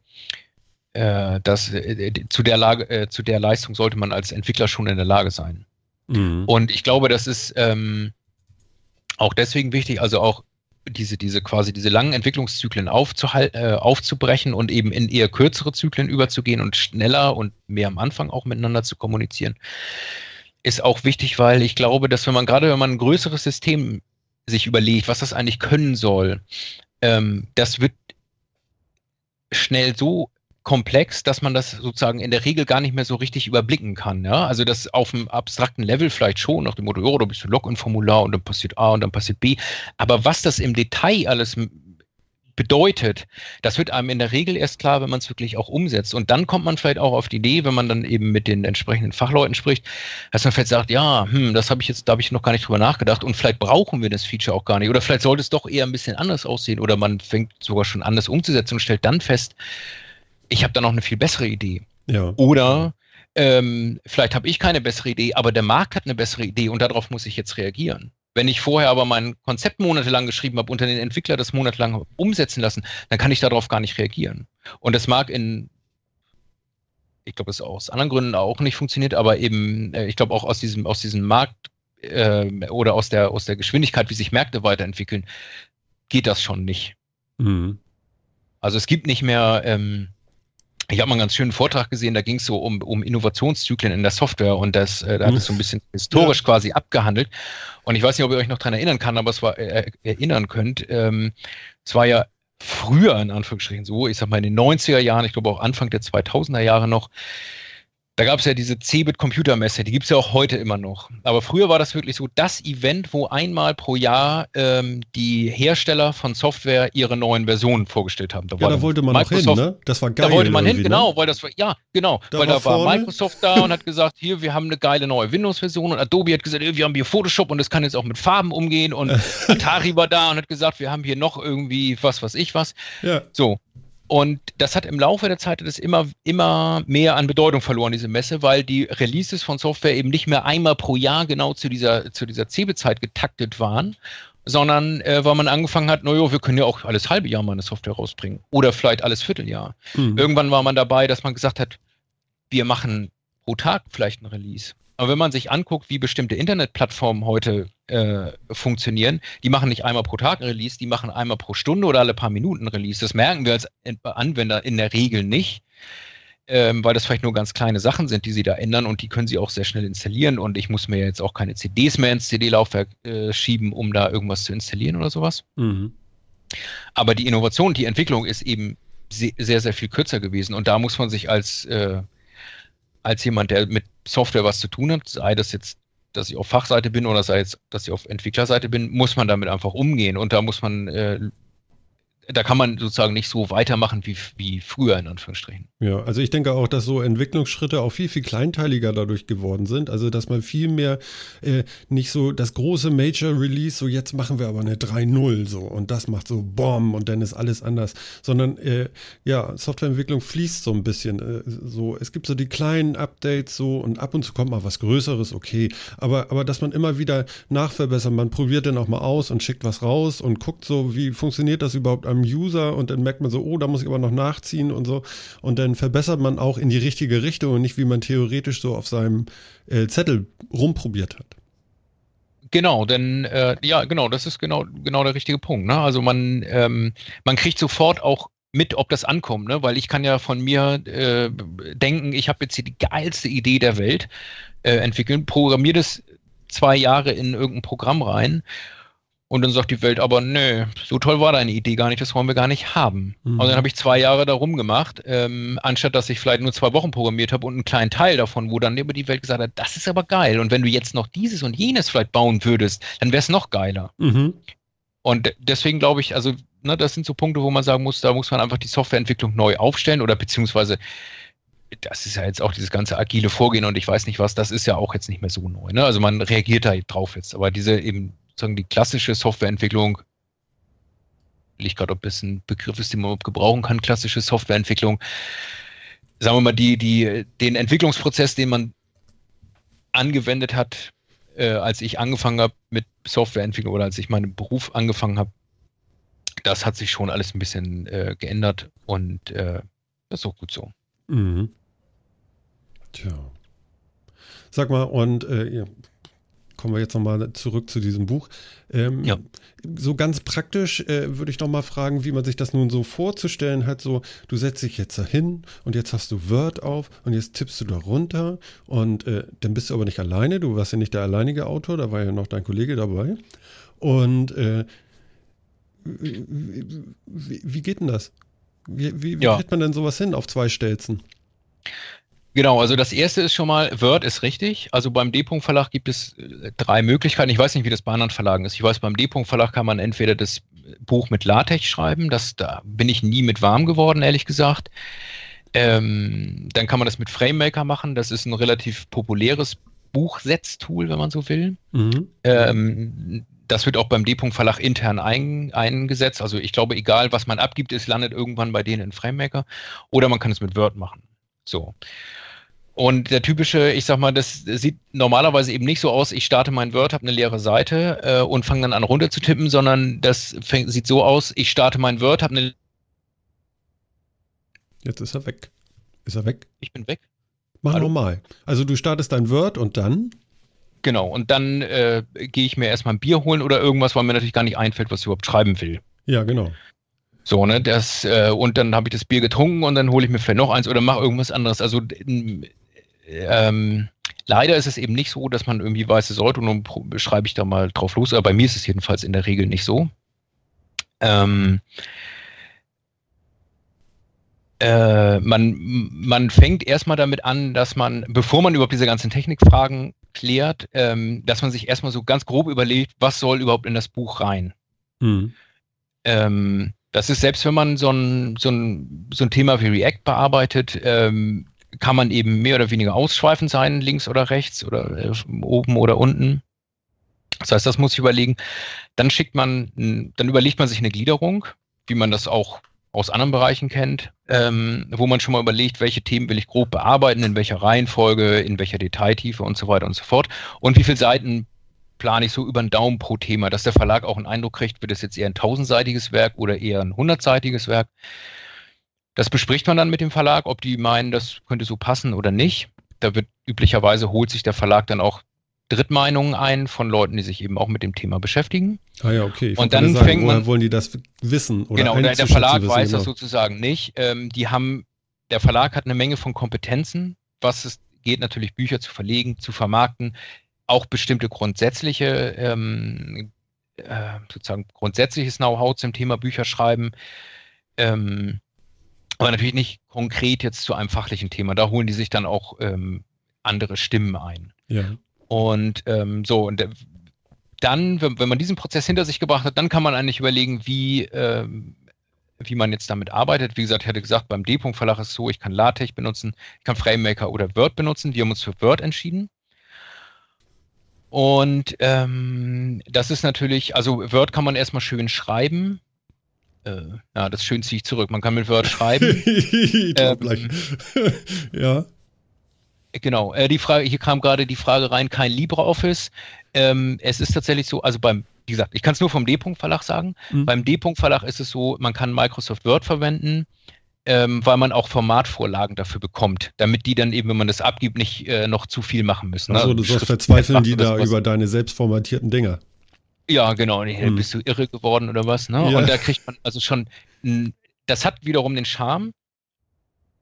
äh, das, äh, zu, der Lage, äh, zu der Leistung sollte man als Entwickler schon in der Lage sein. Mhm. Und ich glaube, das ist ähm, auch deswegen wichtig, also auch diese, diese quasi diese langen Entwicklungszyklen äh, aufzubrechen und eben in eher kürzere Zyklen überzugehen und schneller und mehr am Anfang auch miteinander zu kommunizieren, ist auch wichtig, weil ich glaube, dass wenn man gerade, wenn man ein größeres System sich überlegt, was das eigentlich können soll, ähm, das wird schnell so komplex, dass man das sozusagen in der Regel gar nicht mehr so richtig überblicken kann. Ja? Also das auf einem abstrakten Level vielleicht schon, nach dem Motto, oh, da bist du Login-Formular und dann passiert A und dann passiert B. Aber was das im Detail alles bedeutet, das wird einem in der Regel erst klar, wenn man es wirklich auch umsetzt. Und dann kommt man vielleicht auch auf die Idee, wenn man dann eben mit den entsprechenden Fachleuten spricht, dass man vielleicht sagt, ja, hm, das habe ich jetzt, da habe ich noch gar nicht drüber nachgedacht und vielleicht brauchen wir das Feature auch gar nicht. Oder vielleicht sollte es doch eher ein bisschen anders aussehen oder man fängt sogar schon an, das umzusetzen und stellt dann fest, ich habe da noch eine viel bessere Idee. Ja. Oder ähm, vielleicht habe ich keine bessere Idee, aber der Markt hat eine bessere Idee und darauf muss ich jetzt reagieren. Wenn ich vorher aber mein Konzept monatelang geschrieben habe und dann den Entwickler das monatelang umsetzen lassen, dann kann ich darauf gar nicht reagieren. Und das mag in, ich glaube, es aus anderen Gründen auch nicht funktioniert, aber eben, äh, ich glaube auch aus diesem, aus diesem Markt äh, oder aus der, aus der Geschwindigkeit, wie sich Märkte weiterentwickeln, geht das schon nicht. Mhm. Also es gibt nicht mehr, ähm, ich habe mal einen ganz schönen Vortrag gesehen, da ging es so um, um Innovationszyklen in der Software und das, äh, da hat es so ein bisschen historisch ja. quasi abgehandelt. Und ich weiß nicht, ob ihr euch noch dran erinnern kann, aber es war äh, erinnern könnt. Ähm, es war ja früher in Anführungsstrichen so, ich sag mal in den 90er Jahren, ich glaube auch Anfang der 2000er Jahre noch, Da gab es ja diese Cebit Computermesse, die gibt es ja auch heute immer noch. Aber früher war das wirklich so das Event, wo einmal pro Jahr ähm, die Hersteller von Software ihre neuen Versionen vorgestellt haben. Da ja, da wollte man Microsoft, noch hin, ne? Das war geil. Da wollte man hin, genau, ne? weil das war, ja, genau, da weil war da war vorne. Microsoft da und hat gesagt, hier, wir haben eine geile neue Windows-Version und Adobe hat gesagt, wir haben hier Photoshop und das kann jetzt auch mit Farben umgehen und Atari war da und hat gesagt, wir haben hier noch irgendwie was, was ich was. Ja. So, und das hat im Laufe der Zeit das immer, immer mehr an Bedeutung verloren, diese Messe, weil die Releases von Software eben nicht mehr einmal pro Jahr genau zu dieser, zu dieser Cebezeit getaktet waren, sondern äh, weil man angefangen hat, naja, wir können ja auch alles halbe Jahr mal eine Software rausbringen oder vielleicht alles Vierteljahr. Mhm. Irgendwann war man dabei, dass man gesagt hat, wir machen pro Tag vielleicht ein Release. Aber wenn man sich anguckt, wie bestimmte Internetplattformen heute äh, funktionieren, die machen nicht einmal pro Tag ein Release, die machen einmal pro Stunde oder alle paar Minuten ein Release. Das merken wir als Anwender in der Regel nicht, ähm, weil das vielleicht nur ganz kleine Sachen sind, die sie da ändern und die können sie auch sehr schnell installieren. Und ich muss mir jetzt auch keine CDs mehr ins CD-Laufwerk äh, schieben, um da irgendwas zu installieren oder sowas. Mhm. Aber die Innovation, die Entwicklung ist eben sehr, sehr viel kürzer gewesen. Und da muss man sich als äh, als jemand, der mit Software was zu tun hat, sei das jetzt, dass ich auf Fachseite bin oder sei es, dass ich auf Entwicklerseite bin, muss man damit einfach umgehen. Und da muss man äh, da kann man sozusagen nicht so weitermachen wie, wie früher, in Anführungsstrichen. Ja, also ich denke auch, dass so Entwicklungsschritte auch viel, viel kleinteiliger dadurch geworden sind. Also, dass man viel mehr äh, nicht so das große Major Release, so jetzt machen wir aber eine 3.0 so und das macht so BOM und dann ist alles anders, sondern äh, ja, Softwareentwicklung fließt so ein bisschen. Äh, so, es gibt so die kleinen Updates so und ab und zu kommt mal was Größeres, okay. Aber, aber dass man immer wieder nachverbessert, man probiert dann auch mal aus und schickt was raus und guckt so, wie funktioniert das überhaupt am User und dann merkt man so, oh, da muss ich aber noch nachziehen und so. Und dann verbessert man auch in die richtige Richtung und nicht, wie man theoretisch so auf seinem äh, Zettel rumprobiert hat. Genau, denn äh, ja, genau, das ist genau, genau der richtige Punkt. Ne? Also man, ähm, man kriegt sofort auch mit, ob das ankommt, ne? weil ich kann ja von mir äh, denken, ich habe jetzt hier die geilste Idee der Welt äh, entwickeln, programmiere das zwei Jahre in irgendein Programm rein und dann sagt die Welt aber, nö, so toll war deine Idee gar nicht, das wollen wir gar nicht haben. Mhm. Und dann habe ich zwei Jahre darum gemacht, ähm, anstatt dass ich vielleicht nur zwei Wochen programmiert habe und einen kleinen Teil davon, wo dann über die Welt gesagt hat, das ist aber geil. Und wenn du jetzt noch dieses und jenes vielleicht bauen würdest, dann wäre es noch geiler. Mhm. Und deswegen glaube ich, also, ne, das sind so Punkte, wo man sagen muss, da muss man einfach die Softwareentwicklung neu aufstellen oder beziehungsweise das ist ja jetzt auch dieses ganze agile Vorgehen und ich weiß nicht was, das ist ja auch jetzt nicht mehr so neu. Ne? Also man reagiert da drauf jetzt, aber diese eben sozusagen die klassische Softwareentwicklung, ich gerade, ob es ein Begriff ist, den man gebrauchen kann, klassische Softwareentwicklung, sagen wir mal, die, die, den Entwicklungsprozess, den man angewendet hat, äh, als ich angefangen habe mit Softwareentwicklung oder als ich meinen Beruf angefangen habe, das hat sich schon alles ein bisschen äh, geändert und äh, das ist auch gut so. Mhm. Tja. Sag mal, und äh, kommen wir jetzt nochmal zurück zu diesem Buch. Ähm, ja. So ganz praktisch äh, würde ich nochmal fragen, wie man sich das nun so vorzustellen hat. So, du setzt dich jetzt da hin und jetzt hast du Word auf und jetzt tippst du da runter und äh, dann bist du aber nicht alleine. Du warst ja nicht der alleinige Autor, da war ja noch dein Kollege dabei. Und äh, wie, wie, wie, geht denn das? Wie, wie, wie ja. kriegt man denn sowas hin auf zwei Stelzen? Genau, also das erste ist schon mal, Word ist richtig. Also beim D-Punkt Verlag gibt es äh, drei Möglichkeiten. Ich weiß nicht, wie das bei anderen Verlagen ist. Ich weiß, beim D-Punkt Verlag kann man entweder das Buch mit LaTeX schreiben. Das, da bin ich nie mit warm geworden, ehrlich gesagt. Ähm, dann kann man das mit FrameMaker machen. Das ist ein relativ populäres Buchsetztool, wenn man so will. Mhm. Ähm, das wird auch beim D-Punkt Verlag intern ein, eingesetzt. Also ich glaube, egal was man abgibt, es landet irgendwann bei denen in FrameMaker. Oder man kann es mit Word machen. So. Und der typische, ich sag mal, das sieht normalerweise eben nicht so aus, ich starte mein Word, habe eine leere Seite äh, und fange dann an runter zu tippen, sondern das fängt, sieht so aus, ich starte mein Word, habe eine. Jetzt ist er weg. Ist er weg? Ich bin weg. Mach Hallo? nochmal. Also du startest dein Word und dann? Genau, und dann äh, gehe ich mir erstmal ein Bier holen oder irgendwas, weil mir natürlich gar nicht einfällt, was ich überhaupt schreiben will. Ja, genau. So, ne, das, äh, und dann habe ich das Bier getrunken und dann hole ich mir vielleicht noch eins oder mache irgendwas anderes. Also ähm, leider ist es eben nicht so, dass man irgendwie weiße sollte und dann schreibe ich da mal drauf los. Aber bei mir ist es jedenfalls in der Regel nicht so. Ähm, äh, man, man fängt erstmal damit an, dass man, bevor man überhaupt diese ganzen Technikfragen klärt, ähm, dass man sich erstmal so ganz grob überlegt, was soll überhaupt in das Buch rein. Mhm. Ähm, das ist selbst, wenn man so ein, so ein, so ein Thema wie React bearbeitet, ähm, kann man eben mehr oder weniger ausschweifend sein, links oder rechts oder äh, oben oder unten. Das heißt, das muss ich überlegen. Dann schickt man, dann überlegt man sich eine Gliederung, wie man das auch aus anderen Bereichen kennt, ähm, wo man schon mal überlegt, welche Themen will ich grob bearbeiten, in welcher Reihenfolge, in welcher Detailtiefe und so weiter und so fort. Und wie viele Seiten plane ich so über den Daumen pro Thema, dass der Verlag auch einen Eindruck kriegt, wird es jetzt eher ein tausendseitiges Werk oder eher ein hundertseitiges Werk. Das bespricht man dann mit dem Verlag, ob die meinen, das könnte so passen oder nicht. Da wird üblicherweise holt sich der Verlag dann auch Drittmeinungen ein von Leuten, die sich eben auch mit dem Thema beschäftigen. Ah ja, okay. Ich und dann sagen, fängt man, wollen die das wissen oder Genau, der, der Verlag wissen, weiß genau. das sozusagen nicht. Ähm, die haben, der Verlag hat eine Menge von Kompetenzen, was es geht natürlich Bücher zu verlegen, zu vermarkten, auch bestimmte grundsätzliche ähm, äh, sozusagen grundsätzliches Know-how zum Thema Bücherschreiben. Ähm, aber natürlich nicht konkret jetzt zu einem fachlichen Thema. Da holen die sich dann auch ähm, andere Stimmen ein. Ja. Und ähm, so, und dann, wenn, wenn, man diesen Prozess hinter sich gebracht hat, dann kann man eigentlich überlegen, wie, ähm, wie man jetzt damit arbeitet. Wie gesagt, ich hatte gesagt, beim D-Punkt-Verlag ist es so, ich kann LaTeX benutzen, ich kann FrameMaker oder Word benutzen. Wir haben uns für Word entschieden. Und ähm, das ist natürlich, also Word kann man erstmal schön schreiben. Äh, ja, das schön ziehe ich zurück. Man kann mit Word schreiben. ähm, ja. Genau, äh, die Frage, hier kam gerade die Frage rein, kein LibreOffice. Ähm, es ist tatsächlich so, also beim, wie gesagt, ich kann es nur vom D-Punkt-Verlag sagen. Mhm. Beim D-Punkt-Verlag ist es so, man kann Microsoft Word verwenden, ähm, weil man auch Formatvorlagen dafür bekommt, damit die dann eben, wenn man das abgibt, nicht äh, noch zu viel machen müssen. Also du sollst verzweifeln die da über deine selbstformatierten Dinger. Ja, genau. Mhm. Bist du irre geworden oder was? Ne? Ja. Und da kriegt man also schon, das hat wiederum den Charme,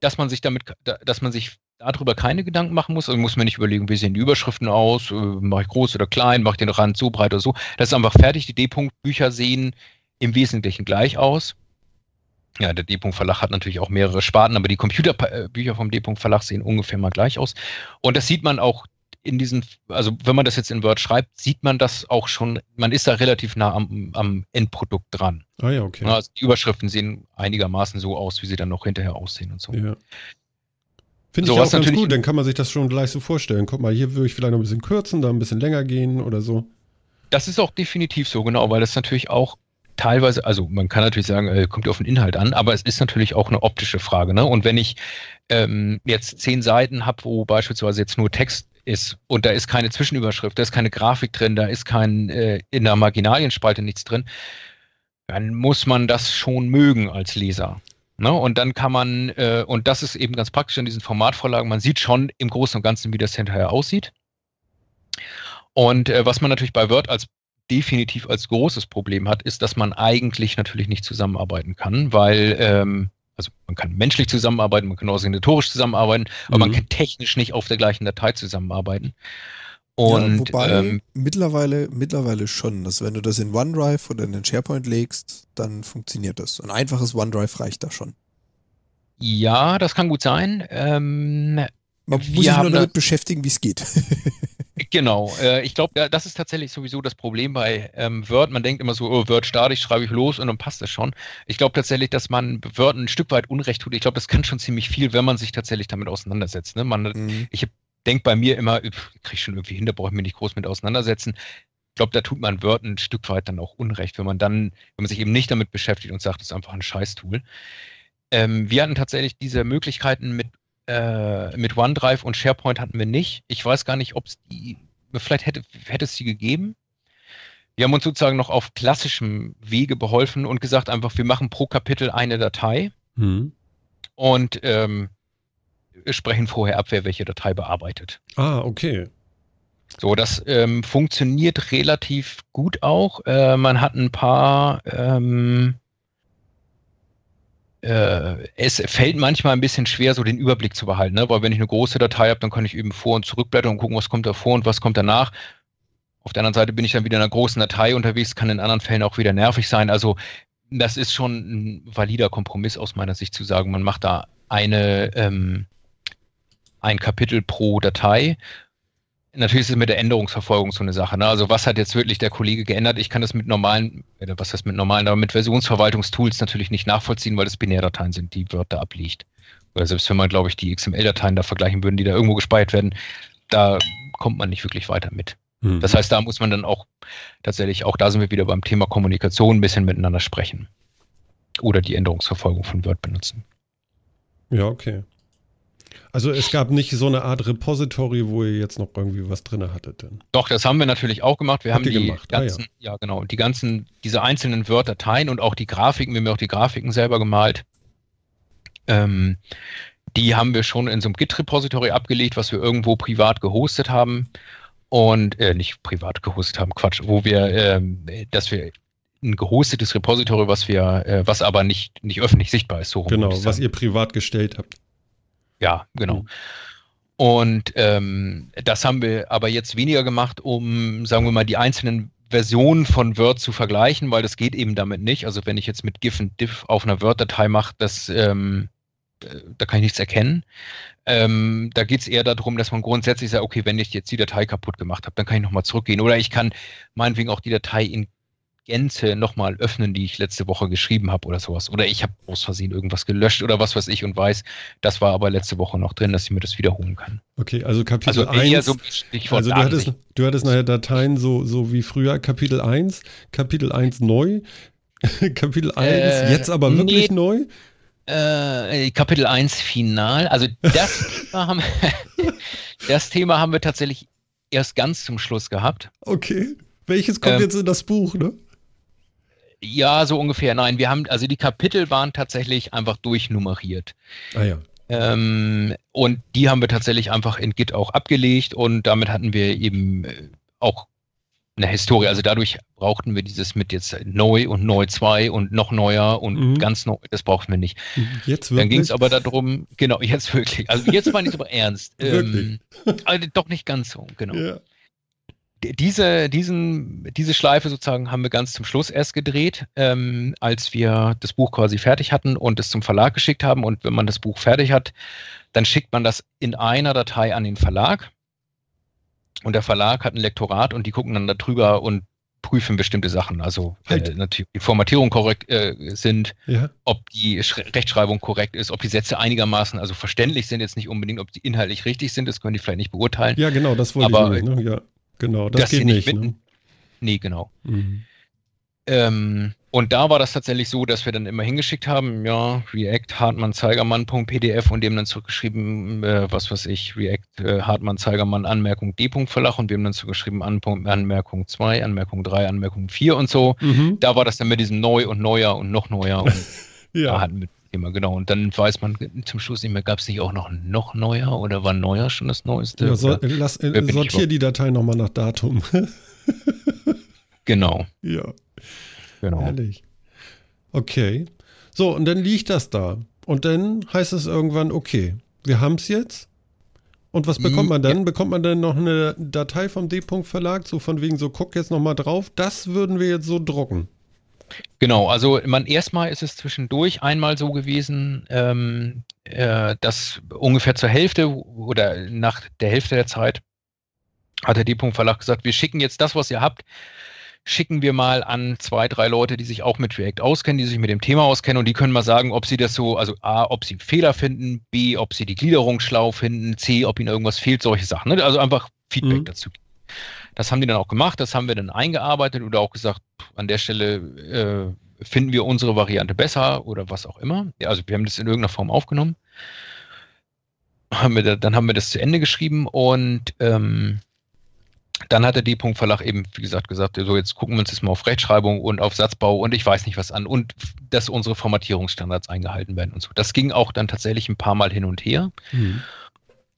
dass man sich damit, dass man sich darüber keine Gedanken machen muss. Also muss man nicht überlegen, wie sehen die Überschriften aus, äh, mache ich groß oder klein, mache ich den Rand so breit oder so. Das ist einfach fertig. Die D-Punkt-Bücher sehen im Wesentlichen gleich aus. Ja, der D-Punkt-Verlag hat natürlich auch mehrere Sparten, aber die Computerbücher vom D-Punkt-Verlag sehen ungefähr mal gleich aus. Und das sieht man auch in diesen, also wenn man das jetzt in Word schreibt, sieht man das auch schon, man ist da relativ nah am, am Endprodukt dran. Ah ja, okay. Also die Überschriften sehen einigermaßen so aus, wie sie dann noch hinterher aussehen und so. Ja. Finde so, ich auch ganz gut, dann kann man sich das schon gleich so vorstellen. Guck mal, hier würde ich vielleicht noch ein bisschen kürzen, da ein bisschen länger gehen oder so. Das ist auch definitiv so, genau, weil das natürlich auch teilweise, also man kann natürlich sagen, äh, kommt auf den Inhalt an, aber es ist natürlich auch eine optische Frage. Ne? Und wenn ich ähm, jetzt zehn Seiten habe, wo beispielsweise jetzt nur Text ist und da ist keine Zwischenüberschrift, da ist keine Grafik drin, da ist kein äh, in der Marginalienspalte nichts drin, dann muss man das schon mögen als Leser. Ne? Und dann kann man, äh, und das ist eben ganz praktisch an diesen Formatvorlagen, man sieht schon im Großen und Ganzen, wie das hinterher aussieht. Und äh, was man natürlich bei Word als definitiv als großes Problem hat, ist, dass man eigentlich natürlich nicht zusammenarbeiten kann, weil ähm, also man kann menschlich zusammenarbeiten, man kann organisatorisch zusammenarbeiten, aber mhm. man kann technisch nicht auf der gleichen Datei zusammenarbeiten. Und, ja, wobei ähm, mittlerweile, mittlerweile schon. Dass wenn du das in OneDrive oder in den SharePoint legst, dann funktioniert das. Ein einfaches OneDrive reicht da schon. Ja, das kann gut sein. Ähm, Man muss sich nur damit beschäftigen, wie es geht. genau. Äh, ich glaube, das ist tatsächlich sowieso das Problem bei ähm, Word. Man denkt immer so, oh, Word starte ich, schreibe ich los und dann passt das schon. Ich glaube tatsächlich, dass man Word ein Stück weit Unrecht tut. Ich glaube, das kann schon ziemlich viel, wenn man sich tatsächlich damit auseinandersetzt. Ne? Man, mhm. Ich denke bei mir immer, ich kriege schon irgendwie hin, da brauche ich mich nicht groß mit auseinandersetzen. Ich glaube, da tut man Word ein Stück weit dann auch Unrecht, wenn man dann, wenn man sich eben nicht damit beschäftigt und sagt, es ist einfach ein Scheißtool. Ähm, wir hatten tatsächlich diese Möglichkeiten mit, äh, mit OneDrive und SharePoint hatten wir nicht. Ich weiß gar nicht, ob es die, vielleicht hätte, hätte es die gegeben. Wir haben uns sozusagen noch auf klassischem Wege beholfen und gesagt einfach, wir machen pro Kapitel eine Datei. Mhm. Und ähm, sprechen vorher ab, wer welche Datei bearbeitet. Ah, okay. So, das ähm, funktioniert relativ gut auch. Äh, man hat ein paar. Ähm, äh, es fällt manchmal ein bisschen schwer, so den Überblick zu behalten, ne? weil wenn ich eine große Datei habe, dann kann ich eben vor- und zurückblättern und gucken, was kommt davor und was kommt danach. Auf der anderen Seite bin ich dann wieder in einer großen Datei unterwegs, kann in anderen Fällen auch wieder nervig sein. Also das ist schon ein valider Kompromiss aus meiner Sicht zu sagen, man macht da eine, ähm, ein Kapitel pro Datei. Natürlich ist es mit der Änderungsverfolgung so eine Sache. Ne? Also was hat jetzt wirklich der Kollege geändert? Ich kann das mit normalen, was heißt mit normalen, aber mit Versionsverwaltungstools natürlich nicht nachvollziehen, weil es Binärdateien sind, die Wörter abliegt. Oder selbst wenn man, glaube ich, die XML-Dateien da vergleichen würden, die da irgendwo gespeichert werden, da kommt man nicht wirklich weiter mit. Mhm. Das heißt, da muss man dann auch tatsächlich, auch da sind wir wieder beim Thema Kommunikation, ein bisschen miteinander sprechen. Oder die Änderungsverfolgung von Word benutzen. Ja, okay. Also es gab nicht so eine Art Repository, wo ihr jetzt noch irgendwie was drin hattet. Denn. Doch, das haben wir natürlich auch gemacht. Wir Habt haben die gemacht? ganzen, ah, ja. ja. genau, die ganzen, diese einzelnen Word-Dateien und auch die Grafiken, wir haben ja auch die Grafiken selber gemalt. Ähm, die haben wir schon in so einem Git-Repository abgelegt, was wir irgendwo privat gehostet haben und äh, nicht privat gehostet haben, Quatsch, wo wir, ähm, dass wir ein gehostetes Repository, was wir, äh, was aber nicht, nicht öffentlich sichtbar ist. So genau, was ihr privat gestellt habt. Ja, genau. Mhm. Und ähm, das haben wir aber jetzt weniger gemacht, um, sagen wir mal, die einzelnen Versionen von Word zu vergleichen, weil das geht eben damit nicht. Also wenn ich jetzt mit GIF und DIF auf einer Word-Datei mache, das ähm, äh, da kann ich nichts erkennen. Ähm, da geht es eher darum, dass man grundsätzlich sagt, okay, wenn ich jetzt die Datei kaputt gemacht habe, dann kann ich nochmal zurückgehen. Oder ich kann meinetwegen auch die Datei in Gänze nochmal öffnen, die ich letzte Woche geschrieben habe oder sowas. Oder ich habe aus Versehen irgendwas gelöscht oder was weiß ich und weiß, das war aber letzte Woche noch drin, dass ich mir das wiederholen kann. Okay, also Kapitel also 1. So also du hattest, du hattest nachher Dateien so, so wie früher, Kapitel 1, Kapitel 1 neu, Kapitel 1, äh, jetzt aber wirklich nee, neu. Äh, Kapitel 1 Final. Also das Thema, haben, das Thema haben wir tatsächlich erst ganz zum Schluss gehabt. Okay. Welches kommt ähm, jetzt in das Buch, ne? Ja, so ungefähr. Nein, wir haben, also die Kapitel waren tatsächlich einfach durchnummeriert. Ah ja. Ähm, und die haben wir tatsächlich einfach in Git auch abgelegt und damit hatten wir eben äh, auch eine Historie. Also dadurch brauchten wir dieses mit jetzt neu und neu 2 und noch neuer und mhm. ganz neu, das brauchten wir nicht. Jetzt wirklich? Dann ging es aber darum, genau, jetzt wirklich. Also jetzt meine ich es aber ernst. wirklich? Ähm, also doch nicht ganz so, genau. Ja. Diese, diesen, diese Schleife sozusagen haben wir ganz zum Schluss erst gedreht, ähm, als wir das Buch quasi fertig hatten und es zum Verlag geschickt haben. Und wenn man das Buch fertig hat, dann schickt man das in einer Datei an den Verlag und der Verlag hat ein Lektorat und die gucken dann da drüber und prüfen bestimmte Sachen. Also halt. äh, natürlich die Formatierung korrekt äh, sind, ja. ob die Sch Rechtschreibung korrekt ist, ob die Sätze einigermaßen also verständlich sind, jetzt nicht unbedingt, ob die inhaltlich richtig sind, das können die vielleicht nicht beurteilen. Ja, genau, das wollte Aber, ich nicht, ne? Ja, genau, das geht nicht. nicht ne? Nee, genau. Mhm. Ähm, und da war das tatsächlich so, dass wir dann immer hingeschickt haben, ja, React Hartmann Zeigermann.pdf und dem dann zurückgeschrieben, äh, was weiß ich, React äh, Hartmann Zeigermann Anmerkung D. Verlach und wir haben dann zurückgeschrieben Anpunkt, Anmerkung 2, Anmerkung 3, Anmerkung 4 und so. Mhm. Da war das dann mit diesem neu und neuer und noch neuer und ja. da hatten wir immer genau. Und dann weiß man zum Schluss nicht mehr, gab es nicht auch noch noch neuer oder war neuer schon das Neueste? Ja, so, lass, äh, sortier die Datei nochmal nach Datum. genau. Ja. Genau. Ehrlich. Okay. So, und dann liegt das da. Und dann heißt es irgendwann, okay, wir haben es jetzt. Und was bekommt man dann? Ja. Bekommt man dann noch eine Datei vom D-Punkt Verlag, so von wegen so, guck jetzt nochmal drauf. Das würden wir jetzt so drucken. Genau, also man erstmal ist es zwischendurch einmal so gewesen, ähm, äh, dass ungefähr zur Hälfte oder nach der Hälfte der Zeit hat der D-Punkt Verlag gesagt, wir schicken jetzt das, was ihr habt, schicken wir mal an zwei, drei Leute, die sich auch mit React auskennen, die sich mit dem Thema auskennen und die können mal sagen, ob sie das so, also A, ob sie Fehler finden, B, ob sie die Gliederung schlau finden, C, ob ihnen irgendwas fehlt, solche Sachen. Ne? Also einfach Feedback mhm. dazu. Das haben die dann auch gemacht, das haben wir dann eingearbeitet oder auch gesagt, an der Stelle äh, finden wir unsere Variante besser oder was auch immer. Ja, also wir haben das in irgendeiner Form aufgenommen. Haben wir da, dann haben wir das zu Ende geschrieben und ähm, dann hat der D-Punkt Verlag eben, wie gesagt, gesagt, so jetzt gucken wir uns das mal auf Rechtschreibung und auf Satzbau und ich weiß nicht was an und dass unsere Formatierungsstandards eingehalten werden und so. Das ging auch dann tatsächlich ein paar Mal hin und her. Mhm.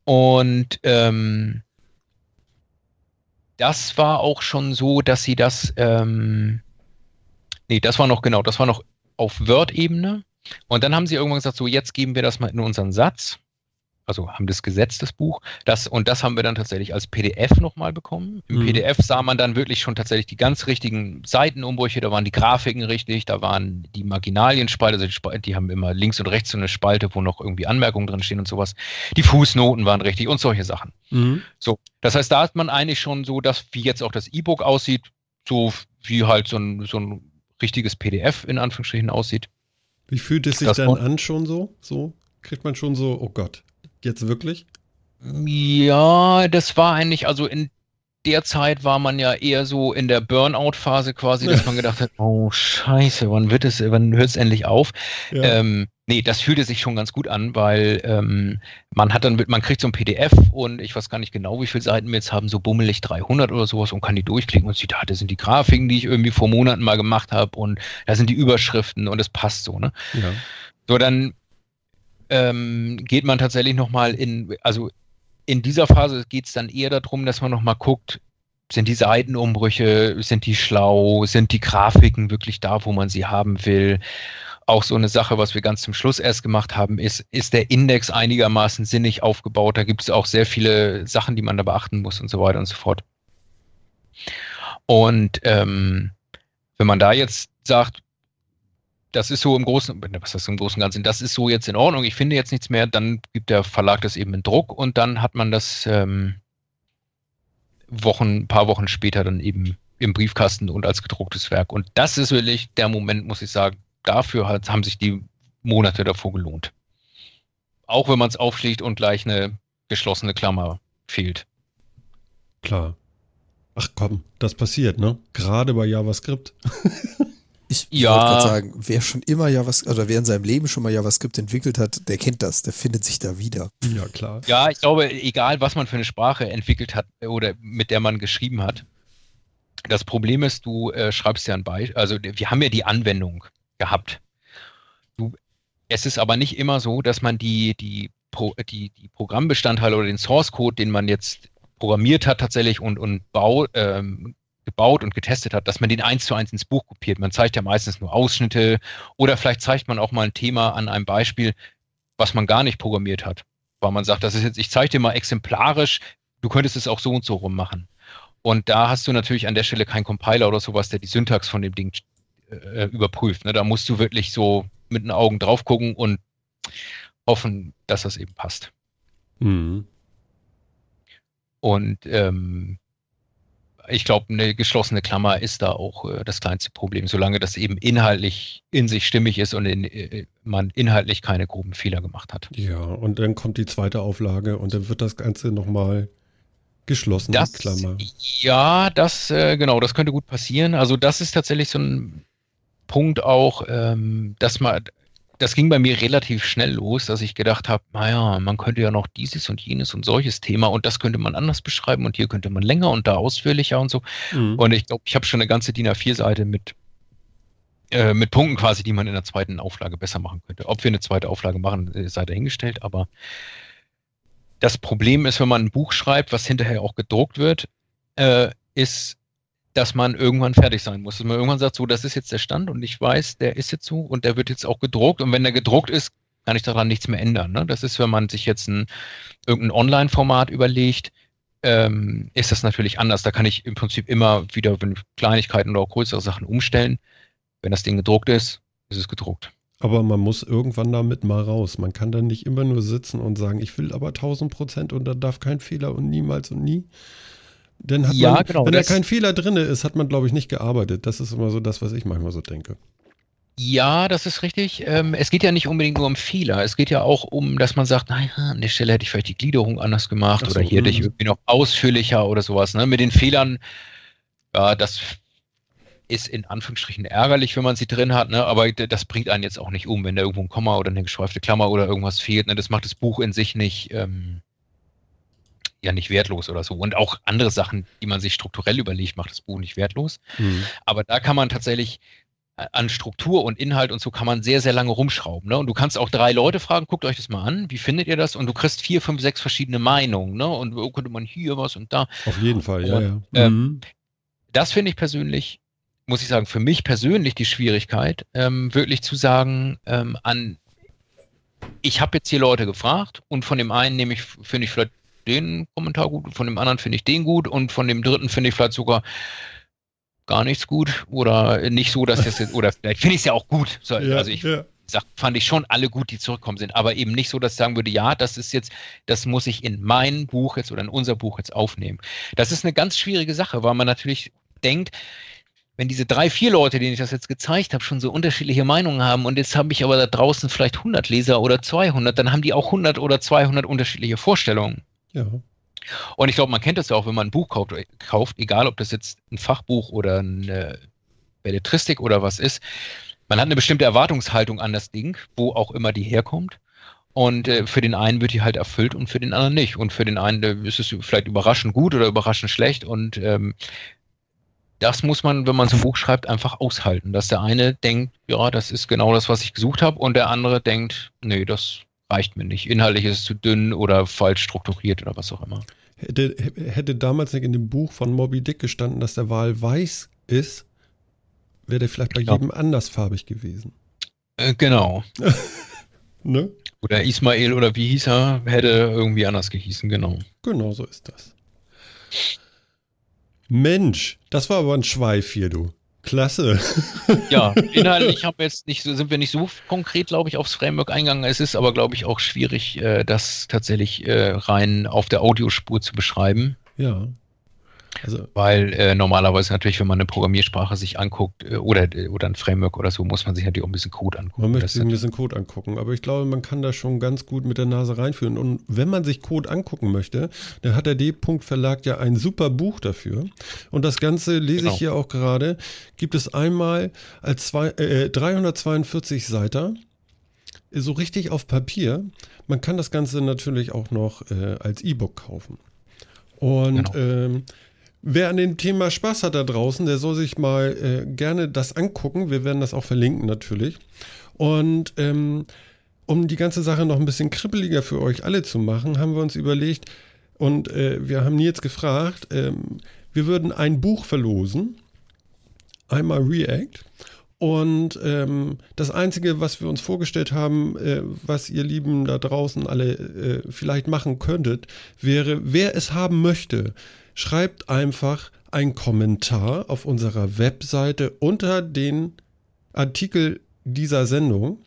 Und ähm, das war auch schon so, dass sie das, ähm, nee, das war noch genau, das war noch auf Word-Ebene. Und dann haben sie irgendwann gesagt, so jetzt geben wir das mal in unseren Satz also haben das gesetzt, das Buch. Das, und das haben wir dann tatsächlich als PDF nochmal bekommen. Im mhm. PDF sah man dann wirklich schon tatsächlich die ganz richtigen Seitenumbrüche, da waren die Grafiken richtig, da waren die Marginalienspalte, also die, Spalte, die haben immer links und rechts so eine Spalte, wo noch irgendwie Anmerkungen drin stehen und sowas. Die Fußnoten waren richtig und solche Sachen. Mhm. So, das heißt, da hat man eigentlich schon so, dass wie jetzt auch das E-Book aussieht, so wie halt so ein, so ein richtiges PDF in Anführungsstrichen aussieht. Wie fühlt es sich das dann an schon so? So kriegt man schon so, oh Gott, Jetzt wirklich? Ja, das war eigentlich, also in der Zeit war man ja eher so in der Burnout-Phase quasi, dass man gedacht hat, oh Scheiße, wann wird es, wann hört es endlich auf? Ja. Ähm, nee, das fühlte sich schon ganz gut an, weil ähm, man hat dann, man kriegt so ein PDF und ich weiß gar nicht genau, wie viele Seiten wir jetzt haben, so bummelig 300 oder sowas und kann die durchklicken und sieht, da das sind die Grafiken, die ich irgendwie vor Monaten mal gemacht habe und da sind die Überschriften und es passt so, ne? Ja. So, dann ähm, geht man tatsächlich nochmal in, also in dieser Phase geht es dann eher darum, dass man nochmal guckt, sind die Seitenumbrüche, sind die schlau, sind die Grafiken wirklich da, wo man sie haben will? Auch so eine Sache, was wir ganz zum Schluss erst gemacht haben, ist, ist der Index einigermaßen sinnig aufgebaut? Da gibt es auch sehr viele Sachen, die man da beachten muss und so weiter und so fort. Und ähm, wenn man da jetzt sagt, das ist so im Großen, was ist im Großen und Ganzen, das ist so jetzt in Ordnung, ich finde jetzt nichts mehr, dann gibt der Verlag das eben in Druck und dann hat man das ähm, Wochen, ein paar Wochen später dann eben im Briefkasten und als gedrucktes Werk. Und das ist wirklich der Moment, muss ich sagen, dafür hat, haben sich die Monate davor gelohnt. Auch wenn man es aufschlägt und gleich eine geschlossene Klammer fehlt. Klar. Ach komm, das passiert, ne? Gerade bei JavaScript. Ich ja. wollte gerade sagen, wer schon immer JavaScript, oder wer in seinem Leben schon mal JavaScript entwickelt hat, der kennt das, der findet sich da wieder. Ja, klar. Ja, ich glaube, egal was man für eine Sprache entwickelt hat oder mit der man geschrieben hat, das Problem ist, du äh, schreibst ja ein Beispiel, also wir haben ja die Anwendung gehabt. Du, es ist aber nicht immer so, dass man die, die, Pro, die, die Programmbestandteile oder den Source Code, den man jetzt programmiert hat tatsächlich und, und bau, ähm, gebaut und getestet hat, dass man den eins zu eins ins Buch kopiert. Man zeigt ja meistens nur Ausschnitte oder vielleicht zeigt man auch mal ein Thema an einem Beispiel, was man gar nicht programmiert hat. Weil man sagt, das ist jetzt, ich zeige dir mal exemplarisch, du könntest es auch so und so rum machen. Und da hast du natürlich an der Stelle keinen Compiler oder sowas, der die Syntax von dem Ding äh, überprüft. Ne? Da musst du wirklich so mit den Augen drauf gucken und hoffen, dass das eben passt. Mhm. Und ähm, ich glaube, eine geschlossene Klammer ist da auch äh, das kleinste Problem, solange das eben inhaltlich in sich stimmig ist und in, äh, man inhaltlich keine groben Fehler gemacht hat. Ja, und dann kommt die zweite Auflage und dann wird das Ganze nochmal geschlossen, das, Klammer. Ja, das, äh, genau, das könnte gut passieren. Also das ist tatsächlich so ein Punkt auch, ähm, dass man, das ging bei mir relativ schnell los, dass ich gedacht habe, naja, man könnte ja noch dieses und jenes und solches Thema und das könnte man anders beschreiben und hier könnte man länger und da ausführlicher und so. Mhm. Und ich glaube, ich habe schon eine ganze DIN A4-Seite mit, äh, mit Punkten quasi, die man in der zweiten Auflage besser machen könnte. Ob wir eine zweite Auflage machen, äh, sei dahingestellt, aber das Problem ist, wenn man ein Buch schreibt, was hinterher auch gedruckt wird, äh, ist, dass man irgendwann fertig sein muss. Dass man irgendwann sagt, so, das ist jetzt der Stand und ich weiß, der ist jetzt so und der wird jetzt auch gedruckt und wenn der gedruckt ist, kann ich daran nichts mehr ändern. Ne? Das ist, wenn man sich jetzt ein, irgendein Online-Format überlegt, ähm, ist das natürlich anders. Da kann ich im Prinzip immer wieder Kleinigkeiten oder auch größere Sachen umstellen. Wenn das Ding gedruckt ist, ist es gedruckt. Aber man muss irgendwann damit mal raus. Man kann dann nicht immer nur sitzen und sagen, ich will aber 1000 Prozent und da darf kein Fehler und niemals und nie. Denn hat ja, man, genau, wenn da kein Fehler drin ist, hat man, glaube ich, nicht gearbeitet. Das ist immer so das, was ich manchmal so denke. Ja, das ist richtig. Ähm, es geht ja nicht unbedingt nur um Fehler. Es geht ja auch um, dass man sagt, naja, an der Stelle hätte ich vielleicht die Gliederung anders gemacht so, oder hier hätte ich mhm. irgendwie noch ausführlicher oder sowas. Ne? Mit den Fehlern, ja, das ist in Anführungsstrichen ärgerlich, wenn man sie drin hat, ne? aber das bringt einen jetzt auch nicht um, wenn da irgendwo ein Komma oder eine geschweifte Klammer oder irgendwas fehlt. Ne? Das macht das Buch in sich nicht, ähm, ja nicht wertlos oder so. Und auch andere Sachen, die man sich strukturell überlegt, macht das Buch nicht wertlos. Mhm. Aber da kann man tatsächlich äh, an Struktur und Inhalt und so kann man sehr, sehr lange rumschrauben. Ne? Und du kannst auch drei Leute fragen, guckt euch das mal an, wie findet ihr das? Und du kriegst vier, fünf, sechs verschiedene Meinungen. Ne? Und wo könnte man hier was und da. Auf jeden Fall, ja. Und, ja. Ähm, mhm. das finde ich persönlich, muss ich sagen, für mich persönlich die Schwierigkeit, ähm, wirklich zu sagen, ähm, an ich habe jetzt hier Leute gefragt und von dem einen nehme ich, finde ich vielleicht den Kommentar gut, von dem anderen finde ich den gut und von dem dritten finde ich vielleicht sogar gar nichts gut oder nicht so, dass das jetzt, oder vielleicht finde ich es ja auch gut. So, ja, also ich ja. sag, fand ich schon alle gut, die zurückkommen sind, aber eben nicht so, dass ich sagen würde, ja, das ist jetzt, das muss ich in mein Buch jetzt oder in unser Buch jetzt aufnehmen. Das ist eine ganz schwierige Sache, weil man natürlich denkt, wenn diese drei, vier Leute, denen ich das jetzt gezeigt habe, schon so unterschiedliche Meinungen haben und jetzt habe ich aber da draußen vielleicht 100 Leser oder 200, dann haben die auch 100 oder 200 unterschiedliche Vorstellungen. Ja. Und ich glaube, man kennt das ja auch, wenn man ein Buch kauft, kauft, egal ob das jetzt ein Fachbuch oder eine Belletristik oder was ist. Man hat eine bestimmte Erwartungshaltung an das Ding, wo auch immer die herkommt. Und äh, für den einen wird die halt erfüllt und für den anderen nicht. Und für den einen äh, ist es vielleicht überraschend gut oder überraschend schlecht. Und ähm, das muss man, wenn man so ein Buch schreibt, einfach aushalten. Dass der eine denkt, ja, das ist genau das, was ich gesucht habe, und der andere denkt, nee, das reicht mir nicht. Inhaltlich ist es zu dünn oder falsch strukturiert oder was auch immer. Hätte, hätte damals nicht in dem Buch von Moby Dick gestanden, dass der Wal weiß ist, wäre der vielleicht bei ja. jedem andersfarbig gewesen. Äh, genau. ne? Oder Ismail oder wie hieß er, hätte irgendwie anders gehießen, genau. Genau so ist das. Mensch, das war aber ein Schweif hier, du. Klasse. Ja, inhaltlich haben wir jetzt nicht, sind wir nicht so konkret, glaube ich, aufs Framework eingegangen. Es ist aber, glaube ich, auch schwierig, äh, das tatsächlich äh, rein auf der Audiospur zu beschreiben. Ja. Also, Weil äh, normalerweise natürlich, wenn man eine Programmiersprache sich anguckt äh, oder, oder ein Framework oder so, muss man sich natürlich auch ein bisschen Code angucken. Man möchte sich ein bisschen Code angucken, aber ich glaube, man kann da schon ganz gut mit der Nase reinführen. Und wenn man sich Code angucken möchte, dann hat der D-Punkt Verlag ja ein super Buch dafür. Und das Ganze lese genau. ich hier auch gerade. Gibt es einmal als zwei, äh, 342 Seiter so richtig auf Papier. Man kann das Ganze natürlich auch noch äh, als E-Book kaufen. Und genau. ähm, Wer an dem Thema Spaß hat da draußen, der soll sich mal äh, gerne das angucken. Wir werden das auch verlinken natürlich. Und ähm, um die ganze Sache noch ein bisschen kribbeliger für euch alle zu machen, haben wir uns überlegt und äh, wir haben Nils gefragt, ähm, wir würden ein Buch verlosen, einmal React. Und ähm, das Einzige, was wir uns vorgestellt haben, äh, was ihr Lieben da draußen alle äh, vielleicht machen könntet, wäre, wer es haben möchte, schreibt einfach einen Kommentar auf unserer Webseite unter den Artikel dieser Sendung.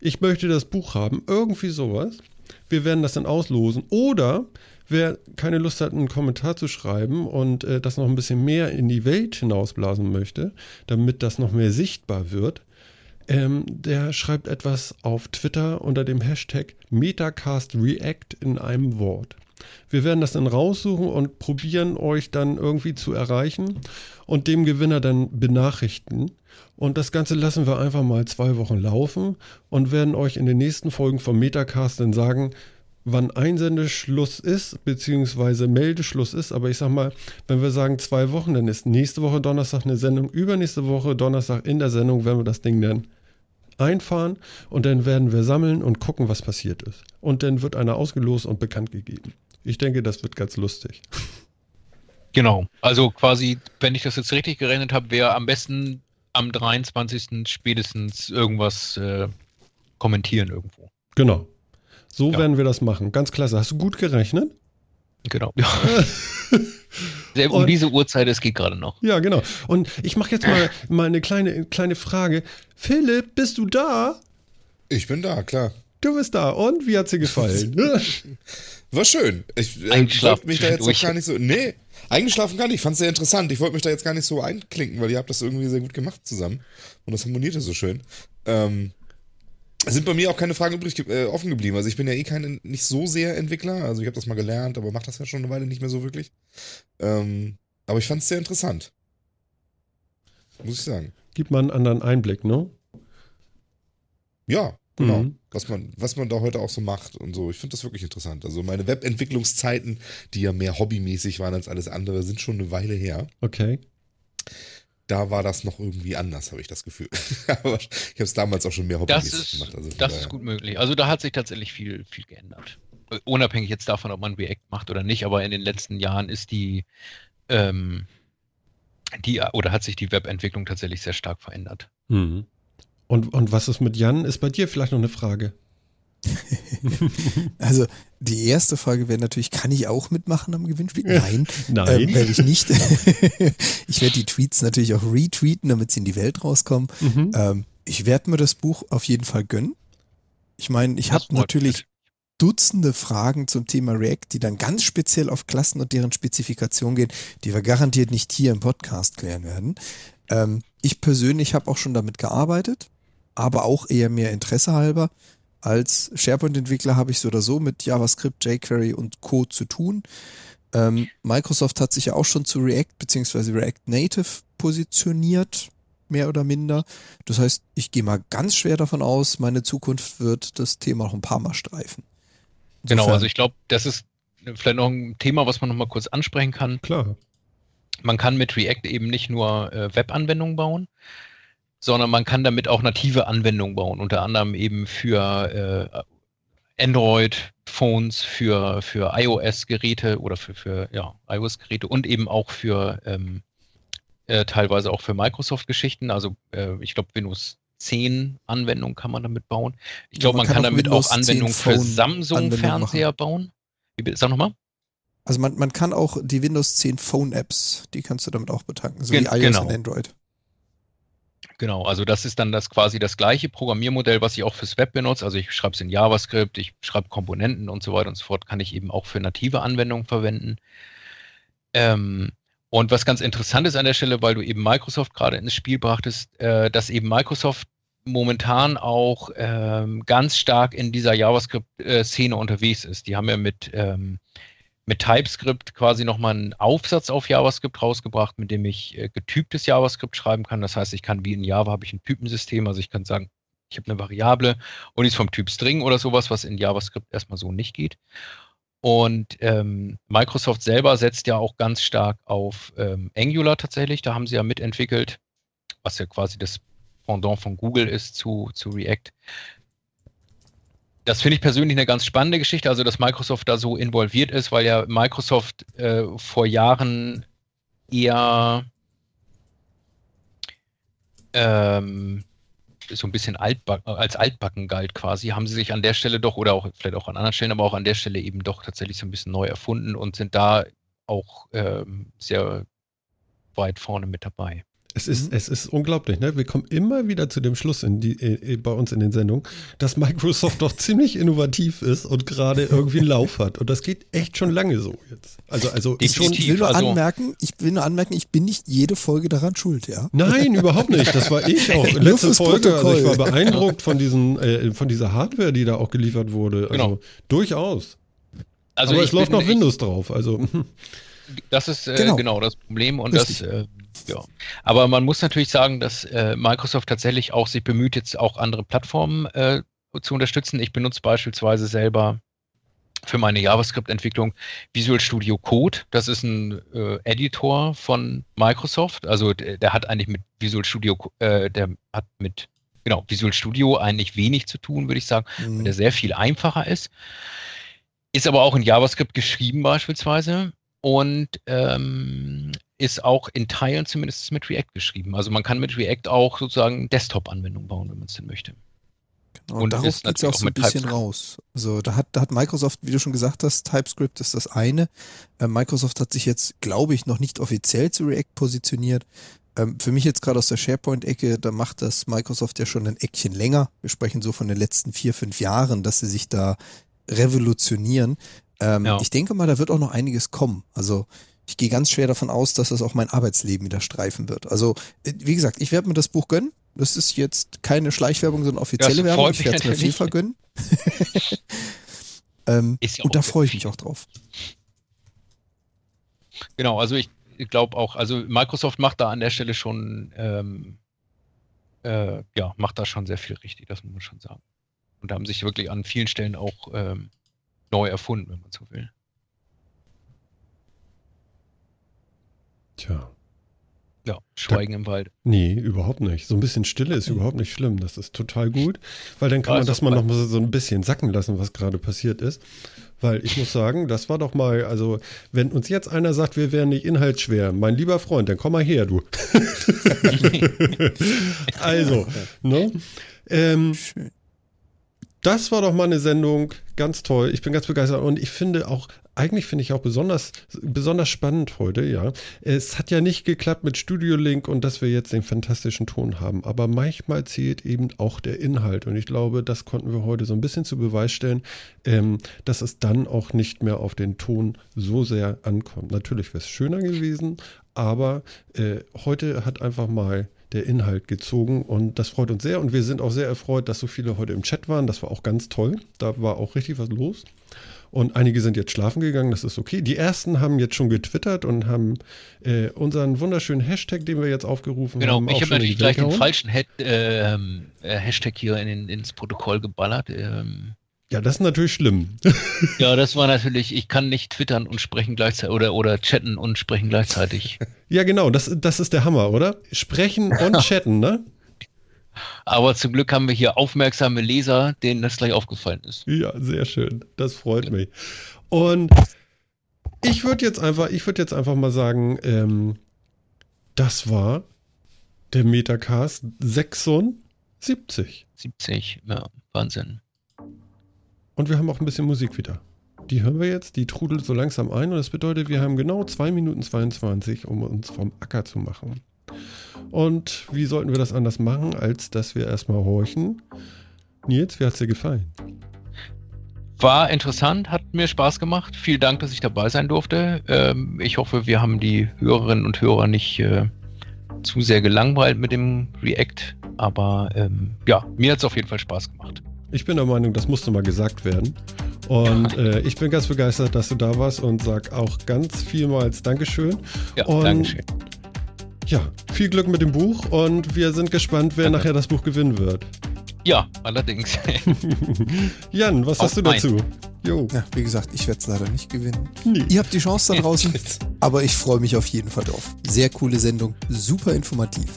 Ich möchte das Buch haben, irgendwie sowas. Wir werden das dann auslosen. Oder wer keine Lust hat, einen Kommentar zu schreiben und äh, das noch ein bisschen mehr in die Welt hinausblasen möchte, damit das noch mehr sichtbar wird, ähm, der schreibt etwas auf Twitter unter dem Hashtag MetacastReact in einem Wort. Wir werden das dann raussuchen und probieren, euch dann irgendwie zu erreichen und dem Gewinner dann benachrichten. Und das Ganze lassen wir einfach mal zwei Wochen laufen und werden euch in den nächsten Folgen vom Metacast dann sagen, wann Einsendeschluss ist, beziehungsweise Meldeschluss ist. Aber ich sag mal, wenn wir sagen zwei Wochen, dann ist nächste Woche Donnerstag eine Sendung, übernächste Woche Donnerstag in der Sendung werden wir das Ding dann einfahren und dann werden wir sammeln und gucken, was passiert ist. Und dann wird einer ausgelost und bekannt gegeben. Ich denke, das wird ganz lustig. Genau. Also quasi, wenn ich das jetzt richtig gerechnet habe, wäre am besten am 23. spätestens irgendwas äh, kommentieren irgendwo. Genau. So ja. werden wir das machen. Ganz klasse. Hast du gut gerechnet? Genau. Ja. um und, diese Uhrzeit, es geht gerade noch. Ja, genau. Und ich mache jetzt mal, mal eine kleine, kleine Frage. Philipp, bist du da? Ich bin da, klar. Du bist da. Und wie hat sie gefallen? War schön. Ich äh, wollte mich da jetzt auch gar nicht so. Nee, eingeschlafen gar nicht. Ich fand es sehr interessant. Ich wollte mich da jetzt gar nicht so einklinken, weil ihr habt das irgendwie sehr gut gemacht zusammen. Und das harmonierte so schön. Ähm, sind bei mir auch keine Fragen übrig äh, offen geblieben. Also ich bin ja eh kein nicht so sehr Entwickler. Also ich habe das mal gelernt, aber mache das ja schon eine Weile nicht mehr so wirklich. Ähm, aber ich fand es sehr interessant. Muss ich sagen. Gibt man einen anderen Einblick, ne? Ja, genau. Mhm. Was, man, was man da heute auch so macht und so. Ich finde das wirklich interessant. Also meine Webentwicklungszeiten, die ja mehr hobbymäßig waren als alles andere, sind schon eine Weile her. Okay da war das noch irgendwie anders, habe ich das Gefühl. Aber ich habe es damals auch schon mehr hobbymäßig gemacht. Also das ist gut möglich. Also da hat sich tatsächlich viel, viel geändert. Unabhängig jetzt davon, ob man React macht oder nicht, aber in den letzten Jahren ist die, ähm, die oder hat sich die Webentwicklung tatsächlich sehr stark verändert. Mhm. Und, und was ist mit Jan? Ist bei dir vielleicht noch eine Frage? also die erste Frage wäre natürlich, kann ich auch mitmachen am Gewinnspiel? Nein, Nein. Ähm, werde ich nicht. ich werde die Tweets natürlich auch retweeten, damit sie in die Welt rauskommen. Mhm. Ähm, ich werde mir das Buch auf jeden Fall gönnen. Ich meine, ich habe natürlich Dutzende Fragen zum Thema React, die dann ganz speziell auf Klassen und deren Spezifikation gehen, die wir garantiert nicht hier im Podcast klären werden. Ähm, ich persönlich habe auch schon damit gearbeitet, aber auch eher mehr Interesse halber. Als SharePoint-Entwickler habe ich so oder so mit JavaScript, jQuery und Co. zu tun. Ähm, Microsoft hat sich ja auch schon zu React bzw. React Native positioniert, mehr oder minder. Das heißt, ich gehe mal ganz schwer davon aus, meine Zukunft wird das Thema noch ein paar Mal streifen. Insofern, genau, also ich glaube, das ist vielleicht noch ein Thema, was man noch mal kurz ansprechen kann. Klar. Man kann mit React eben nicht nur äh, Web-Anwendungen bauen, sondern man kann damit auch native Anwendungen bauen, unter anderem eben für äh, Android-Phones, für, für iOS-Geräte oder für, für ja, iOS-Geräte und eben auch für ähm, äh, teilweise auch für Microsoft-Geschichten. Also äh, ich glaube, Windows 10 Anwendungen kann man damit bauen. Ich glaube, man, man, kann, kann damit Windows auch Anwendungen für Samsung-Fernseher bauen. Wie, sag nochmal. Also man, man kann auch die Windows 10 Phone-Apps, die kannst du damit auch betanken, so Gen wie iOS genau. und Android. Genau, also das ist dann das quasi das gleiche Programmiermodell, was ich auch fürs Web benutze. Also ich schreibe es in JavaScript, ich schreibe Komponenten und so weiter und so fort, kann ich eben auch für native Anwendungen verwenden. Ähm, und was ganz interessant ist an der Stelle, weil du eben Microsoft gerade ins Spiel brachtest, äh, dass eben Microsoft momentan auch ähm, ganz stark in dieser JavaScript-Szene unterwegs ist. Die haben ja mit ähm, mit TypeScript quasi nochmal einen Aufsatz auf JavaScript rausgebracht, mit dem ich äh, getyptes JavaScript schreiben kann. Das heißt, ich kann wie in Java habe ich ein Typensystem, also ich kann sagen, ich habe eine Variable und die ist vom Typ String oder sowas, was in JavaScript erstmal so nicht geht. Und ähm, Microsoft selber setzt ja auch ganz stark auf ähm, Angular tatsächlich. Da haben sie ja mitentwickelt, was ja quasi das Pendant von Google ist zu, zu React das finde ich persönlich eine ganz spannende Geschichte, also dass Microsoft da so involviert ist, weil ja Microsoft äh, vor Jahren eher ähm, so ein bisschen altback, als altbacken galt quasi, haben sie sich an der Stelle doch, oder auch vielleicht auch an anderen Stellen, aber auch an der Stelle eben doch tatsächlich so ein bisschen neu erfunden und sind da auch ähm, sehr weit vorne mit dabei. Es ist, mhm. es ist unglaublich, ne? Wir kommen immer wieder zu dem Schluss in die, äh, bei uns in den Sendungen, dass Microsoft doch ziemlich innovativ ist und gerade irgendwie einen Lauf hat. Und das geht echt schon lange so jetzt. Also, also ich, schon, ich will nur also, anmerken, ich will nur anmerken, ich bin nicht jede Folge daran schuld, ja? Nein, überhaupt nicht. Das war ich auch. Letzte Folge, also ich war beeindruckt von diesen, äh, von dieser Hardware, die da auch geliefert wurde. Also genau. durchaus. Also Aber es läuft noch Windows drauf. Also. Das ist äh, genau. genau. das Problem und Richtig. das äh, ja. Aber man muss natürlich sagen, dass äh, Microsoft tatsächlich auch sich bemüht, jetzt auch andere Plattformen äh, zu unterstützen. Ich benutze beispielsweise selber für meine JavaScript-Entwicklung Visual Studio Code. Das ist ein äh, Editor von Microsoft. Also der, der, hat eigentlich mit Visual Studio, äh, der hat mit genau Visual Studio eigentlich wenig zu tun, würde ich sagen, mhm. weil der sehr viel einfacher ist. Ist aber auch in JavaScript geschrieben beispielsweise und ähm, ist auch in Teilen zumindest mit React geschrieben. Also man kann mit React auch sozusagen Desktop-Anwendungen bauen, wenn man es denn möchte. Genau, und darauf geht es auch so ein bisschen raus. Also da hat, da hat Microsoft, wie du schon gesagt hast, TypeScript ist das eine. Äh, Microsoft hat sich jetzt, glaube ich, noch nicht offiziell zu React positioniert. Ähm, für mich jetzt gerade aus der SharePoint-Ecke, da macht das Microsoft ja schon ein Eckchen länger. Wir sprechen so von den letzten vier, fünf Jahren, dass sie sich da revolutionieren. Ähm, ja. Ich denke mal, da wird auch noch einiges kommen. Also ich gehe ganz schwer davon aus, dass das auch mein Arbeitsleben wieder streifen wird. Also, äh, wie gesagt, ich werde mir das Buch gönnen. Das ist jetzt keine Schleichwerbung, sondern offizielle Werbung. Ich werde es mir viel vergönnen. ähm, ja und da freue ich mich auch drauf. Genau, also ich glaube auch, also Microsoft macht da an der Stelle schon, ähm, äh, ja, macht da schon sehr viel richtig, das muss man schon sagen. Und da haben sich wirklich an vielen Stellen auch ähm, neu erfunden, wenn man so will. Tja. Ja, Schweigen da, im Wald. Nee, überhaupt nicht. So ein bisschen Stille ist überhaupt nicht schlimm. Das ist total gut, weil dann kann ja, man das mal noch mal so ein bisschen sacken lassen, was gerade passiert ist. Weil ich muss sagen, das war doch mal, also wenn uns jetzt einer sagt, wir wären nicht inhaltsschwer, mein lieber Freund, dann komm mal her, du. also, ne? Ähm, das war doch mal eine Sendung, ganz toll. Ich bin ganz begeistert und ich finde auch, eigentlich finde ich auch besonders, besonders spannend heute, ja. Es hat ja nicht geklappt mit Studio Link und dass wir jetzt den fantastischen Ton haben, aber manchmal zählt eben auch der Inhalt und ich glaube, das konnten wir heute so ein bisschen zu Beweis stellen, ähm, dass es dann auch nicht mehr auf den Ton so sehr ankommt. Natürlich wäre es schöner gewesen, aber äh, heute hat einfach mal der Inhalt gezogen und das freut uns sehr und wir sind auch sehr erfreut, dass so viele heute im Chat waren. Das war auch ganz toll. Da war auch richtig was los. Und einige sind jetzt schlafen gegangen, das ist okay. Die ersten haben jetzt schon getwittert und haben äh, unseren wunderschönen Hashtag, den wir jetzt aufgerufen genau, haben. Genau, ich habe natürlich gleich den falschen Head, ähm, äh, Hashtag hier in, ins Protokoll geballert. Ähm, ja, das ist natürlich schlimm. ja, das war natürlich, ich kann nicht twittern und sprechen gleichzeitig oder, oder chatten und sprechen gleichzeitig. ja, genau, das, das ist der Hammer, oder? Sprechen und chatten, ne? Aber zum Glück haben wir hier aufmerksame Leser, denen das gleich aufgefallen ist. Ja, sehr schön. Das freut ja. mich. Und ich würde jetzt einfach, ich würde jetzt einfach mal sagen, ähm, das war der Metacast 76. 70, ja, Wahnsinn. Und wir haben auch ein bisschen Musik wieder. Die hören wir jetzt, die trudelt so langsam ein und das bedeutet, wir haben genau 2 Minuten 22, um uns vom Acker zu machen. Und wie sollten wir das anders machen, als dass wir erstmal horchen? Nils, wie hat es dir gefallen? War interessant, hat mir Spaß gemacht. Vielen Dank, dass ich dabei sein durfte. Ähm, ich hoffe, wir haben die Hörerinnen und Hörer nicht äh, zu sehr gelangweilt mit dem React. Aber ähm, ja, mir hat es auf jeden Fall Spaß gemacht. Ich bin der Meinung, das musste mal gesagt werden. Und äh, ich bin ganz begeistert, dass du da warst und sag auch ganz vielmals Dankeschön. Ja, und, Dankeschön. Ja, viel Glück mit dem Buch und wir sind gespannt, wer Danke. nachher das Buch gewinnen wird. Ja, allerdings. Jan, was Auf hast du dazu? Jo. Ja, wie gesagt, ich werde es leider nicht gewinnen. Nee. Ihr habt die Chance da draußen, aber ich freue mich auf jeden Fall drauf. Sehr coole Sendung, super informativ.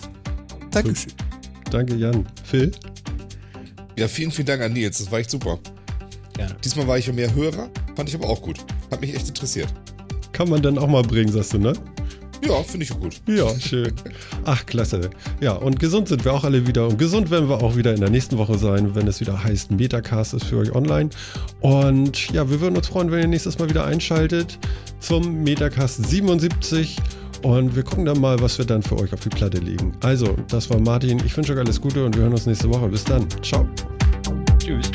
Dankeschön. Danke, Jan. Phil? Ja, vielen, vielen Dank an Nils. Das war echt super. Gerne. Diesmal war ich ja mehr Hörer, fand ich aber auch gut. Hat mich echt interessiert. Kann man dann auch mal bringen, sagst du, ne? Ja, finde ich auch gut. Ja, schön. Ach, klasse. Ja, und gesund sind wir auch alle wieder. Und gesund werden wir auch wieder in der nächsten Woche sein, wenn es wieder heißt, Metacast ist für euch online. Und ja, wir würden uns freuen, wenn ihr nächstes Mal wieder einschaltet zum Metacast 77. Und wir gucken dann mal, was wir dann für euch auf die Platte legen. Also, das war Martin. Ich wünsche euch alles Gute und wir hören uns nächste Woche. Bis dann. Ciao. Tschüss.